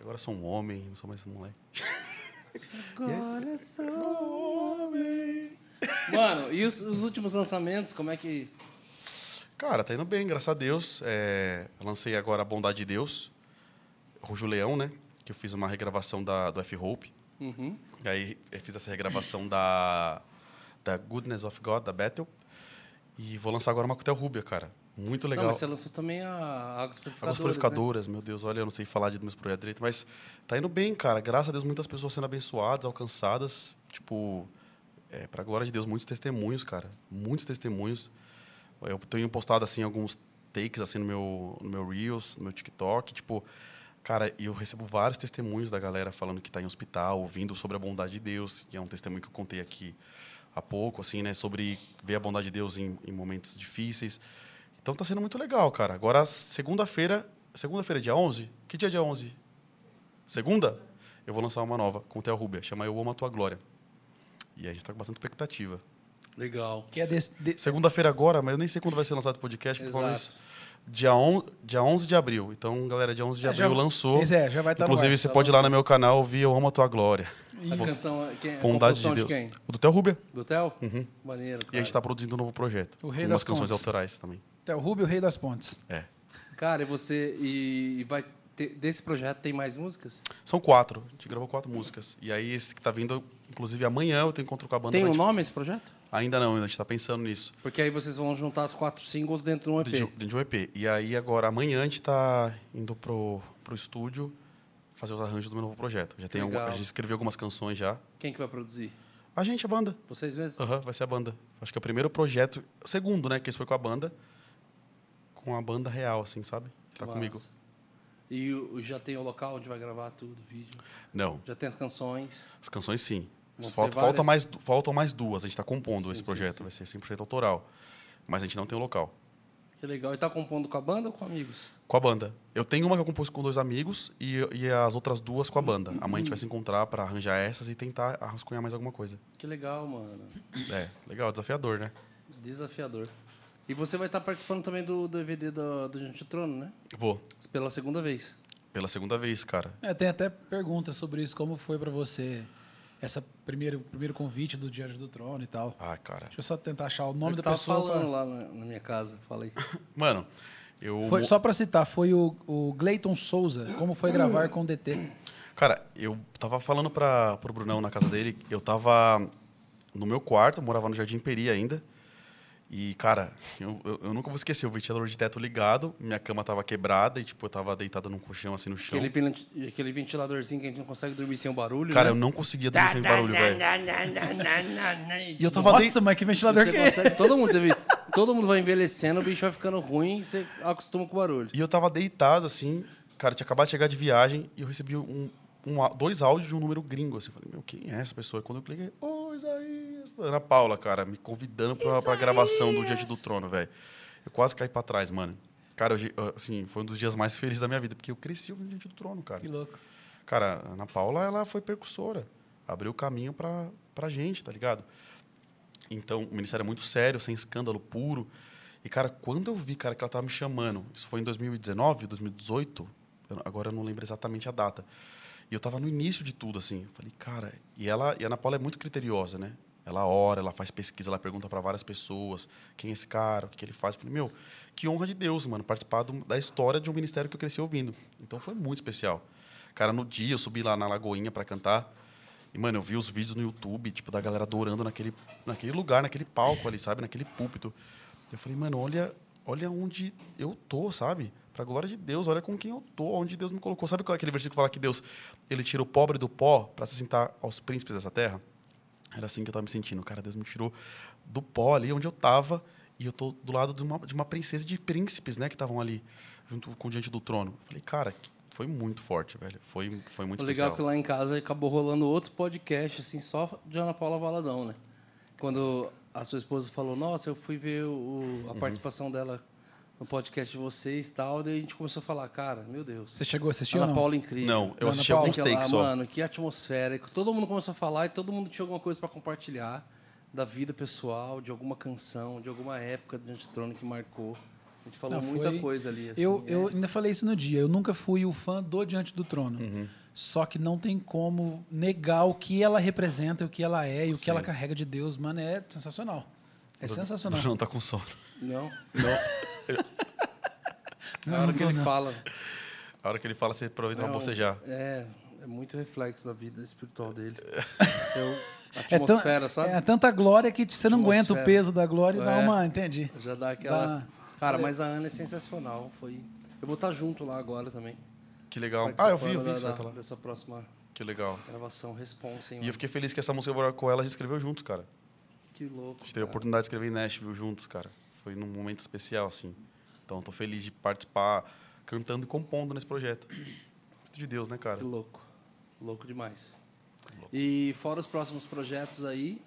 Agora sou um homem, não sou mais um moleque. Agora eu sou homem. Mano, e os, os últimos lançamentos, como é que. Cara, tá indo bem, graças a Deus. É, lancei agora A Bondade de Deus, Rujo Leão, né? Que eu fiz uma regravação da, do F-Hope. Uhum. E aí eu fiz essa regravação da, da Goodness of God, da Battle. E vou lançar agora uma Cotel Rúbia, cara. Muito legal. Não, mas você lançou também a Águas Purificadoras. Águas Né? purificadoras, meu Deus, olha, eu não sei falar de meus projetos direito, mas tá indo bem, cara. Graças a Deus, muitas pessoas sendo abençoadas, alcançadas. Tipo, é, pra glória de Deus, muitos testemunhos, cara. Muitos testemunhos. Eu tenho postado, assim, alguns takes, assim, no meu, no meu Reels, no meu TikTok. Tipo, cara, eu recebo vários testemunhos da galera falando que tá em hospital, ouvindo sobre a bondade de Deus, que é um testemunho que eu contei aqui há pouco, assim, né? Sobre ver a bondade de Deus em, em momentos difíceis. Então tá sendo muito legal, cara. Agora, segunda-feira. Segunda-feira, dia 11? Que dia é dia 11? Segunda? Eu vou lançar uma nova com o Theo Rubia. Chama Eu Amo a Tua Glória. E a gente tá com bastante expectativa. Legal. Que é desse, de- Segunda-feira agora, mas eu nem sei quando vai ser lançado o podcast. que eu tô falando isso. Dia, on, dia 11 de abril. Então, galera, dia 11 de É, abril já- lançou. É, já vai estar no Inclusive, ar. você Tá pode ir lá no meu canal ouvir Eu Amo a Tua Glória. A canção, quem, a Bondade de composição Deus. quem? O do Theo Rubia. Do Theo? Uhum. Maneiro, cara. E a gente tá produzindo um novo projeto. O Rei Umas das canções Pontes. autorais também. Theo Rubio, o rei das pontes. É. Cara, e você... E, e vai ter, desse projeto tem mais músicas? São quatro. A gente gravou quatro músicas. E aí, esse que tá vindo, inclusive amanhã, eu tenho encontro com a banda. Tem um nome esse projeto? Ainda não, a gente tá pensando nisso. Porque aí vocês vão juntar as quatro singles dentro de um EP. Dentro de, um EP. E aí, agora, amanhã, a gente tá indo pro, pro estúdio fazer os arranjos do meu novo projeto. Já tem Legal. a gente escreveu algumas canções já. Quem que vai produzir? A gente, a banda. Vocês mesmos? Aham, vai ser a banda. Acho que é o primeiro projeto. O segundo, né? Que esse foi com a banda. Com a banda real, assim, sabe? Que tá Massa. comigo. E o- já tem o local onde vai gravar tudo, vídeo. Não, Já tem as canções. as canções sim. Falta, falta mais, faltam mais duas. A gente está compondo Sim, esse sim, projeto. sim. Vai ser 100% autoral. Mas a gente não tem o local. Que legal. E tá compondo com a banda ou com amigos? Com a banda. Eu tenho uma que eu compus com dois amigos e, e as outras duas com a banda. Amanhã a gente vai se encontrar para arranjar essas e tentar arrascunhar mais alguma coisa. Que legal, mano. É, legal, desafiador, né? Desafiador. E você vai estar participando também do DVD do, do Gente do Trono, né? Vou. Pela segunda vez. Pela segunda vez, cara. É, tem até perguntas sobre isso, como foi pra você essa primeiro primeiro convite do Diante do Trono e tal. Ah, cara. Deixa eu só tentar achar o Eu nome da pessoa. falando pra- lá na, na minha casa. Falei. Mano, eu. Foi, só pra citar, foi o, o Gleiton Souza, como foi gravar com o DT. Cara, eu tava falando para pro Brunão na casa dele, eu tava no meu quarto, eu morava no Jardim Peri ainda. E, cara, eu, eu, eu nunca vou esquecer, o ventilador de teto ligado, minha cama tava quebrada e, tipo, eu tava deitado num colchão, assim, no chão. Aquele, aquele ventiladorzinho que a gente não consegue dormir sem o barulho. Cara, né? eu não conseguia dormir sem barulho, velho. E eu tava Nossa, dei- mas que ventilador Você que é consegue- todo, mundo teve- todo mundo vai envelhecendo, o bicho vai ficando ruim e você acostuma com o barulho. E eu tava deitado, assim, cara, tinha acabado de chegar de viagem e eu recebi um, um dois áudios de um número gringo, assim. Eu falei, meu, quem é essa pessoa? E quando eu cliquei, ô, Isaías. Ana Paula, cara, me convidando pra, pra gravação do Diante do Trono, velho. Eu quase caí pra trás, mano. Cara, hoje, assim, foi um dos dias mais felizes da minha vida, porque eu cresci ouvindo Diante do Trono, cara. Que louco. Cara, a Ana Paula, ela foi percussora. Abriu o caminho pra, pra gente, tá ligado? Então, o ministério é muito sério, sem escândalo puro. E, cara, quando eu vi, cara, que ela tava me chamando, isso foi em 2019, 2018, eu- agora eu não lembro exatamente a data. E eu tava no início de tudo, assim. Eu falei, cara... E, ela, e a Ana Paula é muito criteriosa, né? Ela ora, ela faz pesquisa, ela pergunta para várias pessoas quem é esse cara, o que, ele faz. Eu falei, meu, que honra de Deus, mano, participar do- da história de um ministério que eu cresci ouvindo. Então foi muito especial. Cara, no dia eu subi lá na Lagoinha para cantar. E, mano, eu vi os vídeos no YouTube, tipo, da galera adorando naquele, naquele lugar, naquele palco ali, sabe? Naquele púlpito. Eu falei, mano, olha, olha onde eu tô, sabe? Pra glória de Deus, olha com quem eu tô, onde Deus me colocou. Sabe é aquele versículo que fala que Deus, ele tira o pobre do pó para se sentar aos príncipes dessa terra? Era assim que eu tava me sentindo. Cara, Deus me tirou do pó ali onde eu tava e eu tô do lado de uma, de uma princesa de príncipes, né, que estavam ali junto com diante do trono. Eu falei, cara, foi muito forte, velho. Foi, foi muito O legal é especial. que lá em casa acabou rolando outro podcast, assim, só de Ana Paula Valadão, né? Quando a sua esposa falou, nossa, eu fui ver o- a Uhum. participação dela no podcast de vocês e tal, daí a gente começou a falar, cara, meu Deus. Você chegou a assistir Ana? Paula incrível. Não, eu Ana assisti Paula, alguns aquela- takes só. Mano, que atmosfera. E Todo mundo começou a falar e todo mundo tinha alguma coisa para compartilhar da vida pessoal, de alguma canção, de alguma época do Trono que marcou. A gente falou Não, muita foi- coisa ali. Assim, Eu, é. eu ainda falei isso no dia. Eu nunca fui o fã do Diante do Trono. Uhum. Só que não tem como negar o que ela representa, o que ela é e o que Sim. ela carrega de Deus. Mano, é sensacional. É sensacional. Não tá com sono. Não. Não, Na hora que ele não. fala. A hora que ele fala, você aproveita pra Não, bocejar. É, é muito reflexo da vida espiritual dele. Eu, a É, atmosfera, sabe? é tanta glória que você não aguenta o peso da glória e dá É. uma. Entendi. Já dá aquela. Dá- Cara, mas a Ana é sensacional. Foi. Eu vou estar junto lá agora também. Que legal. Ah, eu vi, eu vi, da- da- lá. dessa próxima Que legal. gravação Responsa, hein, E eu fiquei feliz que essa música agora com ela a gente escreveu juntos, cara. Que louco. A gente teve a oportunidade de escrever em Nashville juntos, cara. Foi num momento especial, assim. Então, tô feliz de participar cantando e compondo nesse projeto. Muito de Deus, né, cara? Que louco. Louco demais. E fora os próximos projetos aí,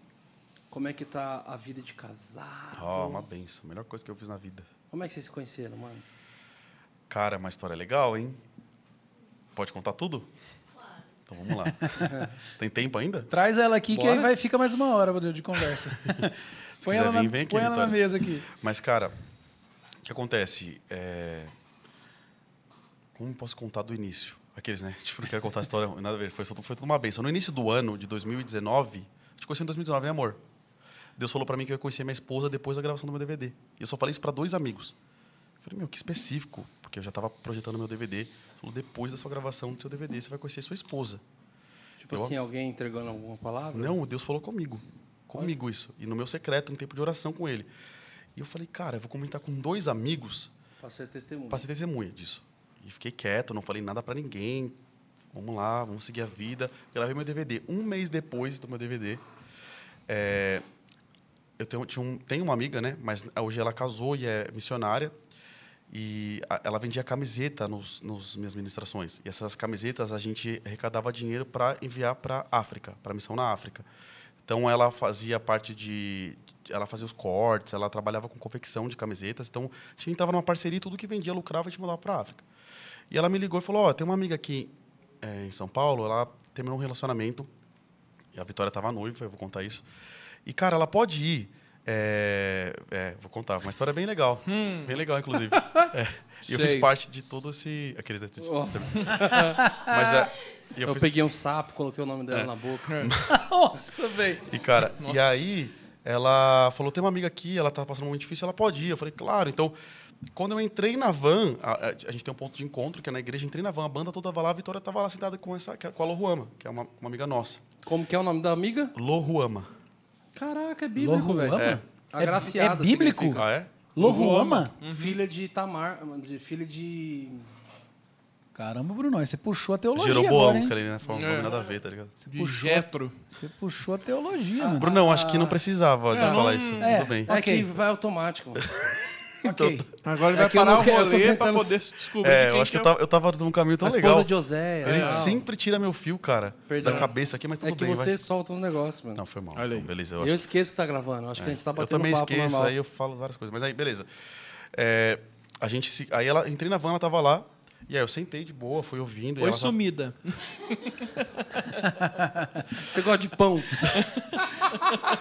como é que tá a vida de casado? Ó, uma benção. Melhor coisa que eu fiz na vida. Como é que vocês se conheceram, mano? Cara, uma história legal, hein? Pode contar tudo? Então vamos lá. Tem tempo ainda? Traz ela aqui que Bora. aí vai, fica mais uma hora de conversa. põe quiser ela, na, vir, vem aqui, põe ela na mesa aqui. Mas, cara, o que acontece? É... Como posso contar do início? Aqueles, né? Tipo, não quero contar a história, nada a ver. Foi, foi tudo uma benção. No início do ano de 2019, a gente conheceu em 2019, né, amor? Deus falou pra mim que eu ia conhecer minha esposa depois da gravação do meu DVD. E eu só falei isso pra dois amigos. Eu falei, meu, que específico. Porque eu já tava projetando meu DVD. Ele falou, depois da sua gravação do seu DVD, você vai conhecer sua esposa. Tipo Eu- assim, alguém entregando alguma palavra? Não, Deus falou comigo. Comigo isso. E no meu secreto, no tempo de oração com ele. E eu falei, cara, eu vou comentar com dois amigos Pra ser testemunha. para ser testemunha disso. E fiquei quieto, não falei nada para ninguém. Vamos lá, vamos seguir a vida. Gravei meu DVD. Um mês depois do meu DVD, é, eu tenho, tinha um- tenho uma amiga, né? Mas hoje ela casou e é missionária. E a, ela vendia camiseta nos, nos minhas ministrações. E essas camisetas a gente arrecadava dinheiro para enviar para África, para missão na África. Então ela fazia parte de ela fazia os cortes, ela trabalhava com confecção de camisetas. Então a gente entrava numa parceria tudo que vendia lucrava a gente mandava para África. E ela me ligou e falou: "Ó, oh, tem uma amiga aqui é, em São Paulo, ela terminou um relacionamento e a Vitória estava noiva, eu vou contar isso. E cara, ela pode ir é, é, vou contar, uma história bem legal. Hum. Bem legal, inclusive. É, e eu fiz parte de todo esse. Aqueles. Mas é. Eu, eu fiz... peguei um sapo, coloquei o nome dela é. na boca. Nossa, velho. E, cara, Nossa. e aí ela falou: tem uma amiga aqui, ela tá passando um momento difícil, ela pode ir. Eu falei, claro. Então, quando eu entrei na van, a, a, gente tem um ponto de encontro, que é na igreja, entrei na van, a banda toda vai lá, a Vitória tava lá sentada com, essa, com a Lohuama, que é uma, uma amiga nossa. Como que é o nome da amiga? Lohuama. Caraca, é bíblico, velho. É. Agraciada. É, é bíblico? Significa. Ah, é? Lohuama? Uhum. Filha de Tamar, de, filha de... Caramba, Bruno, você puxou a teologia Jeroboão, agora, que ali, né? Falando é. nada a ver, tá ligado? Você puxou, Jetro. Você puxou a teologia, ah, Bruno, não, acho que não precisava de falar isso. É, Tudo bem. É okay. que vai automático. Então, Agora ele é vai parar o rolê pra poder descobrir é, eu acho que, é eu, tava, eu tava num caminho tão a legal. A de José. Ele é. sempre tira meu fio, cara, Perdão. da cabeça aqui, mas tudo bem. É que bem, você vai. solta uns negócios, mano. Não, foi mal. Então, beleza. Eu, eu esqueço que tá gravando. Acho que a gente tá batendo Eu também papo esqueço, normal. aí eu falo várias coisas. Mas aí, beleza. É, a gente se, aí ela, entrei na van, ela tava lá. E aí eu sentei de boa, fui ouvindo. Foi sumida. Você gosta de pão?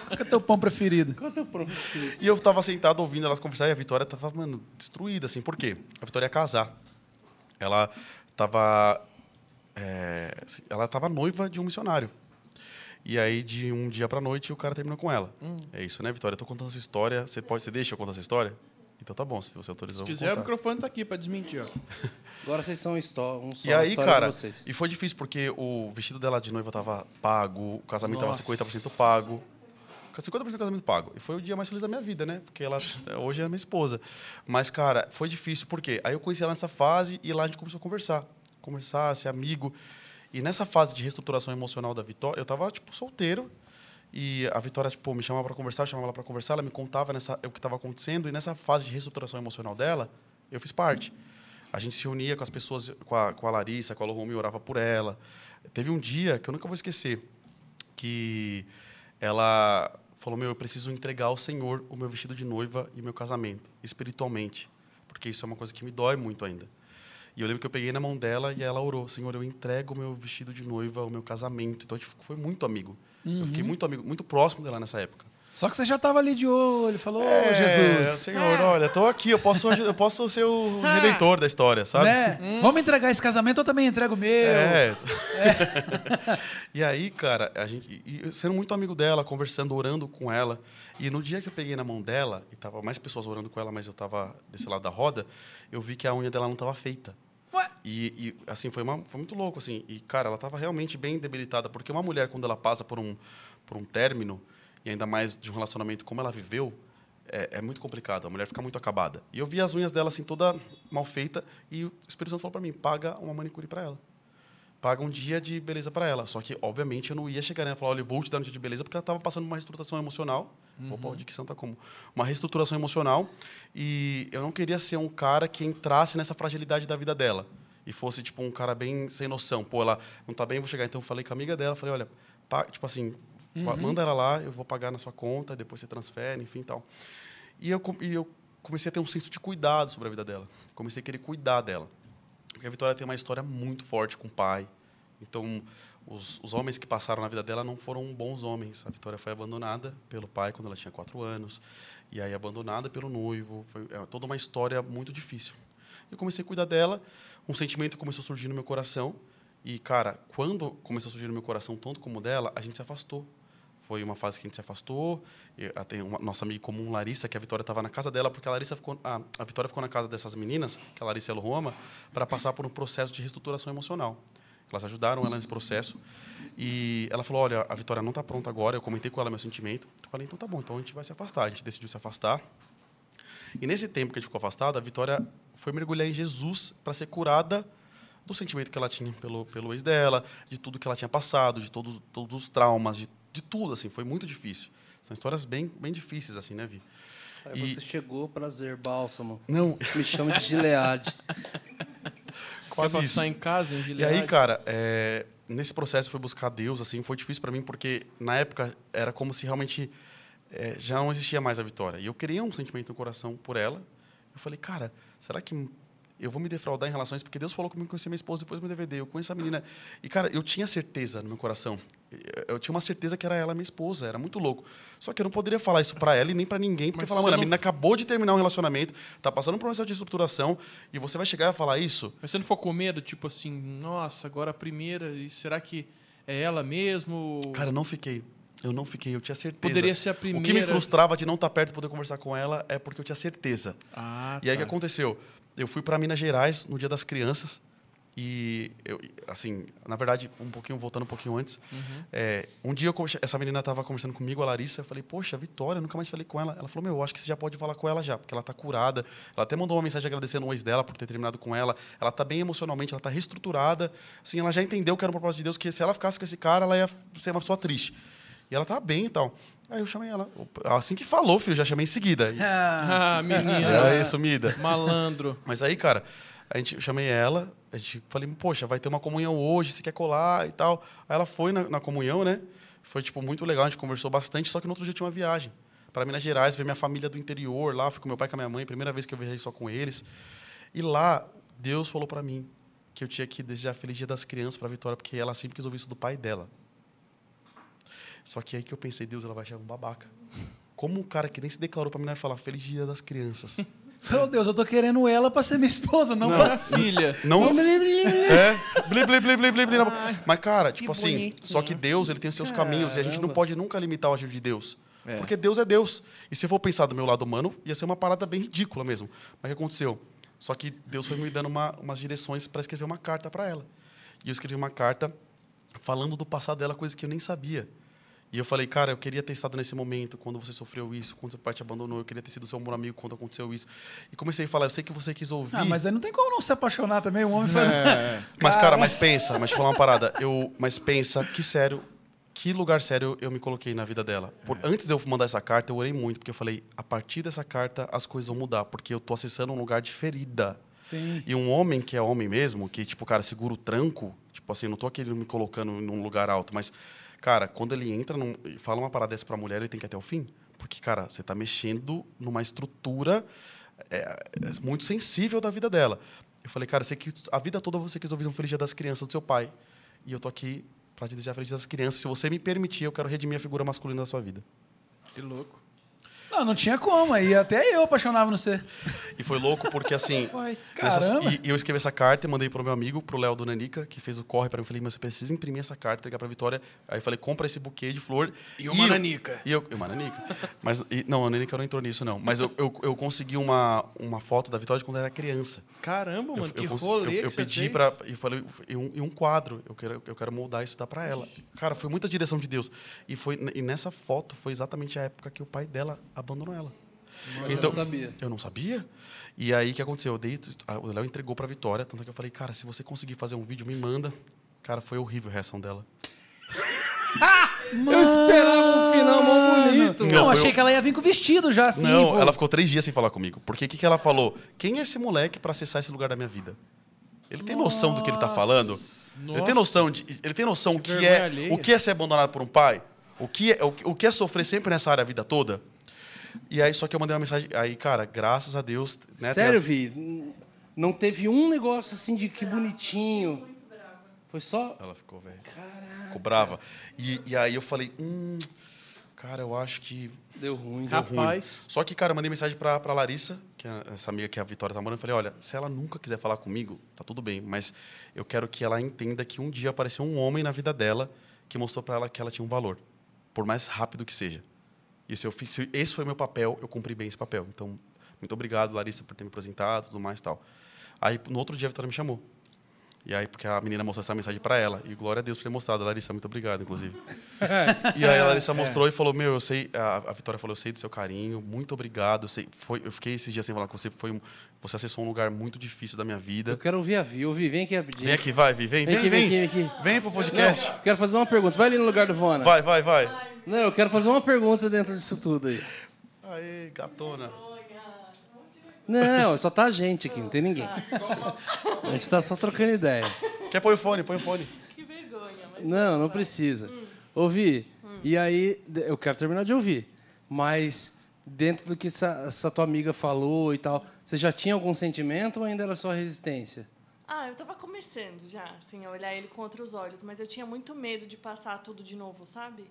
Qual é o teu pão preferido? Qual é o teu pão preferido? E eu tava sentado ouvindo elas conversar e a Vitória tava, mano, destruída, assim. Por quê? A Vitória ia casar. Ela tava... É, assim, ela tava noiva de um missionário. E aí, de um dia pra noite, o cara terminou com ela. Hum. É isso, né, Vitória? Eu tô contando a sua história. Você, pode, você deixa eu contar a sua história? Então tá bom, se você autorizou. Se quiser, o microfone tá aqui para desmentir, ó. Agora vocês são um só E aí, cara, e foi difícil porque o vestido dela de noiva tava pago, o casamento Nossa. tava 50% pago. 50% do casamento pago. E foi o dia mais feliz da minha vida, né? Porque ela hoje é minha esposa. Mas, cara, foi difícil, por quê? Aí eu conheci ela nessa fase e lá a gente começou a conversar. Conversar, ser amigo. E nessa fase de reestruturação emocional da Vitória, eu tava, tipo, solteiro. E a Vitória, tipo, me chamava para conversar, chamava ela para conversar, ela me contava nessa, o que estava acontecendo. E nessa fase de reestruturação emocional dela, eu fiz parte. A gente se unia com as pessoas, com a, com a Larissa, com a orava por ela. Teve um dia que eu nunca vou esquecer, que ela falou: Meu, eu preciso entregar ao Senhor o meu vestido de noiva e meu casamento, espiritualmente, porque isso é uma coisa que me dói muito ainda. E eu lembro que eu peguei na mão dela e ela orou: Senhor, eu entrego o meu vestido de noiva, o meu casamento. Então a gente foi muito amigo. Uhum. Eu fiquei uhum. muito amigo, muito próximo dela nessa época. Só que você já estava ali de olho, falou, é, Jesus. Senhor, é. olha, estou aqui, eu posso, eu posso ser o redentor da história, sabe? Né? Hum. Vamos entregar esse casamento, eu também entrego o meu. É. é. e aí, cara, a gente, sendo muito amigo dela, conversando, orando com ela. E no dia que eu peguei na mão dela, e tava mais pessoas orando com ela, mas eu estava desse lado da roda, eu vi que a unha dela não estava feita. E, e, assim, foi, uma, foi muito louco, assim. E, cara, ela estava realmente bem debilitada, porque uma mulher, quando ela passa por um, por um término, e ainda mais de um relacionamento como ela viveu, é, é muito complicado. A mulher fica muito acabada. E eu vi as unhas dela, assim, toda mal feita, e o Espírito Santo falou para mim, paga uma manicure para ela. Paga um dia de beleza para ela. Só que, obviamente, eu não ia chegar nela e falar, olha, eu vou te dar um dia de beleza, porque ela estava passando uma reestruturação emocional. Uhum. Opa, de que santa como? Uma reestruturação emocional. E eu não queria ser um cara que entrasse nessa fragilidade da vida dela e fosse tipo um cara bem sem noção. Pô, ela não tá bem, vou chegar. Então eu falei com a amiga dela, falei, olha, tipo assim, uhum. manda ela lá, eu vou pagar na sua conta, depois você transfere, enfim, tal. E eu, e eu comecei a ter um senso de cuidado sobre a vida dela. Comecei a querer cuidar dela. Porque a Vitória tem uma história muito forte com o pai. Então, os, os homens que passaram na vida dela não foram bons homens. A Vitória foi abandonada pelo pai quando ela tinha quatro anos. E aí abandonada pelo noivo. Foi é, toda uma história muito difícil. Eu comecei a cuidar dela um sentimento começou a surgir no meu coração. E, cara, quando começou a surgir no meu coração, tanto como dela, a gente se afastou. Foi uma fase que a gente se afastou. Tem uma nossa amiga comum, Larissa, que a Vitória estava na casa dela, porque a Larissa ficou, a, a Vitória ficou na casa dessas meninas, que é a Larissa e a Roma, para passar por um processo de reestruturação emocional. Elas ajudaram ela nesse processo. E ela falou: Olha, a Vitória não está pronta agora. Eu comentei com ela meu sentimento. Eu falei: Então tá bom, então a gente vai se afastar. A gente decidiu se afastar. E nesse tempo que a gente ficou afastado, a Vitória foi mergulhar em Jesus para ser curada do sentimento que ela tinha pelo, pelo ex dela, de tudo que ela tinha passado, de todos, todos os traumas, de, de tudo, assim, foi muito difícil. São histórias bem, bem difíceis, assim, né, Vi? Aí E- você chegou, prazer, bálsamo. Não, Me chama de Gilead. quase Quer isso. passar em casa, em E aí, cara, é, nesse processo fui buscar Deus, assim, foi difícil pra mim porque na época era como se realmente é, já não existia mais a Vitória. E eu queria um sentimento no coração por ela. Eu falei, cara, será que eu vou me defraudar em relações? Porque Deus falou comigo que conhecia minha esposa depois do meu DVD. Eu conheço a menina. E, cara, eu tinha certeza no meu coração. Eu, tinha uma certeza que era ela minha esposa. Era muito louco. Só que eu não poderia falar isso pra ela e nem pra ninguém. Porque falar, mano, a não- menina acabou de terminar um relacionamento, tá passando por um processo de estruturação, e você vai chegar e falar isso? Mas você não ficou com medo, tipo assim, nossa, agora a primeira, e será que é ela mesmo? Cara, eu não fiquei. Eu não fiquei, eu tinha certeza. Poderia ser a O que me primeira. frustrava de não estar perto e poder conversar com ela é porque eu tinha certeza. Ah, E aí o que tá. aconteceu? Eu fui para Minas Gerais no Dia das Crianças e eu, assim, na verdade, um pouquinho voltando um pouquinho antes, Uhum. é, um dia eu essa menina estava conversando comigo, a Larissa, eu falei: "Poxa, Vitória, nunca mais falei com ela". Ela falou: "Meu, eu acho que você já pode falar com ela já, porque ela tá curada". Ela até mandou uma mensagem agradecendo o ex dela por ter terminado com ela. Ela tá bem emocionalmente, ela tá reestruturada. Assim, ela já entendeu que era um propósito de Deus, que se ela ficasse com esse cara, ela ia ser uma pessoa triste. E ela tá bem e tal. Aí eu chamei ela. Assim que falou, filho, já chamei em seguida. Ah, menina. É isso, Mida. Malandro. Mas aí, cara, a gente, eu chamei ela, a gente falei, poxa, vai ter uma comunhão hoje, você quer colar e tal. Aí ela foi na, na comunhão, né? Foi, tipo, muito legal, a gente conversou bastante, só que no outro dia tinha uma viagem para Minas Gerais, ver minha família do interior lá, fui com meu pai e com a minha mãe, primeira vez que eu viajei só com eles. E lá, Deus falou para mim que eu tinha que desejar Feliz Dia das Crianças para Vitória, porque ela sempre quis ouvir isso do pai dela. Só que aí que eu pensei, Deus, ela vai achar um babaca. Como um cara que nem se declarou para mim vai falar Feliz Dia das Crianças? Meu Deus, eu tô querendo ela pra ser minha esposa, não, Não. pra... Filha. Não. É. Bli, bli, bli, bli, bli, bli. Mas, cara, tipo assim, bonitinho. só que Deus, ele tem os seus caminhos e a gente não Caramba. pode nunca limitar o agir de Deus. É. Porque Deus é Deus. E se eu for pensar do meu lado humano, ia ser uma parada bem ridícula mesmo. Mas o que aconteceu? Só que Deus foi me dando uma, umas direções para escrever uma carta para ela. E eu escrevi uma carta falando do passado dela, coisa que eu nem sabia. E eu falei, cara, eu queria ter estado nesse momento, quando você sofreu isso, quando seu pai te abandonou, eu queria ter sido seu amor amigo quando aconteceu isso. E comecei a falar, eu sei que você quis ouvir. Ah, mas aí não tem como não se apaixonar também, o homem faz... É. Mas, Cara. mas pensa, mas te falar uma parada. Eu, mas pensa, que sério, que lugar sério eu me coloquei na vida dela. Por, Antes de eu mandar essa carta, eu orei muito, porque eu falei, a partir dessa carta as coisas vão mudar, porque eu tô acessando um lugar de ferida. Sim. E um homem que é homem mesmo, que, tipo, cara, segura o tranco, tipo assim, não tô aqui me colocando num lugar alto, mas, cara, quando ele entra num, fala uma parada dessa pra mulher, ele tem que ir até o fim. Porque, cara, você tá mexendo numa estrutura é, é muito sensível da vida dela. Eu falei, cara, eu sei que a vida toda você quis ouvir um Feliz Dia das Crianças do seu pai. E eu tô aqui pra te desejar Feliz Dia das Crianças. Se você me permitir, eu quero redimir a figura masculina da sua vida. Que louco. Não, não tinha como. Aí até eu apaixonava no você. E foi louco porque, assim... Uai, Nessas- caramba. e, e eu escrevi essa carta e mandei pro meu amigo, pro Léo do Nanica, que fez o corre para mim. Falei, mas você precisa imprimir essa carta, entregar pra Vitória. Aí eu falei, compra esse buquê de flor. E uma eu- nanica. E eu, e uma nanica. mas, e- não, a nanica não entrou nisso, não. Mas eu, eu, eu consegui uma, uma foto da Vitória de quando ela era criança. Caramba, mano, eu, que eu, rolê eu, que eu você pedi fez. para e falei e um, e um quadro eu quero eu quero moldar isso e dar para ela cara foi muita direção de Deus e foi e nessa foto foi exatamente a época que o pai dela abandonou ela Mas eu não sabia. eu não sabia. E aí o que aconteceu? Eu dei, o Léo entregou pra Vitória, tanto que eu falei, cara, se você conseguir fazer um vídeo, me manda. Cara, foi horrível a reação dela. Eu esperava um final mó bonito. Não, achei que ela ia vir com vestido já, assim. não, pô. ela ficou três dias sem falar comigo. Porque o que, que ela falou? Quem é esse moleque pra acessar esse lugar da minha vida? Ele tem noção do que ele tá falando? Ele Nossa. tem noção de, ele tem noção Que que é, alheia. o que é ser abandonado por um pai? O que é, o, que- o que é sofrer sempre nessa área a vida toda? E aí só que eu mandei uma mensagem, aí cara, graças a Deus, né, Sério, as- Vi? Não teve um negócio assim de que bonitinho. Foi só. Ela ficou, velho. Ficou brava. E, e aí eu falei, hum, cara, eu acho que Deu ruim. deu Deu... ruim. Rapaz. Só que, cara, eu mandei mensagem pra, pra Larissa, que é essa amiga que a Vitória tá morando, eu falei, olha, se ela nunca quiser falar comigo, tá tudo bem, mas eu quero que ela entenda que um dia apareceu um homem na vida dela que mostrou pra ela que ela tinha um valor, por mais rápido que seja. E se eu fiz, se esse foi o meu papel, eu cumpri bem esse papel. Então, muito obrigado, Larissa, por ter me apresentado, tudo mais e tal. Aí, no outro dia, a Vitória me chamou. E aí, porque a menina mostrou essa mensagem para ela. E glória a Deus por ter mostrado. Larissa, muito obrigado, inclusive. e aí a Larissa mostrou e falou: Meu, eu sei. A, a Vitória falou: Eu sei do seu carinho, muito obrigado. Eu, sei, foi, eu fiquei esses dias sem falar com você. Foi, você acessou um lugar muito difícil da minha vida. Eu quero ouvir a Vi. Ouvi, vem aqui rapidinho. Vem aqui, vai, Vi, vem, Vem vem, aqui, vem. vem aqui, vem aqui. Vem pro podcast. Não, quero fazer uma pergunta. Vai ali no lugar do Vona. Vai, vai, vai. Não, eu quero fazer uma pergunta dentro disso tudo aí. Aê, gatona. Não, só tá a gente aqui, não tem ninguém. A gente tá só trocando ideia. Quer pôr o fone? Põe o fone. Que vergonha, mas. Não, não precisa. Ouvi. E aí, eu quero terminar de ouvir. Mas, dentro do que essa, essa tua amiga falou e tal, você já tinha algum sentimento ou ainda era só resistência? Ah, eu tava começando já, assim, a olhar ele com outros olhos, mas eu tinha muito medo de passar tudo de novo, sabe?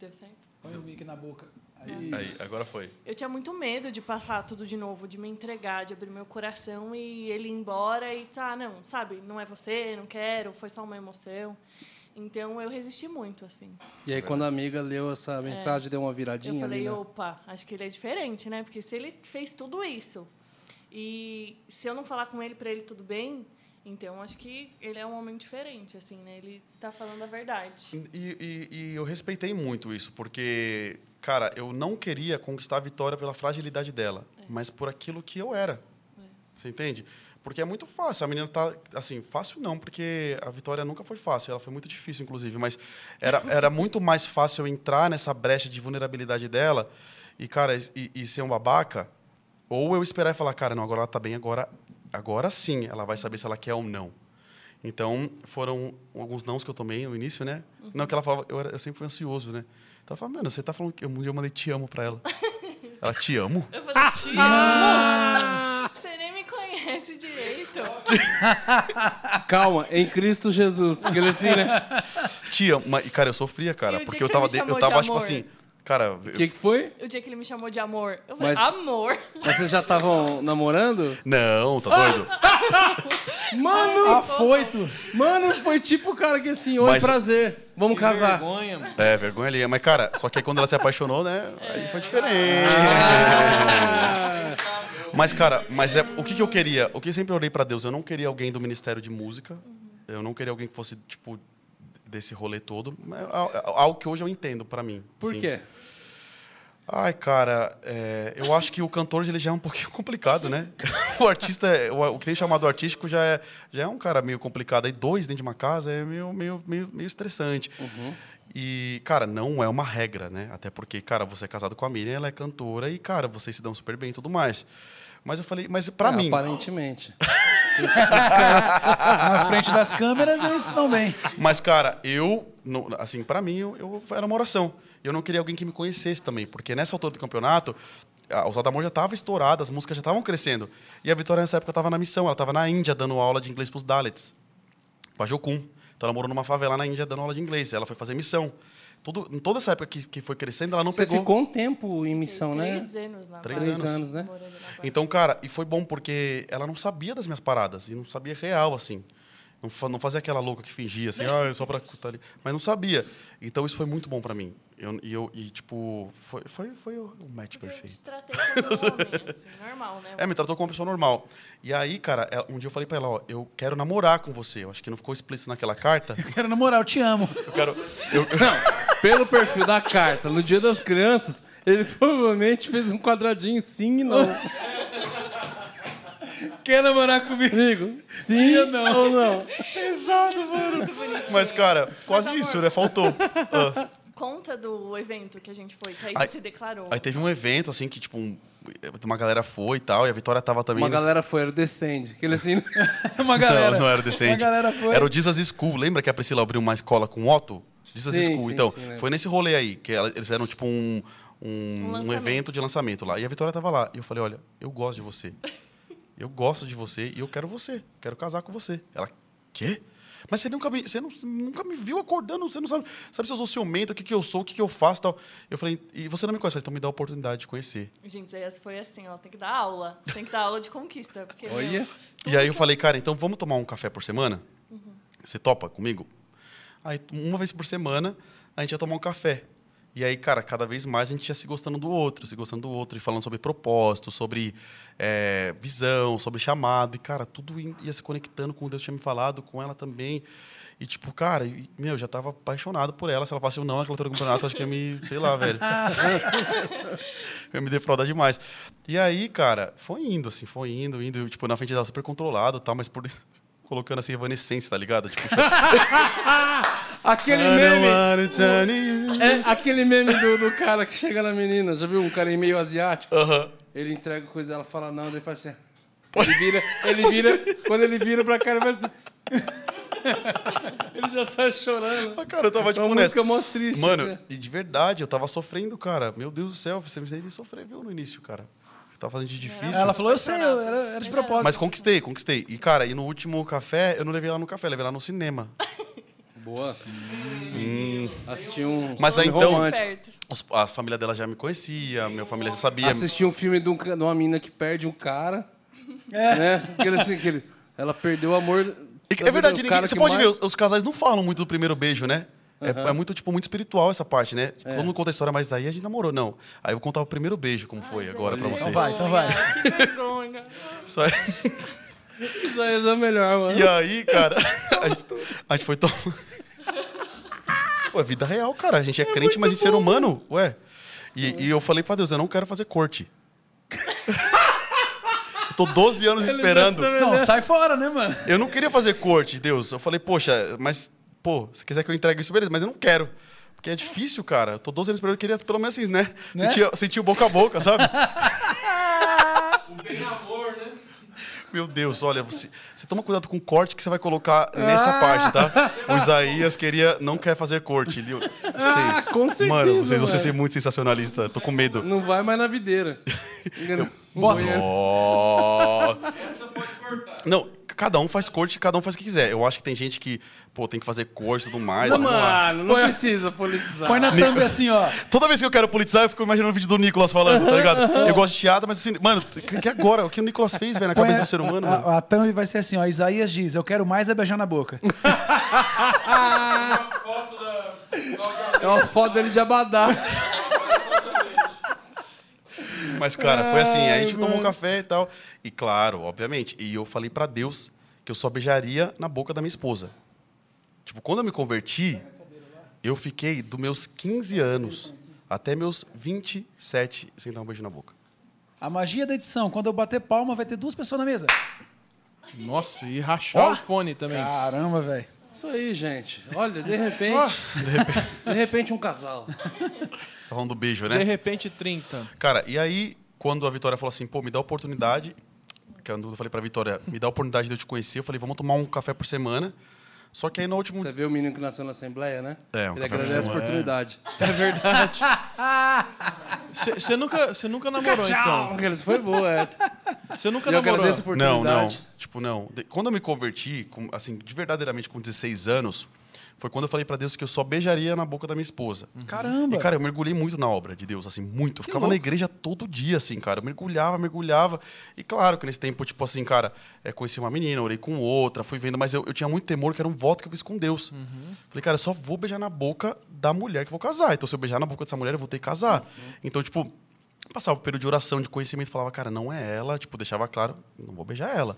Deu certo? Põe o mic na boca. Aí, agora foi. Eu tinha muito medo de passar tudo de novo, de me entregar, de abrir meu coração e ele ir embora e tá, não, sabe? Não é você, não quero, foi só uma emoção. Então eu resisti muito, assim. E aí, quando a amiga leu essa mensagem, deu uma Eu viradinha falei, ali, né? opa, acho que ele é diferente, né? Porque se ele fez tudo isso e se eu não falar com ele para ele tudo bem, então acho que ele é um homem diferente, assim, né? Ele tá falando a verdade. E, e- e eu respeitei muito isso, porque, cara, eu não queria conquistar a vitória pela fragilidade dela, mas por aquilo que eu era. Você entende? Porque é muito fácil. A menina tá. Assim, fácil não, porque a vitória nunca foi fácil. Ela foi muito difícil, inclusive. Mas era, era muito mais fácil eu entrar nessa brecha de vulnerabilidade dela e, cara, e, e ser um babaca. Ou eu esperar e falar, cara, não, agora ela tá bem, agora, agora sim ela vai saber se ela quer ou não. Então, foram alguns nãos que eu tomei no início, né? Não, que ela falava, eu, era- eu sempre fui ansioso, né? Então ela falava, mano, você tá falando que dia eu mandei te amo pra ela. ela, te amo? Eu falei, te amo! Você nem me conhece direito. Calma, em Cristo Jesus. Assim, né? Te amo. Mas, e, cara, eu sofria, cara, porque que eu tava, de- eu chamou de tava tipo amor? assim, cara, O que, que foi? O dia que ele me chamou de amor, eu falei, Mas- amor? Mas vocês já estavam namorando? não, tá doido? Mano, Afoito. mano, foi tipo o cara que assim, oi, Mas- prazer, vamos casar. Vergonha, mano. É, vergonha ali. Mas, cara, só que aí quando ela se apaixonou, né? Aí foi diferente. Ah, Mas, cara, mas é, o que, que eu queria? O que eu sempre orei pra Deus? Eu não queria alguém do Ministério de Música. Eu não queria alguém que fosse, tipo, desse rolê todo. É é algo que hoje eu entendo pra mim. por sim. quê? Ai, cara, é, eu acho que o cantor ele já é um pouquinho complicado, né? O artista, é- o, o que tem chamado artístico já é, já é um cara meio complicado. Aí dois dentro de uma casa é meio, meio, meio, meio estressante. E, cara, não é uma regra, né? Até porque, cara, você é casado com a Miriam, ela é cantora e, cara, vocês se dão super bem e tudo mais. Mas eu falei, mas pra É, mim. Aparentemente. Na frente das câmeras, eles estão bem. Mas, cara, eu, assim, pra mim, eu, eu- era uma oração. Eu não queria alguém que me conhecesse também, porque nessa altura do campeonato, a Ousada Amor já estava estourada, as músicas já estavam crescendo. E a Vitória, nessa época, estava na missão, ela estava na Índia dando aula de inglês pros Dalits, pra Jokun. Então, ela morou numa favela na Índia dando aula de inglês. Ela foi fazer missão. Tudo, em toda essa época que, que foi crescendo, ela não Você pegou. ficou um tempo em missão, né? Três anos na Três anos. Três anos, né? Então, cara, e foi bom porque ela não sabia das minhas paradas e não sabia real, assim. Não, fa- não fazia aquela louca que fingia, assim, ah, é só pra. Mas não sabia. Então, isso foi muito bom pra mim. Eu, e, eu, e, tipo, foi, foi, foi o match Porque Eu te perfeito. tratei como homem, assim, normal, né? É, me tratou como uma pessoa normal. E aí, cara, ela- um dia eu falei pra ela, ó, eu quero namorar com você. Eu acho que não ficou explícito naquela carta. Quero namorar, eu te amo. Eu quero... Eu, Pelo perfil da carta, no dia das crianças, ele provavelmente fez um quadradinho sim e não. Quer namorar comigo? Amigo, sim ou não? mas, cara, quase amor- isso, né? Faltou. Ah. Conta do evento que a gente foi, que aí Aí- você se declarou. Aí teve um evento, assim, que, tipo, um- uma galera foi e tal, e a Vitória tava também... Uma galera foi, era o Descende. Aquele assim. Uma galera. Não, não era decente. Uma galera foi. Era o Jesus School. Lembra que a Priscila abriu uma escola com o Otto? Jesus Sim, School. sim, então, sim, foi nesse rolê aí, que ela- eles fizeram tipo um, um, Um um evento de lançamento lá. E a Vitória tava lá. E eu falei, olha, eu gosto de você. Eu gosto de você e eu quero você. Quero casar com você. Ela, quê? Mas você nunca me, você não- nunca me viu acordando, você não sabe, sabe se eu sou ciumento, o que, que eu sou, o que, que eu faço e tal. Eu falei, e você não me conhece, Eu falei, então me dá a oportunidade de conhecer. Gente, aí foi assim, ó, tem que dar aula. Tem que dar aula de conquista. Porque, meu, Olha. E aí eu falei, cara, então vamos tomar um café por semana? Você topa comigo? Aí, uma vez por semana, a gente ia tomar um café. E aí, cara, cada vez mais a gente ia se gostando do outro, se gostando do outro, e falando sobre propósito, sobre é, visão, sobre chamado. E, cara, tudo ia se conectando com o que Deus tinha me falado, com ela também. E, tipo, cara, meu, já tava apaixonado por ela. Se ela falasse não naquela altura do campeonato, acho que ia me, sei lá, velho. ia me defraudar demais. E aí, cara, foi indo, assim, foi indo, indo. Eu, tipo, na frente dela super controlado e tal, mas por colocando assim, evanescência, tá ligado? Tipo, Aquele I don't meme. É aquele meme do, do cara que chega na menina, já viu? Um cara meio asiático. Aham. Ele entrega coisa, ela fala não, daí faz assim. Ele vira, ele vira, quando ele vira pra cá, ele faz assim. ele já sai chorando. Ah, Cara, eu tava É tipo uma música mó triste. Mano, assim. e de verdade, eu tava sofrendo, cara. Meu Deus do céu, você me sofrer, viu, no início, cara. Tava fazendo de difícil. Ela falou, eu sei, eu- era, era de propósito. Mas conquistei, conquistei. E, cara, e no último café, eu não levei lá no café, levei lá no cinema. Boa. Assisti um Mas aí, então-. Os- A família dela já me conhecia, minha família já sabia. Assisti um filme de, um uma mina que perde um cara. Né? Aquele, assim, aquele, ela perdeu o amor. É, da é verdade, ninguém, você que pode mais- ver, os, os casais não falam muito do primeiro beijo, né? É, é muito, tipo, muito espiritual essa parte, né? É. Todo mundo conta a história, mas aí a gente namorou, não. Aí eu vou contar o primeiro beijo, como foi agora pra vocês. Então vai, então vai. Que vergonha. Isso aí. Isso aí é melhor, mano. E aí, cara, a gente, a gente foi tomar. Pô, é vida real, cara. A gente é, crente, mas a gente é ser humano. Ué. E, e eu falei pra Deus, eu não quero fazer corte. eu tô 12 anos Ele esperando. Não, sai fora, né, mano? Eu não queria fazer corte, Deus. Eu falei, poxa, mas, pô, se quiser que eu entregue isso, beleza, mas eu não quero. Porque é difícil, cara. Eu tô 12 anos esperando, eu queria pelo menos assim, né? Né? Sentir, sentir o boca a boca, sabe? Meu Deus, olha, você, você toma cuidado com o corte que você vai colocar nessa Ah. parte, tá? O Isaías queria, não quer fazer corte. Ele, Ah, com certeza, Mano, vocês vão ser muito sensacionalista. Tô com medo. Não vai mais na videira. Bota. Ó. Não, cada um faz corte, cada um faz o que quiser. Eu acho que tem gente que, pô, tem que fazer corte e tudo mais. Não, mano, não precisa politizar. Põe na thumb assim, ó. Toda vez que eu quero politizar, eu fico imaginando o vídeo do Nicolas falando, tá ligado? Eu gosto de chiada, mas assim, mano, que agora? O que o Nicolas fez, velho, na Põe cabeça a- do ser humano, mano? A, a thumb vai ser assim, ó. Isaías diz, eu quero mais é beijar na boca. É uma foto dele de abadá. Mas, cara, foi assim, aí a gente tomou um café e tal. E claro, obviamente, e eu falei pra Deus que eu só beijaria na boca da minha esposa. Tipo, quando eu me converti, eu fiquei dos meus 15 anos até meus 27 sem dar um beijo na boca. A magia da edição, quando eu bater palma, vai ter duas pessoas na mesa. Nossa, e rachar Ó. o fone também. Caramba, velho. Isso aí, gente. Olha, de repente. de repente, um casal. Tá falando do beijo, De né? repente, 30. Cara, e aí, quando a Vitória falou assim, pô, me dá a oportunidade, que eu falei pra Vitória, me dá a oportunidade de eu te conhecer, eu falei, vamos tomar um café por semana. Só que aí no último. Você vê o menino que nasceu na Assembleia, né? É, um Ele agradece a semana. oportunidade. É verdade. Você nunca, cê nunca namorou, então? Aqueles foi boa essa. Você nunca Eu namorou? agradeço a Não, não. Tipo, não. Quando eu me converti, com- assim, de verdadeiramente com 16 anos, foi quando eu falei pra Deus que eu só beijaria na boca da minha esposa. Caramba. E, cara, eu mergulhei muito na obra de Deus, assim, muito. Eu ficava na igreja todo dia, assim, cara. Eu mergulhava, mergulhava. E claro que nesse tempo, tipo assim, cara, é, conheci uma menina, orei com outra, fui vendo, mas eu, eu tinha muito temor, que era um voto que eu fiz com Deus. Falei, cara, eu só vou beijar na boca da mulher que eu vou casar. Então, se eu beijar na boca dessa mulher, eu vou ter que casar. Então, tipo, passava por período de oração, de conhecimento, falava, cara, não é ela, tipo, deixava claro, não vou beijar ela.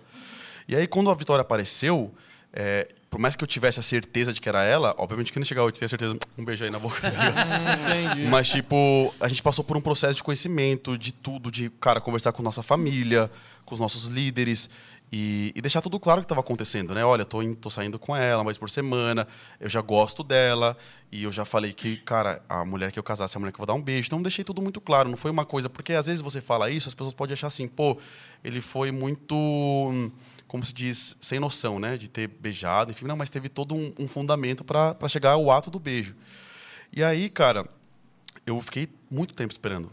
E aí, quando a Vitória apareceu, é, por mais que eu tivesse a certeza de que era ela, obviamente que não chegava, eu tinha certeza, um beijo aí na boca. Entendi. Mas, tipo, a gente passou por um processo de conhecimento, de tudo, de, cara, conversar com nossa família, com os nossos líderes e, e deixar tudo claro o que estava acontecendo, né? Olha, tô, tô saindo com ela vez por semana, eu já gosto dela e eu já falei que, cara, a mulher que eu casasse é a mulher que eu vou dar um beijo. Então, deixei tudo muito claro, não foi uma coisa... Porque, às vezes, você fala isso, as pessoas podem achar assim, pô, ele foi muito como se diz, sem noção, né? De ter beijado, enfim, não, mas teve todo um, um fundamento para chegar ao ato do beijo. E aí, cara, eu fiquei muito tempo esperando.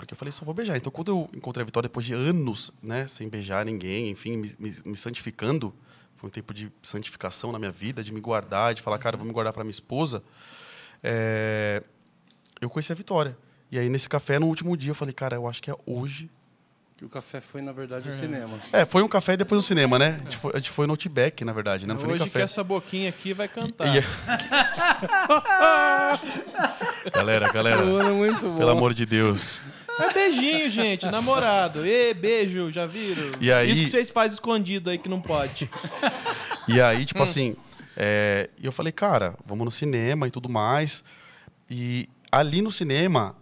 Porque eu falei, só vou beijar. Então, quando eu encontrei a Vitória, depois de anos, né, sem beijar ninguém, enfim, me, me, me santificando, foi um tempo de santificação na minha vida, de me guardar, de falar, cara, vou me guardar para minha esposa. É, eu conheci a Vitória. E aí, nesse café, no último dia, eu falei, cara, eu acho que é hoje. Que o café foi, na verdade, o cinema. É, foi um café e depois o cinema, né? A gente foi, a gente foi no Outback, na verdade, né? Não foi nem Hoje café. que essa boquinha aqui vai cantar. E- galera, galera, Mano, muito bom. pelo amor de Deus. É beijinho, gente, namorado. Ê, beijo, já viram? E aí- Isso que vocês fazem escondido aí que não pode. E aí, tipo assim, é, eu falei, cara, vamos no cinema e tudo mais. E ali no cinema,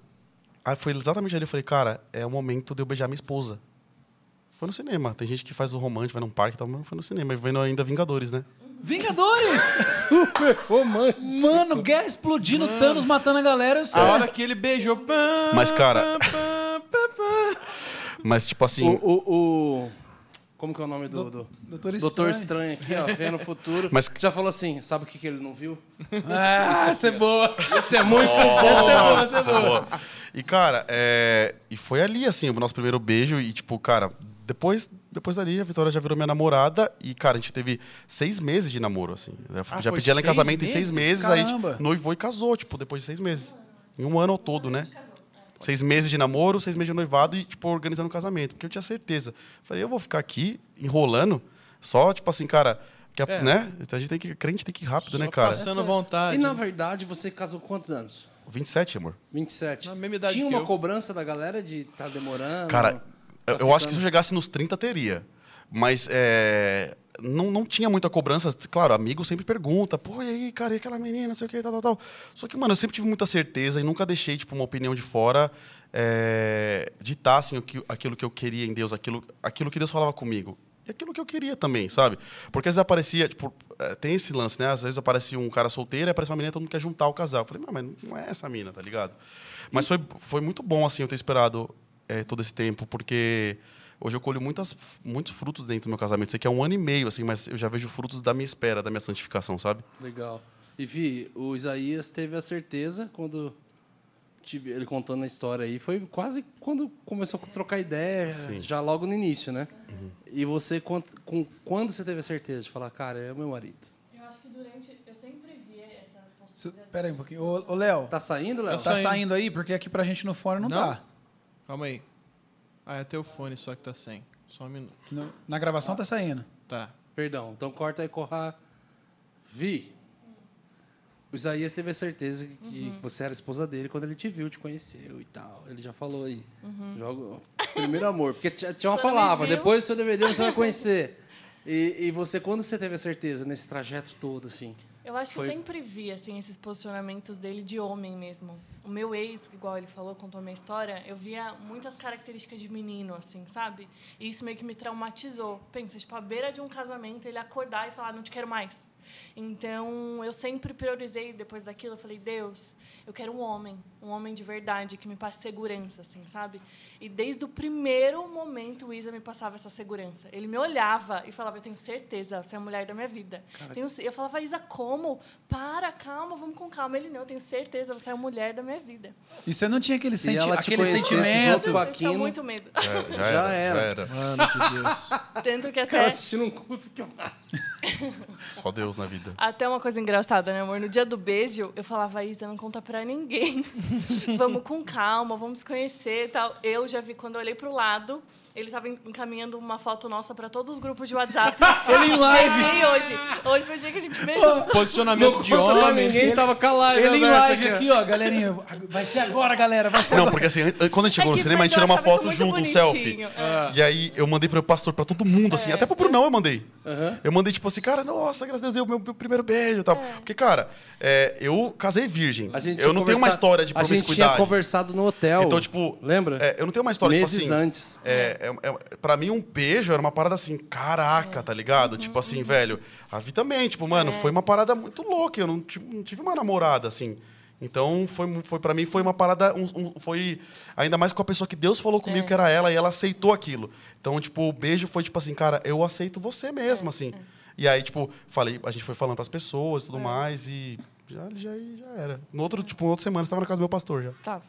foi exatamente ali, eu falei, cara, é o momento de eu beijar minha esposa. Foi no cinema. Tem gente que faz o romântico, vai num parque e tal, mas foi no cinema. E vendo ainda Vingadores, né? Vingadores! Super romântico. Mano, guerra explodindo, Thanos matando a galera. Eu sei. A hora que ele beijou. Mas, cara-. Mas, tipo assim. O, o, o- Como que é o nome do... do... Doutor Estranho. Doutor Estranho aqui, ó, vendo o futuro. Mas- Já falou assim, sabe o que, que ele não viu? Ah, essa é boa. Isso é muito Nossa, essa é boa. E, cara, é... e foi ali, assim, o nosso primeiro beijo. E, tipo, cara, depois, depois dali, a Vitória já virou minha namorada. E, cara, a gente teve seis meses de namoro, assim. Eu Ah, já pedi ela em casamento em seis meses? meses. Aí a Caramba. gente noivou e casou, tipo, depois de seis meses. Em um ano ao todo, né? Seis meses de namoro, seis meses de noivado e, tipo, organizando o casamento. Porque eu tinha certeza. Falei, eu vou ficar aqui enrolando, só, tipo assim, cara, que a- É. né? Então a gente tem que. Crente tem que ir rápido, Só né, cara? passando vontade. E na verdade, você casou quantos anos? 27, amor. 27. Na mesma idade Tinha que uma eu. cobrança da galera de estar demorando? Cara, eu, acho que se eu chegasse nos 30, teria. Mas é, não, não tinha muita cobrança. Claro, amigo sempre pergunta, pô, e aí, cara, e aquela menina, não sei o que, tal, tal, tal. Só que, mano, eu sempre tive muita certeza e nunca deixei, tipo, uma opinião de fora é, ditar, assim, aquilo que eu queria em Deus, aquilo, aquilo que Deus falava comigo. E aquilo que eu queria também, sabe? Porque às vezes aparecia, tipo, é, tem esse lance, né? Às vezes aparecia um cara solteiro e aparece uma menina e todo mundo quer juntar o casal. Eu falei, "Não, mas não é essa mina, tá ligado? Mas foi, foi muito bom, assim, eu ter esperado é, todo esse tempo, porque hoje eu colho muitas, muitos frutos dentro do meu casamento. Sei que é um ano e meio, assim, mas eu já vejo frutos da minha espera, da minha santificação, sabe? Legal. E Vi, o Isaías teve a certeza quando tive- ele contando a história aí, foi quase quando começou a trocar ideia, Sim. já logo no início, né? E você, quant- com, quando você teve a certeza de falar, cara, é o meu marido? Eu acho que durante. Eu sempre vi essa postura. Pera aí um pouquinho. Ô, Léo, Tá saindo, Léo? Tá tá saindo. saindo aí? Porque aqui pra gente no fone não, Não? tá. Calma aí. Ah, é teu fone só que tá sem. Só um minuto. No- na gravação tá saindo. Tá. Perdão, então corta aí, corra. Vi. O Isaías teve a certeza que você era a esposa dele quando ele te viu, te conheceu e tal. Ele já falou aí. Joga... Primeiro amor. Porque tinha tinha uma Quando me palavra. viu. Depois do seu DVD você vai conhecer. E, e você, quando você teve a certeza nesse trajeto todo, assim? Eu acho que Foi- eu sempre vi assim esses posicionamentos dele de homem mesmo. O meu ex, igual ele falou, contou a minha história, eu via muitas características de menino assim, sabe? E isso meio que me traumatizou. Pensa, tipo, à beira de um casamento, ele acordar e falar: "Não te quero mais". Então, eu sempre priorizei depois daquilo, eu falei: "Deus, eu quero um homem, um homem de verdade que me passe segurança assim, sabe?" E desde o primeiro momento o Isa me passava essa segurança. Ele me olhava e falava: "Eu tenho certeza, você é a mulher da minha vida". Tenho eu falava: "Isa, como? Para, calma, vamos com calma". Ele não, eu tenho certeza, você é a mulher da minha vida. E você não tinha aquele, Se senti ela te aquele sentimento. junto com a eu muito medo. Já, Já era. Mano de Deus. Tanto que Os até caras assistindo um culto que eu... Só Deus na vida. Até uma coisa engraçada, né, amor? No dia do beijo, eu falava, Isa, não conta pra ninguém. vamos com calma, vamos conhecer e tal. Eu já vi, quando eu olhei pro lado, ele tava encaminhando uma foto nossa pra todos os grupos de WhatsApp. Ele em live. Beijei hoje. Hoje foi o dia que a gente beijou. Posicionamento de homem. ninguém tava com a live Ele em live aqui, ó, galerinha. Vai ser agora, galera. Vai ser Não, agora. porque assim, an- quando a gente chegou É no cinema, a gente tirou uma foto junto, um selfie. bonitinho. É. E aí eu mandei pro pastor, pra todo mundo, assim, até pro Brunão eu mandei. Eu mandei, tipo assim, cara, nossa, graças a Deus, é o meu, meu primeiro beijo e tal. Porque, cara, é, eu casei virgem. A gente eu não tenho uma história de A gente tinha promiscuidade. conversado no hotel. Então, tipo. Lembra? é, eu não tenho uma história, Meses tipo assim. antes. É, é, é, pra mim, um beijo era uma parada assim, caraca, tá ligado? Tipo assim, velho. A Vi também, tipo, mano, foi uma parada muito louca. Eu não, tive- não tive uma namorada, assim. Então, foi, foi para mim, foi uma parada. um- um- foi ainda mais com a pessoa que Deus falou comigo que era ela e ela aceitou aquilo. Então, tipo, o beijo foi tipo assim, cara, eu aceito você mesmo, assim. E aí, tipo, falei, a gente foi falando pras pessoas e tudo mais e já, já, já era. No outro, tipo, outra semana, estava na casa do meu pastor já. Tá.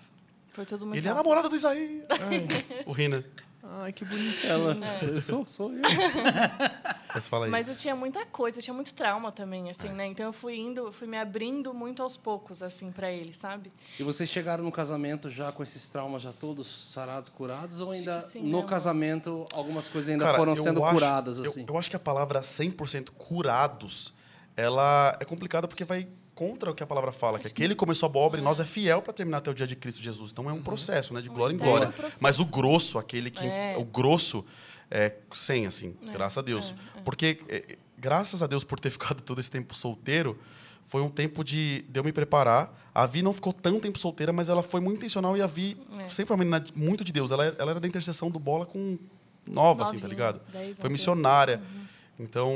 Foi tudo muito Ele é rápido. namorado do Isaías. o Rina. Ai, que bonitinho. Ela, eu sou, sou eu. Mas fala aí. Mas eu tinha muita coisa, eu tinha muito trauma também, assim, né? Então eu fui indo, eu fui me abrindo muito aos poucos, assim, pra ele, sabe? E vocês chegaram no casamento já com esses traumas já todos sarados, curados? Ou ainda sim, no né, amor? casamento algumas coisas ainda Cara, foram eu sendo acho- curadas, eu- assim? Eu, acho que a palavra 100% curados, ela é complicada porque vai contra o que a palavra fala, que aquele começou a boa obra e nós é fiel para terminar até o dia de Cristo Jesus. Então é um processo, né, de glória em eterno glória. processo. Mas o grosso, aquele que É. o grosso é sem assim, graças a Deus. Porque é, graças a Deus por ter ficado todo esse tempo solteiro, foi um tempo de, de eu me preparar. A Vi não ficou tanto tempo solteira, mas ela foi muito intencional e a Vi É. sempre foi uma menina muito de Deus. Ela, ela era da intercessão do bola com nova, assim, tá Novinha, ligado? 10, 11 Foi missionária. Uhum. Então,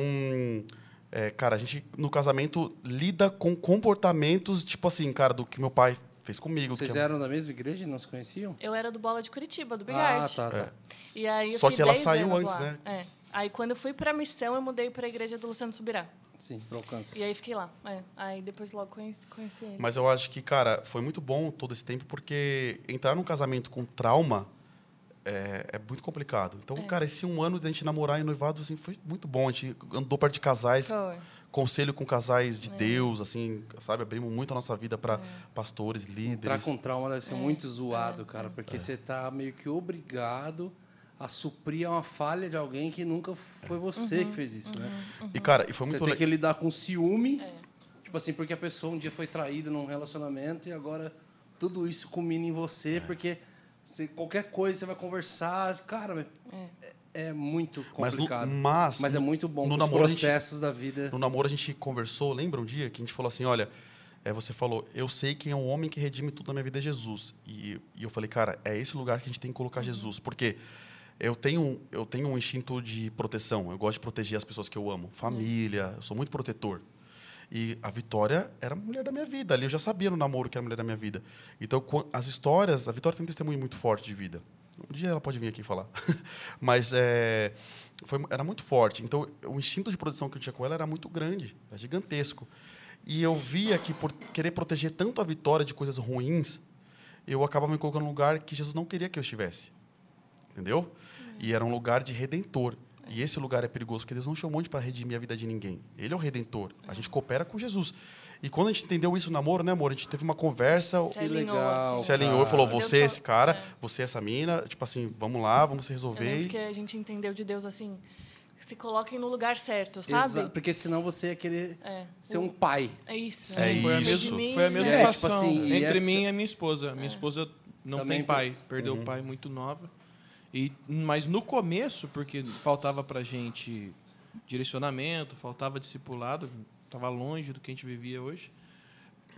é, cara, a gente no casamento lida com comportamentos, tipo assim, cara, do que meu pai fez comigo. Vocês que- eram da mesma igreja e não se conheciam? Eu era do Bola de Curitiba, do Big Ah, tá, tá. E aí eu Só que ela 10 saiu antes, lá. né? É. Aí quando eu fui pra missão, eu mudei pra igreja do Luciano Subirá. Sim, pro alcance. E aí fiquei lá. É. Aí depois logo conheci, conheci ele. Mas eu acho que, cara, foi muito bom todo esse tempo, porque entrar num casamento com trauma é, é muito complicado. Então, cara, esse um ano de a gente namorar e noivado, assim, foi muito bom. A gente andou perto de casais, Foi. conselho com casais de Deus, assim, sabe? Abrimos muito a nossa vida para pastores, Entrar líderes. com trauma deve É, ser muito zoado, cara, porque você tá meio que obrigado a suprir uma falha de alguém que nunca foi você Uhum, que fez isso, né? E, cara, e foi Você muito tem le- que lidar com ciúme, É. tipo assim, porque a pessoa um dia foi traída num relacionamento e agora tudo isso culmina em você, porque você, qualquer coisa você vai conversar, cara, é, é muito Mas, no- complicado. mas, Mas é muito bom no namoro a gente- processos da vida. No namoro a gente conversou, lembra um dia que a gente falou assim, olha, é, você falou, eu sei quem é o homem que redime tudo na minha vida é Jesus. E, e eu falei, cara, é esse lugar que a gente tem que colocar Jesus, porque eu tenho, eu tenho um instinto de proteção, eu gosto de proteger as pessoas que eu amo, família, eu sou muito protetor. E a Vitória era a mulher da minha vida. Ali eu já sabia no namoro que era a mulher da minha vida. Então, as histórias, a Vitória tem um testemunho muito forte de vida. Um dia ela pode vir aqui falar. Mas é, foi, era muito forte. Então, o instinto de proteção que eu tinha com ela era muito grande, era gigantesco. E eu via que, por querer proteger tanto a Vitória de coisas ruins, eu acabava me colocando num lugar que Jesus não queria que eu estivesse. Entendeu? E era um lugar de redentor. E esse lugar é perigoso porque Deus não chamou a gente para redimir a vida de ninguém. Ele é o redentor. A gente coopera com Jesus. E quando a gente entendeu isso no namoro, né, amor? A gente teve uma conversa, Se alinhou, legal. assim. se alinhou e falou: você é esse cara, é. você é essa mina. Tipo assim, vamos lá, vamos se Eu resolver. lembro E- que a gente entendeu de Deus assim, se coloquem no lugar certo, sabe? Exa- porque senão você ia querer É. ser um pai. É isso. É Foi a isso. mesma, foi a mesma É, tipo situação assim, e entre essa- mim e a minha esposa. Minha esposa não Também tem pai, perdeu Uhum. o pai muito nova. E, mas no começo, porque faltava pra gente direcionamento, faltava discipulado, estava longe do que a gente vivia hoje.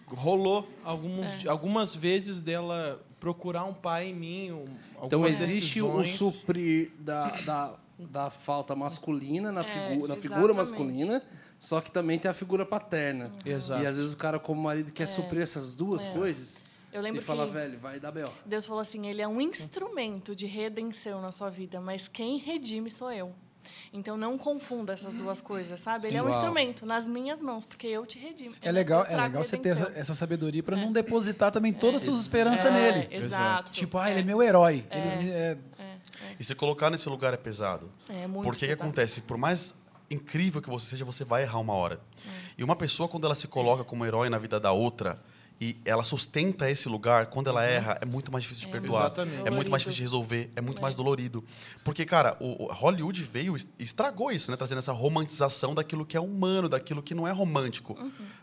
Rolou alguns, algumas vezes dela procurar um pai em mim. um- Então existe o decisões. suprir da, da, da falta masculina na, É, figu na figura masculina, só que também tem a figura paterna. Exato. E às vezes o cara, como marido, quer suprir essas duas coisas Eu lembro e fala, que velho, vai dar B.O. Deus falou assim, ele é um instrumento de redenção na sua vida, mas quem redime sou eu. Então não confunda essas duas coisas, sabe? Ele é um Uau. instrumento nas minhas mãos, porque eu te redimo. É legal, é legal você ter essa, essa sabedoria para não depositar também todas as suas esperanças É, nele. Exato. Tipo, ah, ele é meu herói. Ele me- é- E se colocar nesse lugar é pesado. É muito Porque o que acontece? Por mais incrível que você seja, você vai errar uma hora. E uma pessoa, quando ela se coloca como herói na vida da outra e ela sustenta esse lugar, quando ela erra, é muito mais difícil de perdoar. Exatamente. É muito mais difícil de resolver, é muito mais dolorido. Porque, cara, o, o Hollywood veio e estragou isso, né? Trazendo essa romantização daquilo que é humano, daquilo que não é romântico.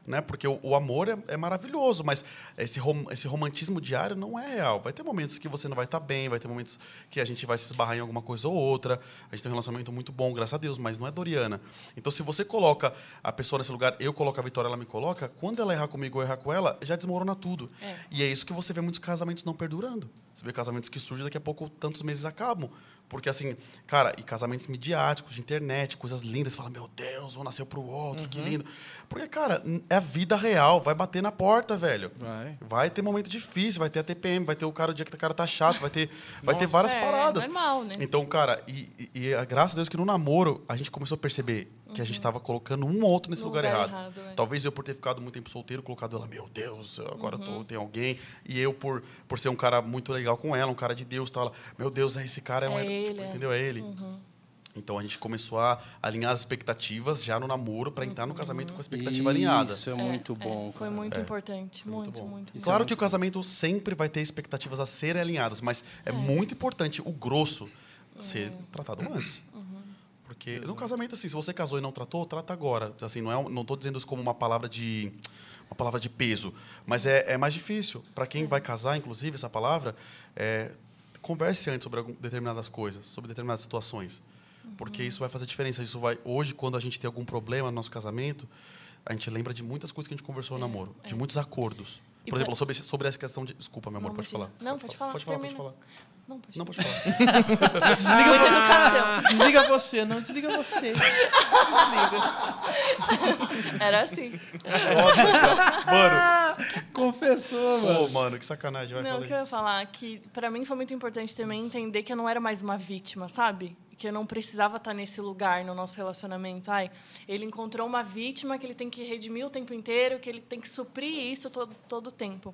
Né? Porque o, o amor é, é maravilhoso, mas esse, rom- esse romantismo diário não é real. Vai ter momentos que você não vai estar bem, vai ter momentos que a gente vai se esbarrar em alguma coisa ou outra. A gente tem um relacionamento muito bom, graças a Deus, mas não é Doriana. Então, se você coloca a pessoa nesse lugar, eu coloco a Vitória, ela me coloca, quando ela errar comigo ou errar com ela, já desmorona tudo. É. E é isso que você vê muitos casamentos não perdurando. Você vê casamentos que surgem daqui a pouco, tantos meses acabam. Porque, assim, cara, e casamentos midiáticos, de internet, coisas lindas. Você fala, meu Deus, um nasceu pro outro, que lindo. Porque, cara, é a vida real, vai bater na porta, velho. Vai. Vai ter momento difícil, vai ter a TPM, vai ter o cara o dia que o cara tá chato, vai ter, vai ter várias É, paradas. normal, né? Então, cara, e, e, e a graças a Deus que no namoro a gente começou a perceber que a gente estava colocando um ou outro nesse lugar, lugar errado. errado, é. Talvez eu por ter ficado muito tempo solteiro, colocado ela, meu Deus, agora eu Uhum. tô, tem alguém. E eu por, por ser um cara muito legal com ela, um cara de Deus, tal, ela, meu Deus, esse cara é, um É herói", ele, tipo, é. entendeu? É ele. Então a gente começou a alinhar as expectativas já no namoro para entrar no casamento com a expectativa alinhada. Isso é muito bom. Foi cara. muito importante. Muito, muito, bom. muito. Isso Claro é que o casamento sempre vai ter expectativas a serem alinhadas, mas é, muito importante o grosso ser tratado antes. Porque no casamento, assim, se você casou e não tratou, trata agora. Assim, não é, não estou dizendo isso como uma palavra de uma palavra de peso, mas é, é mais difícil para quem vai casar, inclusive essa palavra, é, converse antes sobre algum- determinadas coisas, sobre determinadas situações, porque isso vai fazer diferença. Isso vai hoje, quando a gente tem algum problema no nosso casamento, a gente lembra de muitas coisas que a gente conversou no namoro, de muitos acordos. E Por exemplo, pra- sobre, sobre essa questão de. Desculpa, meu amor, Não, pode falar. Não, pode falar, Pode falar, pode falar. Não, pode Não, falar. pode falar. Desliga, Muita vo- educação. desliga você, não desliga você. Era assim. Mano, Confessou, mano. ô, mano, que sacanagem. Vai Não, o falar que eu ia falar que pra mim foi muito importante também entender que eu não era mais uma vítima, sabe? Que eu não precisava estar nesse lugar no nosso relacionamento. Ai, ele encontrou uma vítima que ele tem que redimir o tempo inteiro, que ele tem que suprir isso todo todo o tempo.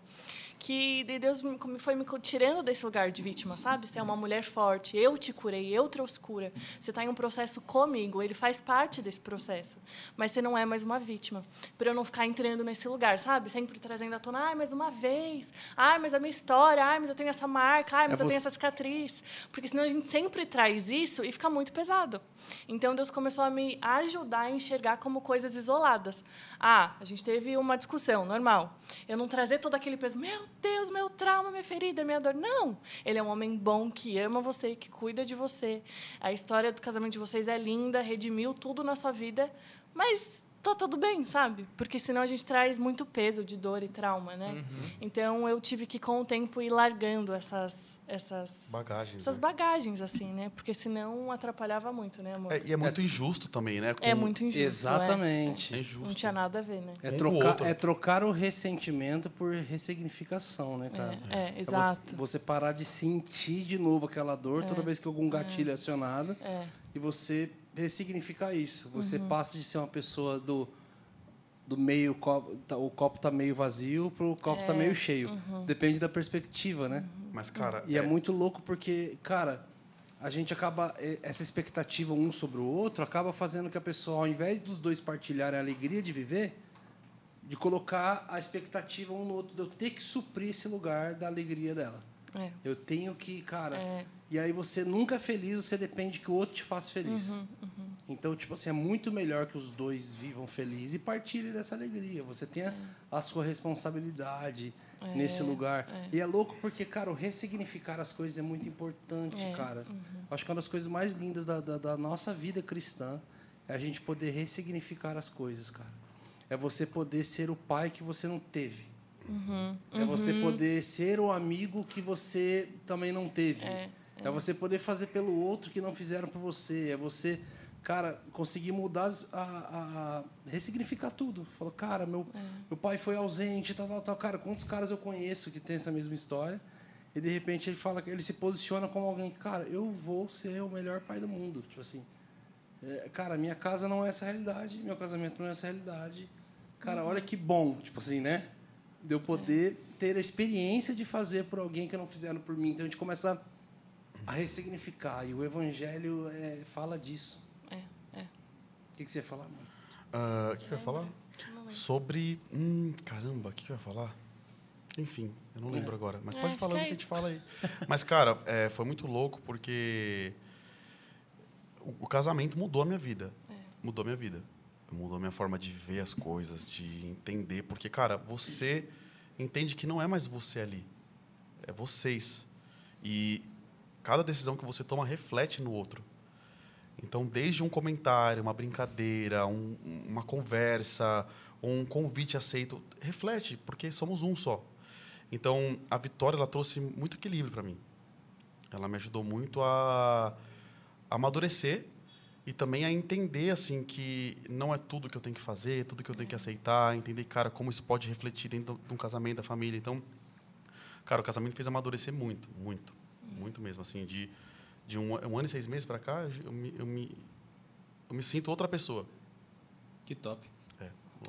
Que de Deus foi me tirando desse lugar de vítima, sabe? Você é uma mulher forte, eu te curei, eu trouxe cura. Você está em um processo comigo, ele faz parte desse processo. Mas você não é mais uma vítima. Para eu não ficar entrando nesse lugar, sabe? Sempre trazendo à tona, ai, mais uma vez. Ai, mas a minha história, ai, mas eu tenho essa marca, ai, mas É eu tenho essa cicatriz. Porque senão a gente sempre traz isso e fica muito pesado. Então Deus começou a me ajudar a enxergar como coisas isoladas. Ah, a gente teve uma discussão, normal. Eu não trazer todo aquele peso, meu Deus, meu trauma, minha ferida, minha dor. Não. Ele é um homem bom que ama você, que cuida de você. A história do casamento de vocês é linda, redimiu tudo na sua vida, mas tá tudo bem, sabe? Porque senão a gente traz muito peso de dor e trauma, né? Então eu tive que com o tempo ir largando essas essas Bagagens. essas né? bagagens assim, né? Porque senão atrapalhava muito, né, amor? É, e é muito injusto também, né? É Com- muito injusto. Exatamente. É É. injusto. Não tinha nada a ver, né? É trocar, é trocar o ressentimento por ressignificação, né, cara? É, é, É exato. você, você parar de sentir de novo aquela dor toda vez que algum gatilho é acionado É. e você ressignificar isso. Você Uhum. passa de ser uma pessoa do, do meio copo, tá- o copo tá meio vazio pro copo tá É, meio cheio. uhum. Depende da perspectiva, né? Mas, cara. E é muito louco porque, cara, a gente acaba essa expectativa um sobre o outro acaba fazendo que a pessoa, ao invés dos dois partilharem a alegria de viver, de colocar a expectativa um no outro, de eu ter que suprir esse lugar da alegria dela. É. Eu tenho que, cara. É. E aí você nunca é feliz, você depende que o outro te faça feliz. Uhum, Então, tipo assim, é muito melhor que os dois vivam felizes e partilhem dessa alegria. Você tenha a sua responsabilidade É, nesse lugar. é. E é louco porque, cara, o ressignificar as coisas é muito importante, É, cara. Acho que uma das coisas mais lindas da, da, da nossa vida cristã é a gente poder ressignificar as coisas, cara. É você poder ser o pai que você não teve. É você poder ser o amigo que você também não teve. É, É você poder fazer pelo outro que não fizeram por você. É você, cara, conseguir mudar, as- a, a- a- ressignificar tudo. Falou, cara, meu, meu pai foi ausente, tal, tal, tal. Cara, quantos caras eu conheço que tem essa mesma história? E de repente ele fala que ele se posiciona como alguém que, cara, eu vou ser o melhor pai do mundo. Tipo assim, é, cara, minha casa não é essa realidade, meu casamento não é essa realidade. Cara, olha que bom, tipo assim, né? De eu poder ter a experiência de fazer por alguém que não fizeram por mim. Então a gente começa a ressignificar. E o evangelho é, fala disso. É, é. O que, que você ia falar, mano? Ah, O que, que eu ia falar? Sobre. Hum, caramba, o que, que eu ia falar? Enfim, eu não lembro agora. Mas É, pode acho falar que o é que a gente fala aí. Mas, cara, é, foi muito louco porque o, o casamento mudou a minha vida. É. Mudou a minha vida. Mudou a minha forma de ver as coisas, de entender. Porque, cara, você entende que não é mais você ali. É vocês. E cada decisão que você toma reflete no outro. Então, desde um comentário, uma brincadeira, um- uma conversa, um convite aceito, reflete, porque somos um só. Então, a Vitória ela trouxe muito equilíbrio para mim. Ela me ajudou muito a amadurecer e também a entender assim que não é tudo que eu tenho que fazer, tudo que eu tenho que aceitar, entender, cara, como isso pode refletir dentro de um casamento da família. Então, cara, o casamento fez amadurecer muito, muito, muito mesmo, assim, de de um, um ano e seis meses para cá, eu me, eu me eu me sinto outra pessoa. Que top.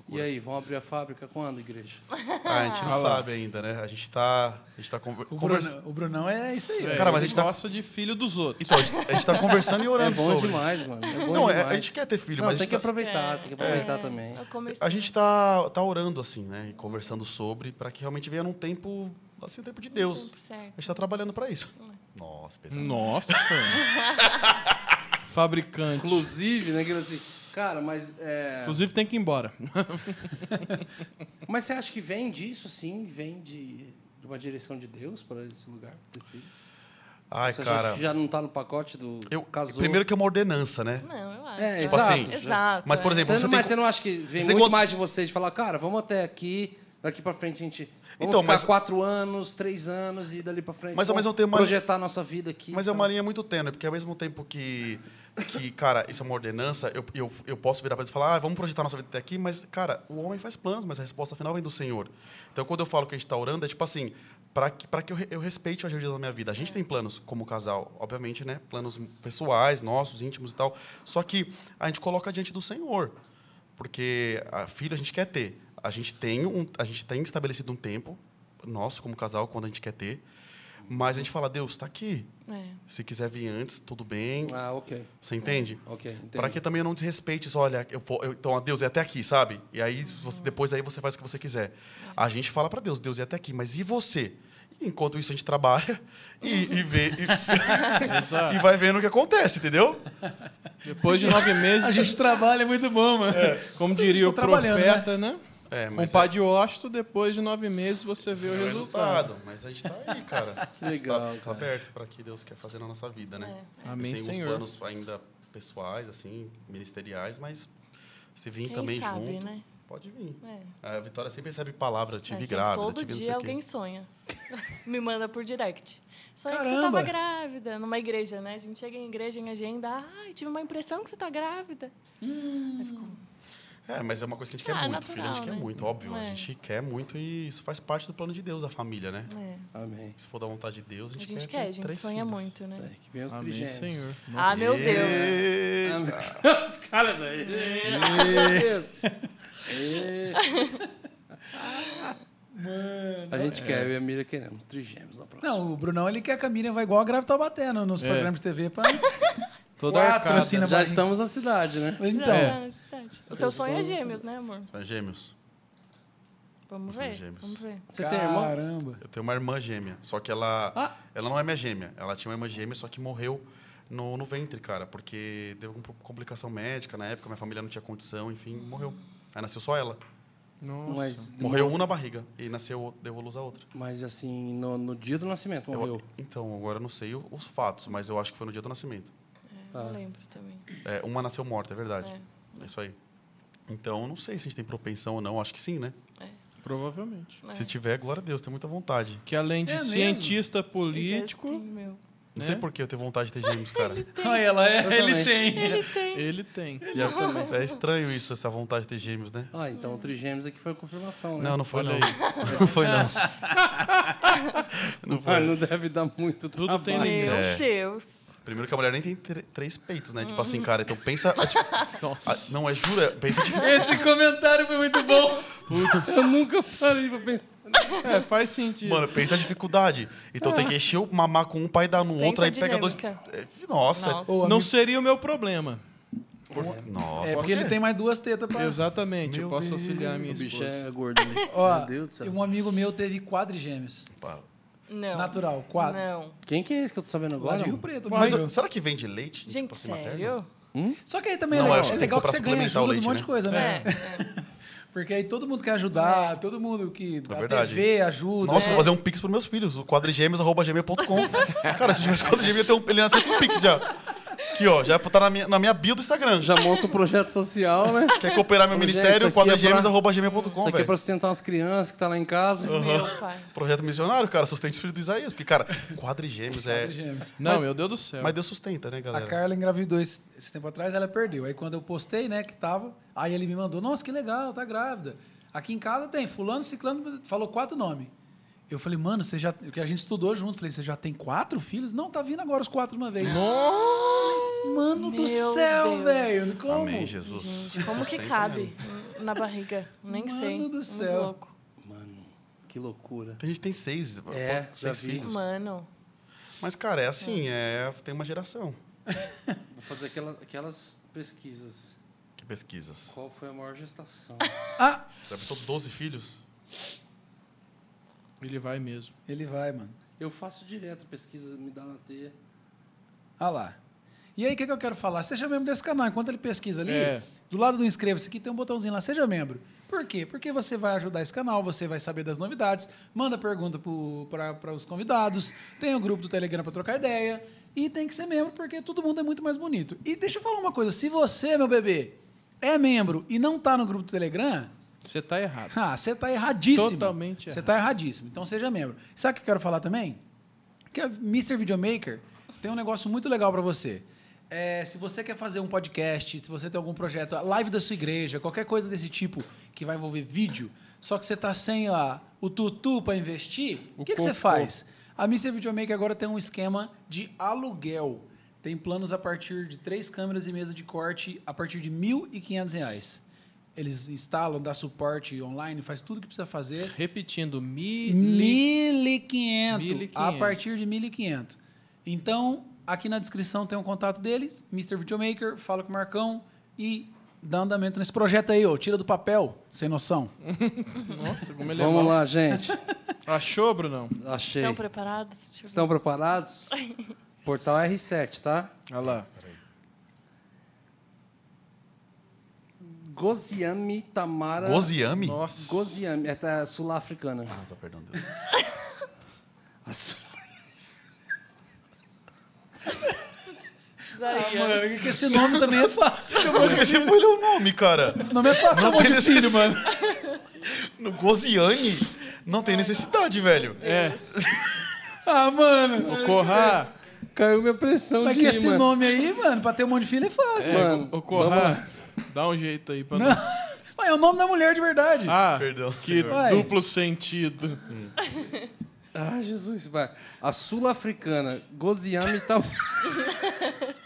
E aí, vão abrir a fábrica quando, igreja? Ah, a gente não Ah sabe ainda, né? A gente tá a gente tá conver- O, conversa- Brunão, o Brunão é isso aí. É, Cara, mas a gente tá- gosta de filho dos outros. Então, a gente, a gente tá conversando e É orando bom sobre. demais, mano. É bom Não, é- demais. a gente quer ter filho, Não, mas a tem gente que tá- aproveitar, É, tem que aproveitar é, também. eu comecei- A gente tá, tá orando assim, né? E conversando sobre, para que realmente venha num tempo, assim, um tempo de Deus. Tempo certo. A gente tá trabalhando para isso. Nossa, pesado. Nossa. Fabricante. Inclusive, né, assim, cara, mas é, Inclusive tem que ir embora. mas você acha que vem disso assim, vem de, de uma direção de Deus para esse lugar, ter filho? Ai, você cara. já não tá no pacote do Eu, casou? primeiro que é uma ordenança, né? Não, eu acho. É, Tipo exato. assim, Exato. Mas, por é. exemplo, Você, você não, tem mas co- você não acha que vem muito quantos- mais de vocês de falar, cara, vamos até aqui, Daqui pra frente a gente. Vamos Então, ficar mas- quatro anos, três anos e dali pra frente. Mas ao mesmo tempo, projetar a nossa vida aqui. Mas é tá? uma linha muito tênue, porque ao mesmo tempo que, que cara, isso é uma ordenança, eu, eu, eu posso virar para eles e falar, ah, vamos projetar nossa vida até aqui, mas, cara, o homem faz planos, mas a resposta final vem do Senhor. Então, quando eu falo que a gente está orando, é tipo assim, para que, pra que eu, eu respeite o agir Deus na minha vida. A gente tem planos como casal, obviamente, né? Planos pessoais, nossos, íntimos e tal. Só que a gente coloca diante do Senhor. Porque a filho a gente quer ter. A gente tem, um, a gente tem estabelecido um tempo, nosso como casal, quando a gente quer ter. Mas a gente fala, Deus, está aqui. É. Se quiser vir antes, tudo bem. Ah, ok. Você entende? Ok. Para que também eu não desrespeite olha, eu vou, eu- então, Deus, é até aqui, sabe? E aí, você- depois aí você faz o que você quiser. A gente fala para Deus, Deus, é até aqui, mas e você? Enquanto isso, a gente trabalha e, e vê. E, e vai vendo o que acontece, entendeu? Depois de nove meses, A gente trabalha, é muito bom, mano. como diria Tô o trabalhando, profeta, né? É, Com mas o Padre Washington, depois de nove meses você vê é o o resultado. resultado. Mas a gente tá aí, cara. Que legal, Tá, tá cara. aberto para que Deus quer fazer na nossa vida, né? É. A Amém, gente tem Senhor. uns planos ainda pessoais, assim, ministeriais, mas se vir Quem também sabe, junto, né? pode vir. É. A Vitória sempre recebe palavra, eu tive É, grávida, todo tive dia alguém sonha. Me manda por direct. Sonha que você Caramba! tava grávida, numa igreja, né? A gente chega em igreja, em agenda, ai, tive uma impressão que você tá grávida. Aí ficou, É, mas é uma coisa que a gente quer Ah, muito, filho. A gente natural, quer né? muito, óbvio. A É. gente quer muito e isso faz parte do plano de Deus, a família, né? é. Amém. Se for da vontade de Deus, a A gente, gente quer, quer, a gente sonha filhos. muito, Isso né? aí, que vem os Amém, trigêmeos. Senhor. Ah, meu Deus. Ah, Os caras já. Meu Deus. E- A gente quer, eu e a Mira queremos. Trigêmeos na próxima. Não, o Brunão, ele quer que a Miriam vai igual a Grávida Taubaté no- nos É. programas de TV pra... Toda Quatro, assim, já barriga. estamos na cidade, né? Então, tá na cidade. O seu sonho é gêmeos, né, amor? São gêmeos. Vamos São ver. gêmeos. Vamos ver. Você tem irmão? caramba. Eu tenho uma irmã gêmea, só que ela, Ah. ela não é minha gêmea. Ela tinha uma irmã gêmea, só que morreu no, no ventre, cara, porque deu uma complicação médica na época, minha família não tinha condição, enfim, morreu. Aí nasceu só ela. Nossa. Mas, Morreu um na barriga e nasceu, deu a luz a outra. mas assim, no, no dia do nascimento Eu- morreu. então, agora eu não sei os fatos, mas eu acho que foi no dia do nascimento. É, Ah. Não lembro também. É, uma nasceu morta, é verdade. É. É isso aí. Então, não sei se a gente tem propensão ou não. Acho que sim, né? Provavelmente. É. Se tiver, glória a Deus, tem muita vontade. Que além de É mesmo? cientista político, meu. Não Né? sei por que eu tenho vontade de ter gêmeos, cara. Olha ela, é, Eu ele também. tem. Ele tem. ele tem. E é, é estranho isso, essa vontade de ter gêmeos, né? Ah, então o trigêmeos aqui foi a confirmação, né? Não, não foi Olha não. Não foi não. Não foi. Ah, não deve dar muito Tudo trabalho. tem limite. Meu É. Deus. Primeiro que a mulher nem tem tr- três peitos, né? Tipo assim, cara, então pensa. a dif- Nossa. a- não, é jura, pensa dif- Esse comentário foi muito bom. Eu nunca parei pra pensar. É, faz sentido. Mano, pensa a dificuldade. Então tem que encher o mamar com um, pai dar no Pensa outro, aí pega dois. É, Nossa. Nossa. Ô, Não amigo- seria o meu problema. por- Nossa. É porque ele tem mais duas tetas pra... Exatamente, eu Meu posso Deus. auxiliar a minha O bicho esposa. é gordo, né? Ó, Meu Deus do céu. um amigo meu teve quadrigêmeos. Pá. Não. Natural, quatro. Não. Quem que é esse que eu tô sabendo Lá agora? de Rio? Preto. Mas será que vende leite? Gente, tipo assim, materno? sério? Só que aí também é Não, legal, acho que é tem que legal que, comprar você ganha ajuda de um leite, monte de né? coisa, né? É, é. Porque aí todo mundo quer ajudar, todo mundo que verdade. TV ajuda. Nossa, né? vou fazer um pix pros meus filhos, o quadrigêmeos.gmail.com. Cara, se eu tivesse quadrigêmeo, ia ter um, ele ia nascer com um pix já. Aqui, ó, já tá na minha, na minha bio do Instagram. Já monta um projeto social, né? Quer cooperar meu Ô, ministério? aqui é Isso aqui é pra sustentar umas crianças que tá lá em casa. Meu pai. Projeto missionário, cara, sustente os filhos do Isaías. Porque, cara, quadrigêmeos é... Gêmeos. Não, meu Deus do céu. Mas Deus sustenta, né, A galera? Carla engravidou esse, esse tempo atrás, ela perdeu. Aí quando eu postei, né, que tava, aí ele me mandou, nossa, que legal, tá grávida. Aqui em casa tem fulano, ciclano, falou quatro nomes. Eu falei, mano, você já. Que a gente estudou junto. Falei, você já tem quatro filhos? Não, tá vindo agora os quatro de uma vez. Mano do Meu céu, Deus. velho. Como? Amém, Jesus. Gente, como que cabe mesmo. na barriga? Nem Mano sei. do Muito céu. louco. Mano, que loucura. Tem gente tem seis, É, seis filhos. Mano. Mas, cara, é assim, é, tem uma geração. Vou fazer aquela- aquelas pesquisas. Que pesquisas. Qual foi a maior gestação? Ah, Já pensou 12 filhos? Ele vai mesmo. ele vai, mano. Eu faço direto pesquisa, me dá na teia. Olha lá. E aí, o que, que eu quero falar? Seja membro desse canal. Enquanto ele pesquisa ali, É. do lado do inscreva-se aqui tem um botãozinho lá, seja membro. Por quê? Porque você vai ajudar esse canal, você vai saber das novidades, manda pergunta para os convidados, tem o grupo do Telegram para trocar ideia, e tem que ser membro porque todo mundo é muito mais bonito. E deixa eu falar uma coisa, se você, meu bebê, é membro e não tá no grupo do Telegram, Você tá errado. Ah, você tá erradíssimo. Totalmente Você errado. tá erradíssimo. Então seja membro. Sabe o que eu quero falar também? Que a Mr. Videomaker tem um negócio muito legal para você. É, se você quer fazer um podcast, se você tem algum projeto, a live da sua igreja, qualquer coisa desse tipo que vai envolver vídeo, só que você tá sem a, o tutu para investir, o que, que você faz? A Mr. Videomaker agora tem um esquema de aluguel. Tem planos a partir de três câmeras e mesa de corte a partir de 1.500 reais. Eles instalam, dá suporte online, faz tudo que precisa fazer. Repetindo, mi... 1.500 a 1.500. partir de 1.500. Então, aqui na descrição tem um contato deles, Mr. Videomaker, fala com o Marcão e dá andamento nesse projeto aí, ó. Tira do papel, sem noção. Nossa, como ele é Vamos mal. lá, gente. Achou, Brunão? Achei. Estão preparados? Estão preparados? Portal R7, tá? Olha lá. Goziami Tamara. Goziami? Nossa. Goziami, é tá, sul-africana. Ah, tá, perdão, Deus. A su- Isaías. que esse nome também é fácil. Porque você põe o nome, cara. Esse nome é fácil, Não não tem de filho, mano. No Goziani, não tem necessidade, velho. É. Ah, mano. O Corra. Caiu minha pressão Mas de que esse mano. nome aí, mano, pra ter um monte de filho é fácil. Mano, O vamos Corra. Dá um jeito aí pra Não. nós. Mas é o nome da mulher de verdade. Ah, Perdão, que senhor. Vai. duplo sentido. Ah, Jesus, vai. A sul-africana Goziami Tamara.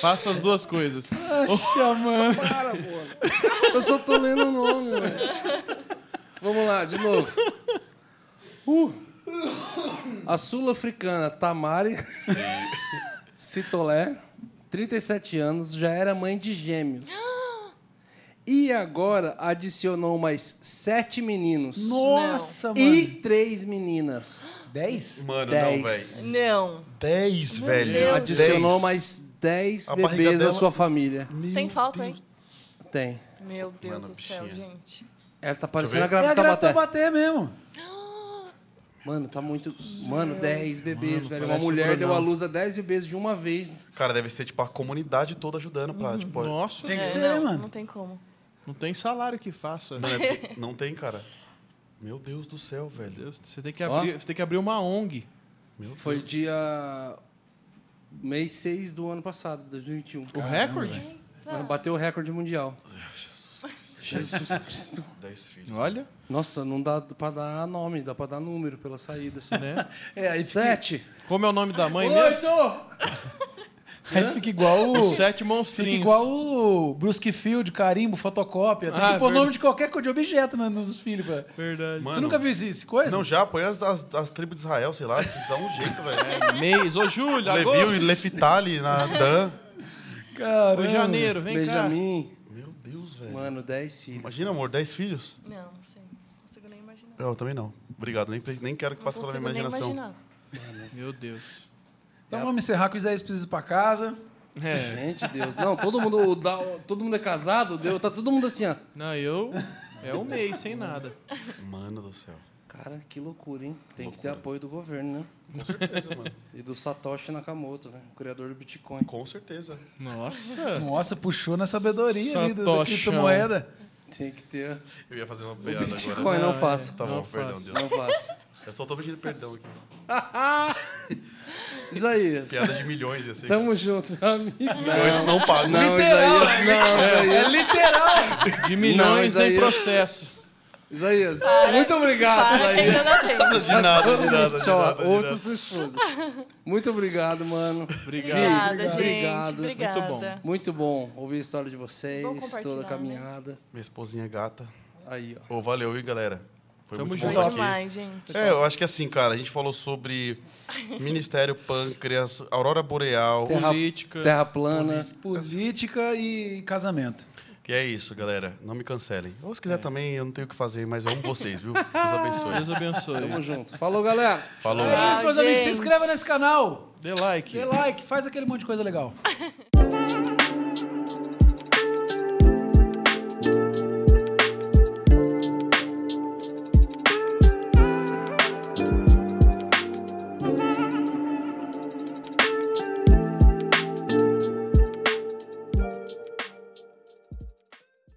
Faça as duas coisas. Poxa, mano. Para, pô. Eu só tô lendo o nome, mano. Vamos lá, de novo. Uh. A sul-africana Tamari Citolé, 37 anos, já era mãe de gêmeos. E agora adicionou mais sete meninos. Nossa, mano. E três meninas. Dez? Mano, Dez. não, velho. Não. 10, velho. Deus. Adicionou Dez. mais dez A barriga bebês à dela- sua família. Meu Tem falta, Deus. hein? Tem. Meu Deus Mano, do céu, bichinha. gente. Ela tá parecendo a grávida é a grávida Tabaté. bater mesmo. Mano, tá muito. Mano, 10 bebês, Mano, velho. Uma parece mulher deu à luz a 10 bebês de uma vez. Cara, deve ser tipo a comunidade toda ajudando pra, tipo... Nossa, Tem que É, ser, não, mano. Não tem como. não tem salário que faça. Não, é- não tem, cara. Meu Deus do céu, velho. Deus, você tem que Ó. abrir, você tem que abrir uma ONG. Meu Foi Deus. dia. mês 6 do ano passado, 2021. O recorde? Bateu o recorde mundial. Jesus Cristo. 10 filhos. Olha, Nossa, não dá pra dar nome, dá pra dar número pela saída. só. né? É, aí fica, Sete. Como é o nome da mãe mesmo? Oito! aí fica igual o. Os sete Fica monstrinhos. igual o Brusque Field, carimbo, fotocópia. Tem Ah, que pôr verdade. nome de qualquer coisa de objeto né, nos filhos. Pra... Verdade. Mano, Você nunca viu esse coisa? Não, já põe as, as, as tribos de Israel, sei lá, dá um jeito, velho. Mês. Ô, julho, Levi e agosto. Lefitali na Dan. Caramba. Ô, janeiro, vem Benjamin. Meu Deus, velho. Mano, 10 filhos. Imagina, amor, 10 filhos? Não, não sei. Não. Eu também não. Obrigado, nem, nem quero que passe pela minha imaginação. imaginar. cá. Meu Deus. Então vamos encerrar com o Isaías precisa ir pra casa. É. Gente, Deus. Não, todo mundo, dá, todo mundo é casado, deu, tá todo mundo assim, ó. Não, eu... É um mês, sem nada. Mano do céu. Cara, que loucura, hein? Tem que ter apoio do governo, né? Com certeza, mano. E do Satoshi Nakamoto, né? O criador do Bitcoin. Com certeza. Nossa. Nossa, puxou na sabedoria ali do, da criptomoeda. Tem que ter. Eu ia fazer uma O piada Bitcoin agora. não, Não, é. faça. Tá bom, Não perdão, faço. Deus. Não faça. Eu só tô pedindo perdão aqui. Isaías. Piada de milhões, ia ser. Tamo junto, meu amigo. Milhões não pagam. Não, Literal. Isaías. Não, É Isaías. literal! De milhões Isaías. em processo. Isaías. Muito obrigado, Para Isaías. De nada, de nada, de Tchau, nada. de ouça sua esposa. Muito obrigado, mano. Obrigado. Obrigada, gente. Obrigado. Obrigada. Muito bom. Muito bom ouvir a história de vocês, toda a né? caminhada. Minha esposinha é gata. Aí, ó. Ô, valeu, hein, galera. Foi Tamo muito junto. bom demais, gente. É, eu acho que assim, cara, a gente falou sobre Ministério Pâncreas, Aurora Boreal. Terra- Política. Terra plana. Política e casamento. E é isso, galera. Não me cancelem. Ou se quiser também, eu não tenho o que fazer, mas eu amo vocês, viu? Deus abençoe. Deus abençoe. Tamo junto. Falou, galera. Falou. É isso, meus amigos. Se inscreva nesse canal. Dê like. Dê like, faz aquele monte de coisa legal.